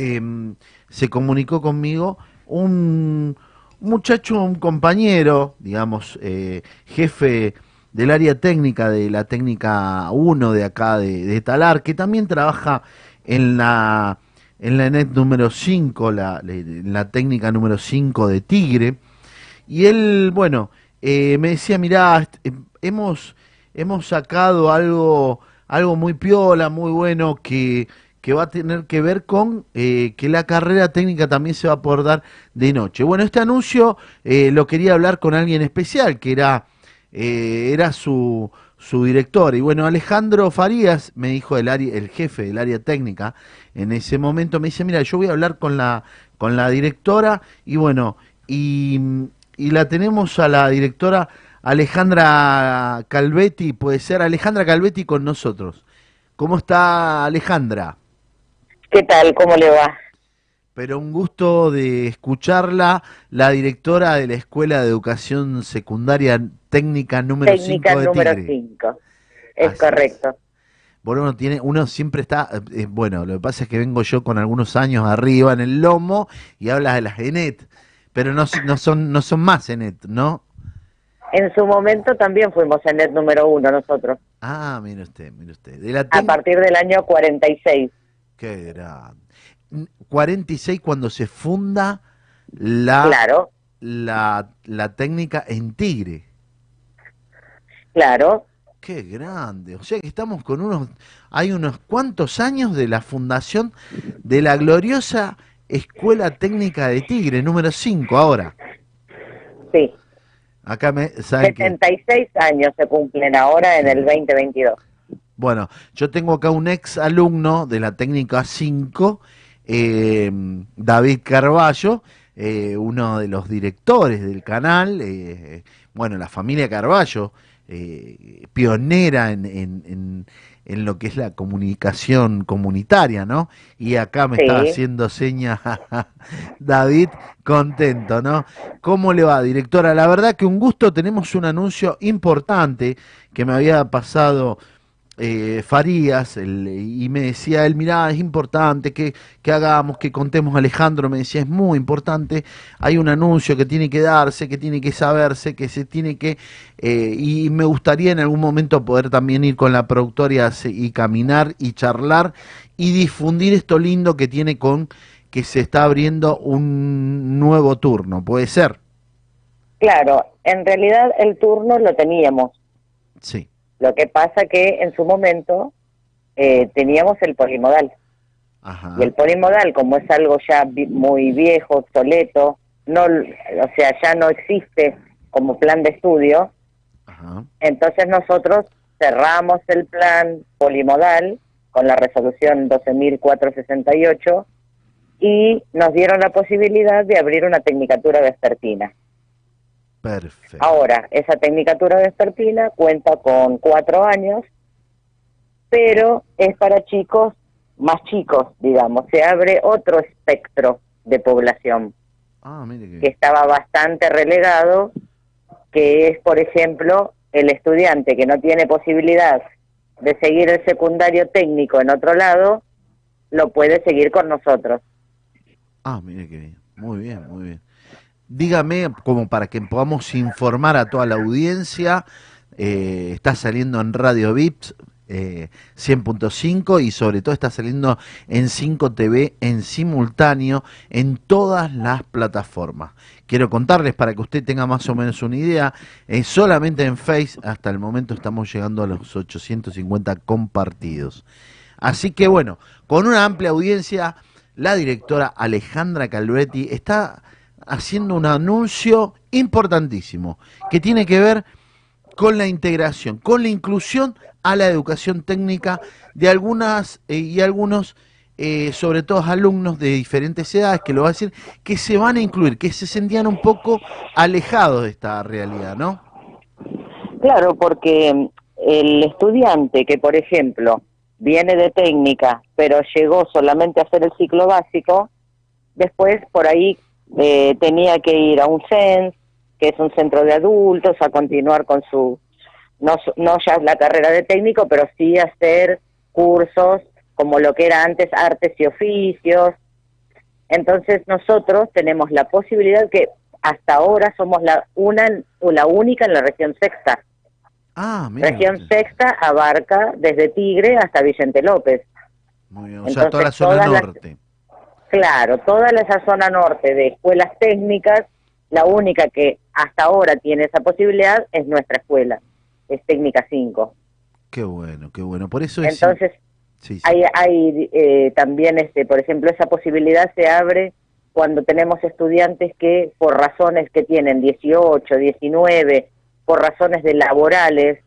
Speaker 10: Em, se comunicó conmigo un muchacho, un compañero, digamos, eh, jefe del área técnica de la técnica 1 de acá de, Talar, que también trabaja en la en la NET número 5, la, la técnica número 5 de Tigre. Y él, bueno, eh, me decía, mirá, hemos, hemos sacado algo, algo muy piola, muy bueno, que, que va a tener que ver con eh, que la carrera técnica también se va a poder dar de noche. Bueno, este anuncio eh, lo quería hablar con alguien especial, que era, eh, era su, su director. Y bueno, Alejandro Farías, me dijo el, área, el jefe del área técnica, en ese momento me dice, mira, yo voy a hablar con la, con la directora y bueno, y, y la tenemos a la directora Alejandra Calvetti, puede ser Alejandra Calvetti con nosotros. ¿Cómo está Alejandra?
Speaker 57: ¿Qué tal? ¿Cómo le va?
Speaker 10: Pero un gusto de escucharla, la directora de la Escuela de Educación Secundaria Técnica número 5
Speaker 57: Técnica número 5, es correcto.
Speaker 10: Bueno, uno, tiene, uno siempre está, eh, bueno, lo que pasa es que vengo yo con algunos años arriba en el lomo y hablas de las ENET, pero no, no, son, no son más ENET, ¿no?
Speaker 57: En su momento también fuimos en el número uno nosotros.
Speaker 10: Ah, mire usted, mire usted. De la
Speaker 57: A partir del año 46.
Speaker 10: Qué grande. 46 cuando se funda la,
Speaker 57: Claro.
Speaker 10: la, la técnica en Tigre.
Speaker 57: Claro.
Speaker 10: Qué grande. O sea que estamos con unos, hay unos cuantos años de la fundación de la gloriosa Escuela Técnica de Tigre, número 5 ahora.
Speaker 57: Sí.
Speaker 10: Acá me, ¿saben qué?
Speaker 57: 76 años se cumplen ahora en el 2022.
Speaker 10: Bueno, yo tengo acá un ex alumno de la técnica 5, eh, David Carballo, eh, uno de los directores del canal, eh, bueno, la familia Carballo, pionera en, en- en- en lo que es la comunicación comunitaria, ¿no? Y acá me
Speaker 57: Sí.
Speaker 10: está haciendo señas David, contento, ¿no? ¿Cómo le va, directora? La verdad que un gusto, tenemos un anuncio importante que me había pasado eh, Farías el- y me decía él, mirá, es importante que, que hagamos, que contemos, Alejandro me decía, es muy importante, hay un anuncio que tiene que darse, que tiene que saberse, que se tiene que, eh, y me gustaría en algún momento poder también ir con la productora y caminar y charlar y difundir esto lindo que tiene con que se está abriendo un nuevo turno, puede ser,
Speaker 57: Claro, en realidad el turno lo teníamos.
Speaker 10: sí.
Speaker 57: Lo que pasa que en su momento eh, teníamos el polimodal.
Speaker 10: Ajá.
Speaker 57: Y el polimodal, como es algo ya vi- muy viejo, obsoleto, no, o sea, ya no existe como plan de estudio, entonces nosotros cerramos el plan polimodal con la resolución 12.468 y nos dieron la posibilidad de abrir una tecnicatura vespertina.
Speaker 10: Perfecto.
Speaker 57: Ahora, esa tecnicatura vespertina cuenta con cuatro años, pero es para chicos más chicos, digamos. Se abre otro espectro de población
Speaker 10: Ah, mire que
Speaker 57: que estaba bastante relegado, que es, por ejemplo, el estudiante que no tiene posibilidad de seguir el secundario técnico en otro lado, lo puede seguir con nosotros.
Speaker 10: Ah, mire que bien. Muy bien, muy bien. Dígame, como para que podamos informar a toda la audiencia, eh, está saliendo en Radio Vips eh, 100.5 y sobre todo está saliendo en 5 TV en simultáneo en todas las plataformas. Quiero contarles para que usted tenga más o menos una idea, solamente en Face hasta el momento estamos llegando a los 850 compartidos. Así que bueno, con una amplia audiencia, la directora Alejandra Calvetti está haciendo un anuncio importantísimo que tiene que ver con la integración, con la inclusión a la educación técnica de algunas eh, y algunos, eh, sobre todo alumnos de diferentes edades, que lo va a decir, que se van a incluir, que se sentían un poco alejados de esta realidad, ¿no?
Speaker 57: Claro, porque mm, el estudiante que, por ejemplo, viene de técnica, pero llegó solamente a hacer el ciclo básico, después por ahí eh, tenía que ir a un CENS, que es un centro de adultos, a continuar con su, no, no ya la carrera de técnico, pero sí hacer cursos como lo que era antes artes y oficios. Entonces nosotros tenemos la posibilidad que hasta ahora somos la una o la única en la región sexta.
Speaker 10: Ah, mira.
Speaker 57: Región sexta abarca desde Tigre hasta Vicente López.
Speaker 10: Muy bien, o sea, toda la
Speaker 57: Entonces,
Speaker 10: zona
Speaker 57: todas las-
Speaker 10: norte.
Speaker 57: Claro, toda esa zona norte de escuelas técnicas, la única que hasta ahora tiene esa posibilidad es nuestra escuela, es Técnica 5.
Speaker 10: Qué bueno, qué bueno. Por eso es...
Speaker 57: Entonces,
Speaker 10: Sí, sí.
Speaker 57: hay, hay eh, también, este, por ejemplo, esa posibilidad se abre cuando tenemos estudiantes que por razones que tienen 18, 19, por razones de laborales,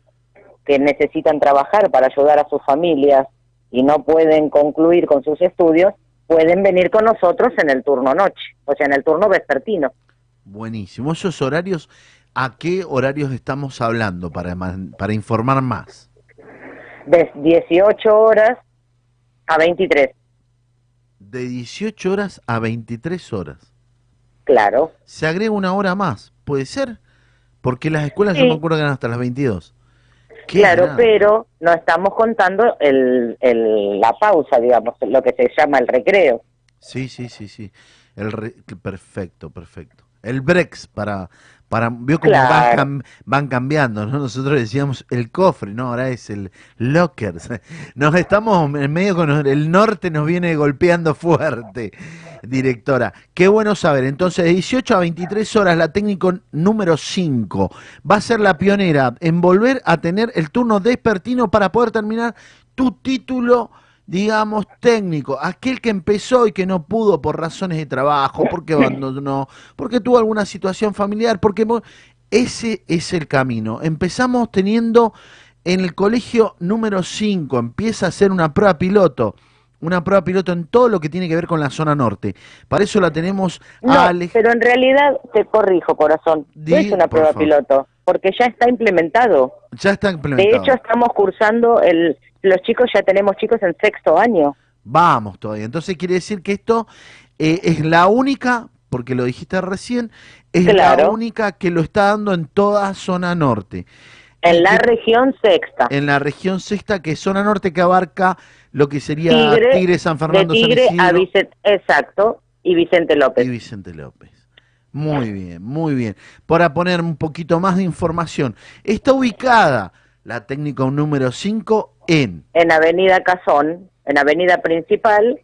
Speaker 57: que necesitan trabajar para ayudar a sus familias y no pueden concluir con sus estudios, pueden venir con nosotros en el turno noche, o sea, en el turno vespertino.
Speaker 10: Buenísimo. Esos horarios, ¿a qué horarios estamos hablando para, para informar más?
Speaker 57: De 18 horas a 23,
Speaker 10: De 18 horas a 23 horas.
Speaker 57: claro.
Speaker 10: Se agrega una hora más, ¿puede ser? Porque las escuelas yo me acuerdo que eran hasta las 22.
Speaker 57: Claro, pero no estamos contando el, el- la pausa, digamos, lo que se llama el recreo.
Speaker 10: Sí, sí, sí, sí. El re- Perfecto, perfecto. El Brex para para vio cómo
Speaker 57: Claro.
Speaker 10: van, cam- van cambiando, ¿no? Nosotros decíamos el cofre, no, ahora es el locker. Nos estamos en medio con el norte nos viene golpeando fuerte, directora. Qué bueno saber. Entonces, de 18 a 23 horas la técnico número 5 va a ser la pionera en volver a tener el turno despertino para poder terminar tu título digamos, técnico, aquel que empezó y que no pudo por razones de trabajo, porque abandonó, porque tuvo alguna situación familiar, porque ese es el camino. Empezamos teniendo en el colegio número 5, empieza a ser una prueba piloto, una prueba piloto en todo lo que tiene que ver con la zona norte. Para eso la tenemos
Speaker 57: No,
Speaker 10: a Ale-
Speaker 57: pero en realidad te corrijo, corazón. No es una prueba
Speaker 10: favor.
Speaker 57: piloto, porque ya está implementado.
Speaker 10: Ya está
Speaker 57: De
Speaker 10: implementado.
Speaker 57: hecho, estamos cursando, el, los chicos ya tenemos chicos en sexto año.
Speaker 10: Vamos todavía. Entonces quiere decir que esto eh, es la única, porque lo dijiste recién, es la única que lo está dando en toda zona norte.
Speaker 57: En la región sexta.
Speaker 10: En la región sexta, que es zona norte que abarca lo que sería
Speaker 57: Tigre,
Speaker 10: Tigre, San Fernando,
Speaker 57: de
Speaker 10: San
Speaker 57: Tigre a
Speaker 10: Isidro
Speaker 57: Vicente, exacto, y Vicente López.
Speaker 10: y Vicente López. Muy bien, muy bien. Para poner un poquito más de información, está ubicada la técnica número 5 en
Speaker 57: En Avenida Cazón, en Avenida Principal,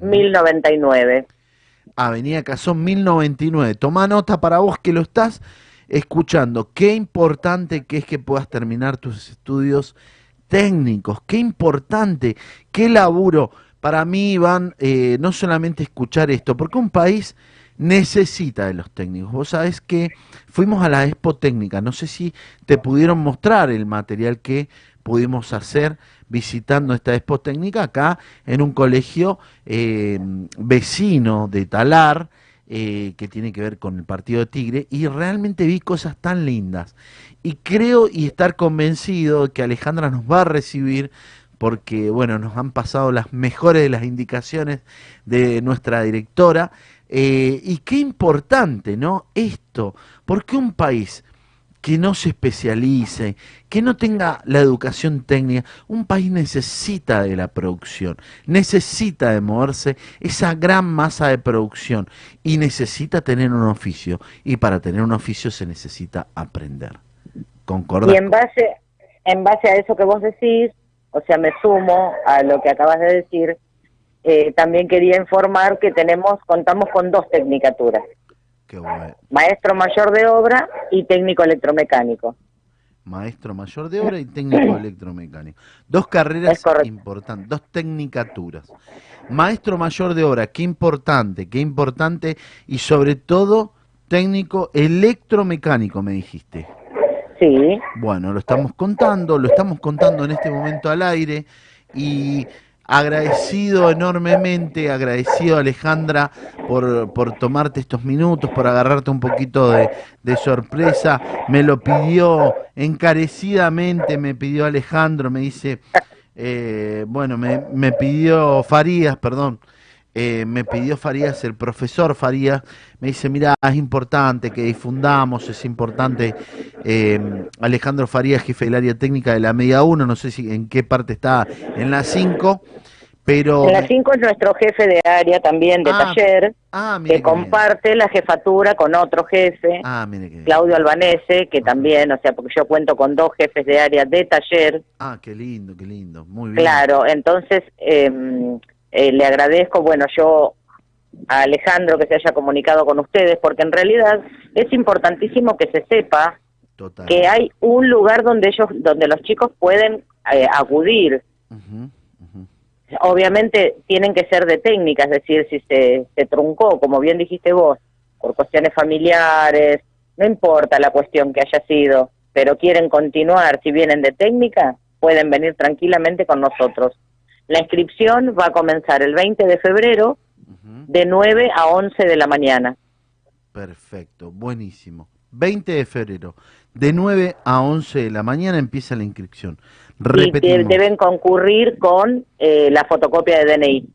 Speaker 57: 1099.
Speaker 10: Avenida Cazón 1099. Toma nota para vos que lo estás escuchando. Qué importante que es que puedas terminar tus estudios técnicos. Qué importante, qué laburo. Para mí, Iván, eh, no solamente escuchar esto, porque un país necesita de los técnicos. Vos sabés que fuimos a la Expo Técnica. No sé si te pudieron mostrar el material que pudimos hacer visitando esta Expo Técnica acá en un colegio eh, vecino de Talar, eh, que tiene que ver con el partido de Tigre, y realmente vi cosas tan lindas. Y creo y estar convencido que Alejandra nos va a recibir porque, bueno, nos han pasado las mejores de las indicaciones de nuestra directora. Eh, y qué importante, ¿no? Esto, porque un país que no se especialice, que no tenga la educación técnica. Un país necesita de la producción, necesita de moverse esa gran masa de producción y necesita tener un oficio. Y para tener un oficio se necesita aprender. ¿Concordás?
Speaker 57: Y en base, en base a eso que vos decís, o sea, me sumo a lo que acabas de decir, eh, también quería informar que tenemos, contamos con dos tecnicaturas,
Speaker 10: Qué bueno.
Speaker 57: maestro mayor de obra y técnico electromecánico.
Speaker 10: Maestro mayor de obra y técnico electromecánico. Dos carreras importantes, dos tecnicaturas. Maestro mayor de obra, qué importante, qué importante y sobre todo técnico electromecánico, me dijiste.
Speaker 57: Sí.
Speaker 10: Bueno, lo estamos contando, lo estamos contando en este momento al aire y agradecido enormemente, agradecido Alejandra por, por tomarte estos minutos, por agarrarte un poquito de, de sorpresa. Me lo pidió encarecidamente, me pidió Alejandro, me dice, eh, bueno, me, me pidió Farías, perdón. Eh, me pidió Farías, el profesor Farías, me dice, mira, es importante que difundamos, es importante, eh, Alejandro Farías, jefe del área técnica de la media 1, no sé si en qué parte está, en la 5, pero...
Speaker 57: En la 5 es nuestro jefe de área también de
Speaker 10: Ah,
Speaker 57: taller,
Speaker 10: ah, mire
Speaker 57: que
Speaker 10: bien.
Speaker 57: comparte la jefatura con otro jefe,
Speaker 10: Ah.
Speaker 57: Claudio Albanese, que también, o sea, porque yo cuento con dos jefes de área de taller,
Speaker 10: Ah, qué lindo, qué lindo, muy bien.
Speaker 57: Claro, entonces eh, eh, le agradezco, bueno, yo a Alejandro que se haya comunicado con ustedes, porque en realidad es importantísimo que se sepa
Speaker 10: Total.
Speaker 57: que hay un lugar donde ellos, donde los chicos pueden eh, acudir. Obviamente tienen que ser de técnica, es decir, si se, se truncó, como bien dijiste vos, por cuestiones familiares, no importa la cuestión que haya sido, pero quieren continuar, si vienen de técnica, pueden venir tranquilamente con nosotros. La inscripción va a comenzar el 20 de febrero de 9 a 11 de la mañana.
Speaker 10: Perfecto, buenísimo. 20 de febrero, de 9 a 11 de la mañana empieza la inscripción.
Speaker 57: Y
Speaker 10: Repetimos,
Speaker 57: deben concurrir con eh, la fotocopia de DNI.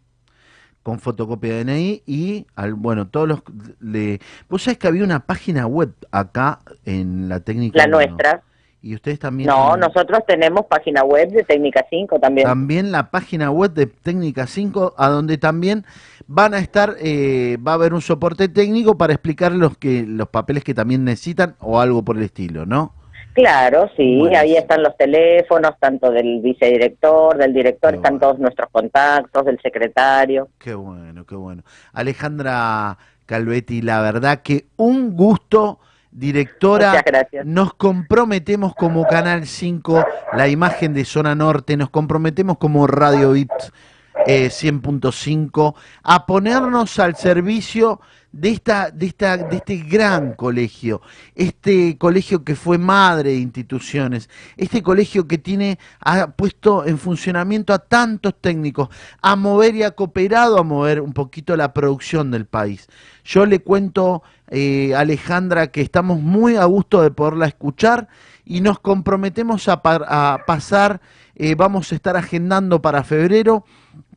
Speaker 10: con fotocopia de DNI y, al, bueno, todos los... Le, Vos sabés que había una página web acá en la técnica...
Speaker 57: La nuestra.
Speaker 10: Y ustedes también...
Speaker 57: No,
Speaker 10: tienen-
Speaker 57: nosotros tenemos página web de Técnica 5 también.
Speaker 10: También la página web de Técnica 5, a donde también van a estar, eh, va a haber un soporte técnico para explicar los, que, los papeles que también necesitan o algo por el estilo, ¿no?
Speaker 57: Claro, sí, ahí están los teléfonos, tanto del vicedirector, del director, están todos nuestros contactos, del secretario.
Speaker 10: Qué bueno, qué bueno. Alejandra Calvetti, la verdad que un gusto, directora. Nos comprometemos como Canal 5, la imagen de Zona Norte, nos comprometemos como Radio Bit eh, 100.5 a ponernos al servicio de esta, de esta, de este gran colegio, este colegio que fue madre de instituciones, este colegio que tiene, ha puesto en funcionamiento a tantos técnicos, a mover y ha cooperado a mover un poquito la producción del país. Yo le cuento, eh, Alejandra, que estamos muy a gusto de poderla escuchar y nos comprometemos a, a pasar, eh, vamos a estar agendando para febrero,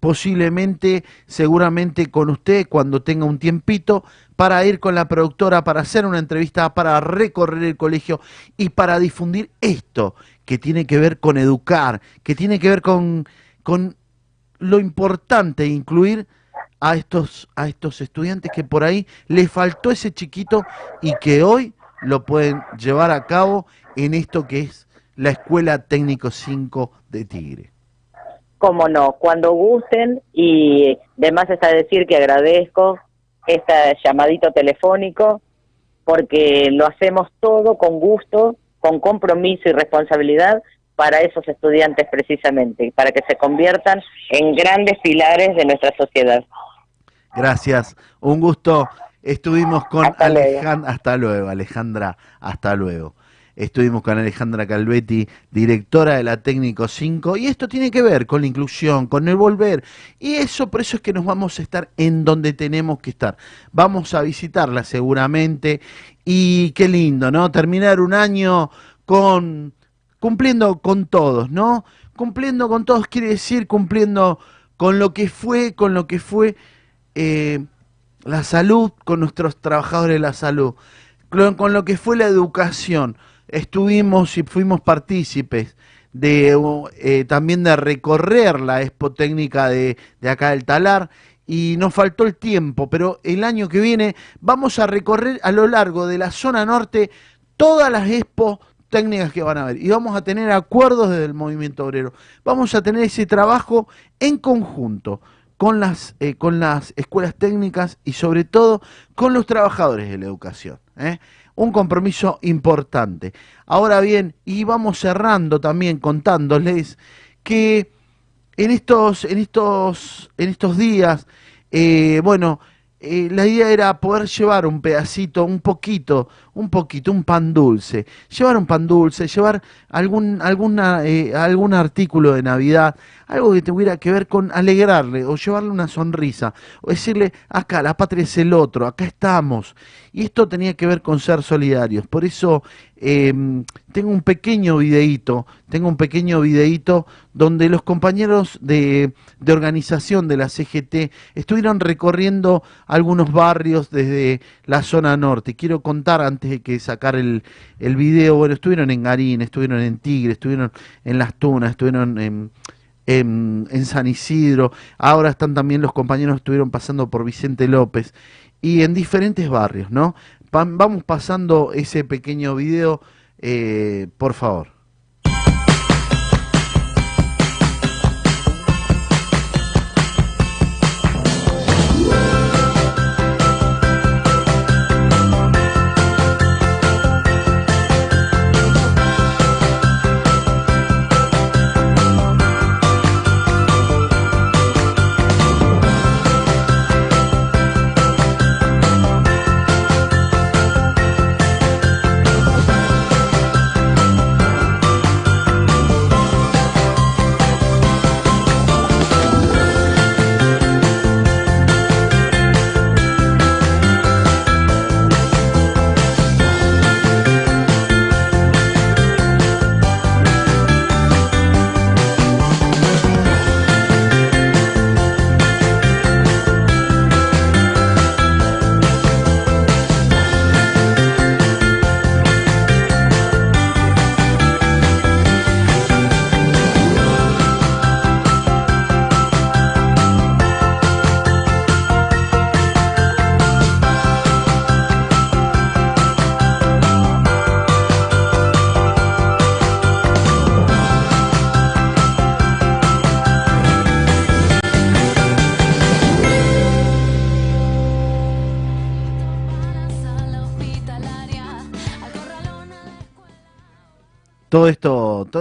Speaker 10: posiblemente, seguramente con usted cuando tenga un tiempito, para ir con la productora, para hacer una entrevista, para recorrer el colegio y para difundir esto que tiene que ver con educar, que tiene que ver con, con lo importante, incluir a estos, a estos estudiantes que por ahí le faltó ese chiquito y que hoy lo pueden llevar a cabo en esto que es la Escuela Técnico 5 de Tigre.
Speaker 57: Cómo no, cuando gusten y demás está decir que agradezco este llamadito telefónico porque lo hacemos todo con gusto, con compromiso y responsabilidad para esos estudiantes precisamente, para que se conviertan en grandes pilares de nuestra sociedad.
Speaker 10: Gracias, un gusto. Estuvimos con. Alejandra, hasta luego, Alejandra, hasta luego. Estuvimos con Alejandra Calvetti, directora de la Técnico 5, y esto tiene que ver con la inclusión, con el volver, y eso por eso es que nos vamos a estar en donde tenemos que estar. Vamos a visitarla seguramente, y qué lindo, ¿no? Terminar un año con cumpliendo con todos, ¿no? Cumpliendo con todos quiere decir cumpliendo con lo que fue, con lo que fue eh, la salud, con nuestros trabajadores de la salud, con con lo que fue la educación. Estuvimos y fuimos partícipes de eh, también de recorrer la expo técnica de, de acá del Talar y nos faltó el tiempo, pero el año que viene vamos a recorrer a lo largo de la zona norte todas las expo técnicas que van a haber y vamos a tener acuerdos desde el movimiento obrero. Vamos a tener ese trabajo en conjunto con las, eh, con las escuelas técnicas y sobre todo con los trabajadores de la educación. ¿eh? Un compromiso importante. Ahora bien, y vamos cerrando también contándoles que en estos, en estos, en estos días, eh, bueno, eh, la idea era poder llevar un pedacito, un poquito, un poquito, un pan dulce, llevar un pan dulce, llevar algún, alguna, eh, algún artículo de Navidad, algo que tuviera que ver con alegrarle o llevarle una sonrisa, o decirle, acá, la patria es el otro, acá estamos. Y esto tenía que ver con ser solidarios. Por eso eh, tengo un pequeño videíto, tengo un pequeño videíto donde los compañeros de, de organización de la CGT estuvieron recorriendo algunos barrios desde la zona norte. Quiero contar antes de que sacar el, el video, bueno, estuvieron en Garín, estuvieron en Tigre, estuvieron en Las Tunas, estuvieron en, en, en San Isidro, ahora están también los compañeros estuvieron pasando por Vicente López y en diferentes barrios, ¿no? Va- vamos pasando ese pequeño video, eh, por favor.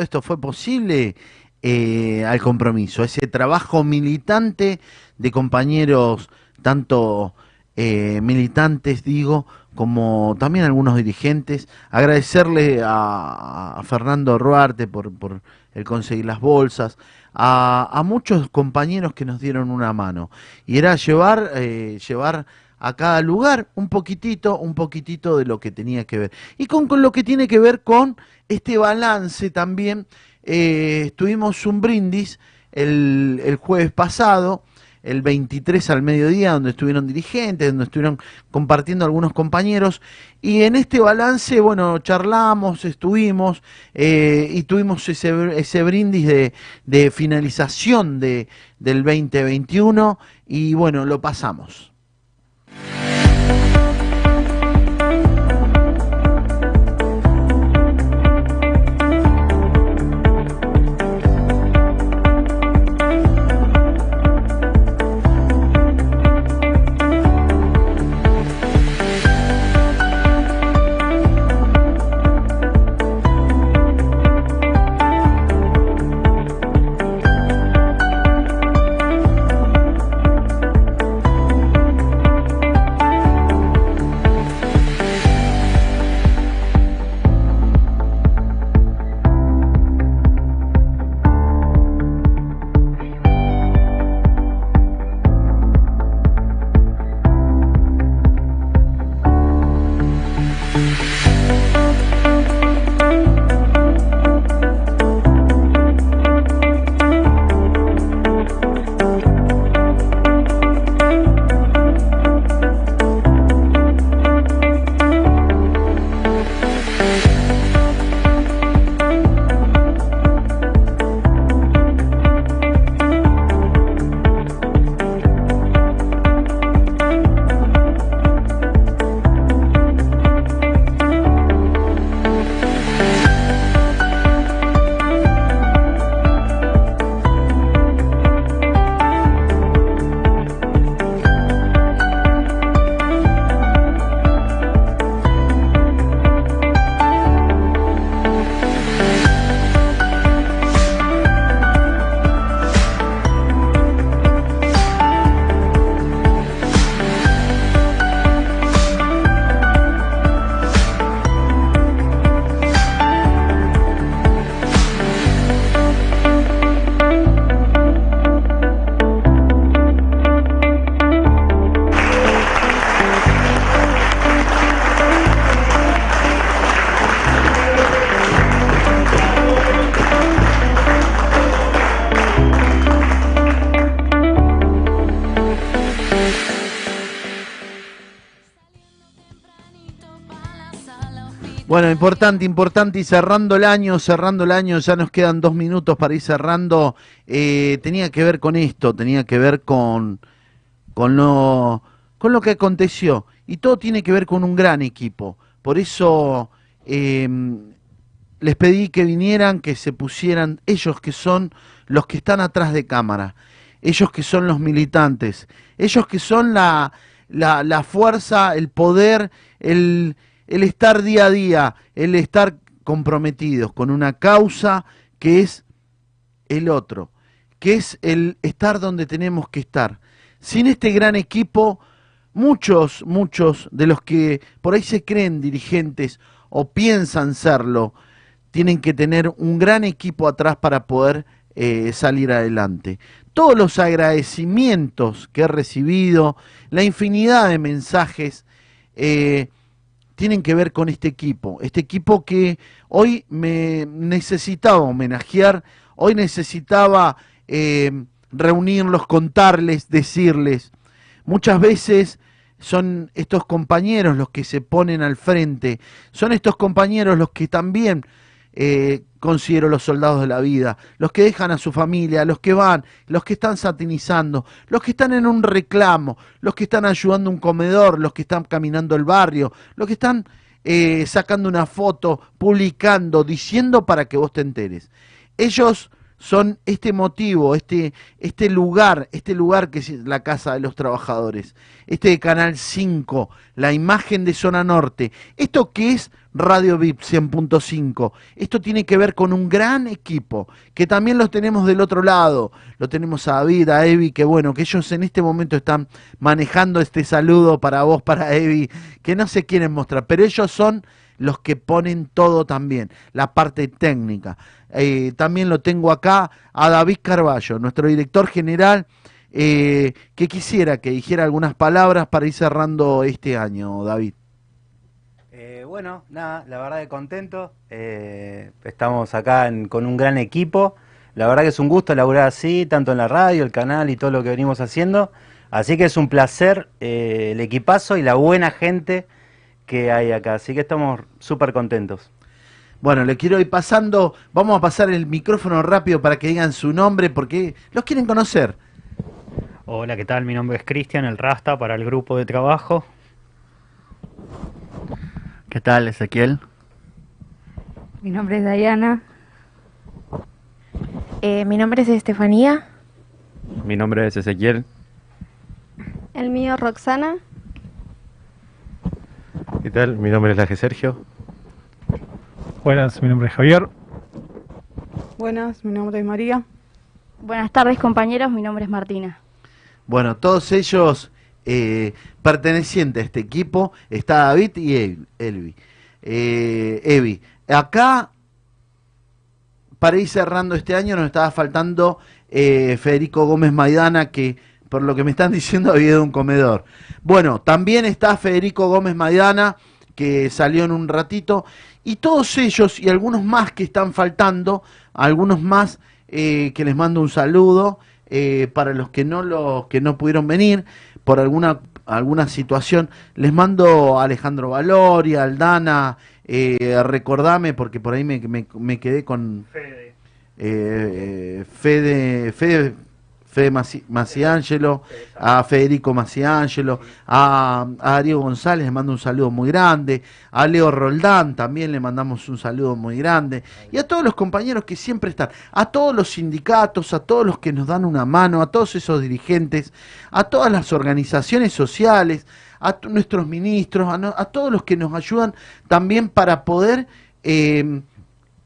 Speaker 10: Esto fue posible eh, al compromiso, ese trabajo militante de compañeros, tanto eh, militantes, digo, como también algunos dirigentes. Agradecerle a, Fernando Ruarte por, el conseguir las bolsas, a, muchos compañeros que nos dieron una mano. Y era llevar, eh, llevar a cada lugar un poquitito, un poquitito de lo que tenía que ver. Y con lo que tiene que ver con este balance también, eh, tuvimos un brindis el, el jueves pasado, el 23 al mediodía, donde estuvieron dirigentes, donde estuvieron compartiendo algunos compañeros. Y en este balance, bueno, charlamos, estuvimos eh, y tuvimos ese, ese brindis de, de finalización de, del 2021 y bueno, lo pasamos. Bueno, importante, importante y cerrando el año, cerrando el año, ya nos quedan dos minutos para ir cerrando. Eh, tenía que ver con esto, tenía que ver con, con, lo, con lo que aconteció. Y todo tiene que ver con un gran equipo. Por eso eh, les pedí que vinieran, que se pusieran ellos que son los que están atrás de cámara, ellos que son los militantes, ellos que son la, la fuerza, el poder, el el estar día a día, el estar comprometidos con una causa que es el otro, que es el estar donde tenemos que estar. Sin este gran equipo, muchos, muchos de los que por ahí se creen dirigentes o piensan serlo, tienen que tener un gran equipo atrás para poder eh, salir adelante. Todos los agradecimientos que he recibido, la infinidad de mensajes, eh, tienen que ver con este equipo, este equipo que hoy me necesitaba homenajear, hoy necesitaba eh, reunirlos, contarles, decirles. Muchas veces son estos compañeros los que se ponen al frente, son estos compañeros los que también eh, considero los soldados de la vida, los que dejan a su familia, los que van, los que están satinizando, los que están en un reclamo, los que están ayudando un comedor, los que están caminando el barrio, los que están eh, sacando una foto, publicando, diciendo para que vos te enteres. Ellos son este motivo, este, este lugar, este lugar que es la Casa de los Trabajadores, este Canal 5, la imagen de Zona Norte, esto que es Radio VIP 100.5, esto tiene que ver con un gran equipo, que también los tenemos del otro lado, lo tenemos a David, a Evi, que bueno, que ellos en este momento están manejando este saludo para vos, para Evi, que no se quieren mostrar, pero ellos son los que ponen todo también, la parte técnica. Eh, también lo tengo acá a David Carballo, nuestro director general, eh, que quisiera que dijera algunas palabras para ir cerrando este año, David.
Speaker 96: Eh, bueno, nada, la verdad que contento. estamos acá con un gran equipo. La verdad que es un gusto laburar así, tanto en la radio, el canal y todo lo que venimos haciendo. Así que es un placer el equipazo y la buena gente que hay acá. Así que estamos súper contentos.
Speaker 10: Bueno, le quiero ir pasando, vamos a pasar el micrófono rápido para que digan su nombre porque los quieren conocer.
Speaker 97: Hola, ¿qué tal? Mi nombre es Cristian, el Rasta para el grupo de trabajo.
Speaker 98: ¿Qué tal, Ezequiel?
Speaker 99: Mi nombre es Dayana.
Speaker 100: Eh, mi nombre es Estefanía.
Speaker 98: Mi nombre es Ezequiel.
Speaker 99: El mío, Roxana.
Speaker 98: ¿Qué tal? Mi nombre es Laje Sergio.
Speaker 101: Buenas, mi nombre es Javier.
Speaker 102: Buenas, mi nombre es María.
Speaker 103: Buenas tardes compañeros, mi nombre es Martina.
Speaker 10: Bueno, todos ellos eh, pertenecientes a este equipo, está David y Elvi. Eh, Evi, acá, para ir cerrando este año, nos estaba faltando eh, Federico Gómez Maidana, que por lo que me están diciendo había de un comedor. Bueno, también está Federico Gómez Maidana, que salió en un ratito, y todos ellos y algunos más que están faltando, algunos más que les mando un saludo, eh, para los que no, los que no pudieron venir por alguna, alguna situación, les mando a Alejandro Valoria, Aldana, eh, recordame, porque por ahí me, me, quedé con... Fede. Eh, Fede, Fede Fede Maciangelo, a Federico Maciangelo, a, a Diego González le mando un saludo muy grande, a Leo Roldán también le mandamos un saludo muy grande, y a todos los compañeros que siempre están, a todos los sindicatos, a todos los que nos dan una mano, a todos esos dirigentes, a todas las organizaciones sociales, a nuestros ministros, a, todos los que nos ayudan también para poder... Eh,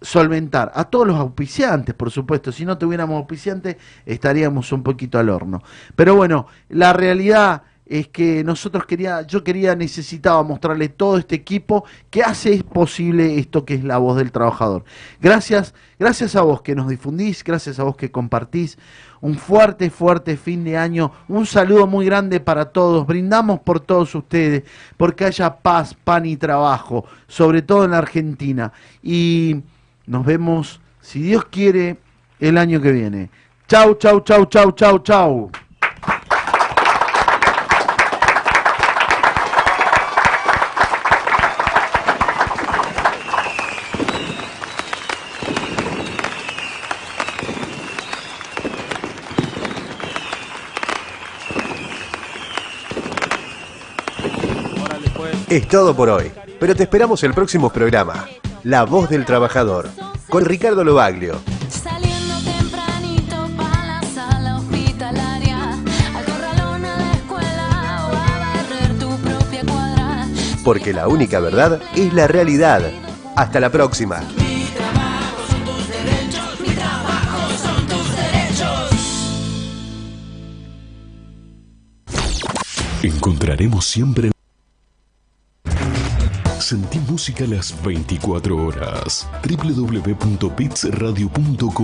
Speaker 10: solventar a todos los auspiciantes, por supuesto. Si no tuviéramos auspiciantes, estaríamos un poquito al horno. Pero bueno, la realidad es que nosotros quería, yo quería, necesitaba mostrarle todo este equipo que hace posible esto que es la voz del trabajador. Gracias, gracias a vos que nos difundís, gracias a vos que compartís. Un fuerte, fuerte fin de año. Un saludo muy grande para todos. Brindamos por todos ustedes, porque haya paz, pan y trabajo, sobre todo en la Argentina. Y nos vemos, si Dios quiere, el año que viene. Chau, chau, chau, chau, chau, chau.
Speaker 9: Es todo por hoy, pero te esperamos el próximo programa. La voz del trabajador, con Ricardo Lobaglio. Saliendo tempranito para la sala hospitalaria, al corralón a la escuela o a barrer tu propia cuadra. Porque la única verdad es la realidad. Hasta la próxima. Mi trabajo son tus derechos, mi trabajo son tus derechos. Encontraremos siempre Sentí música las 24 horas. www.pitsradio.com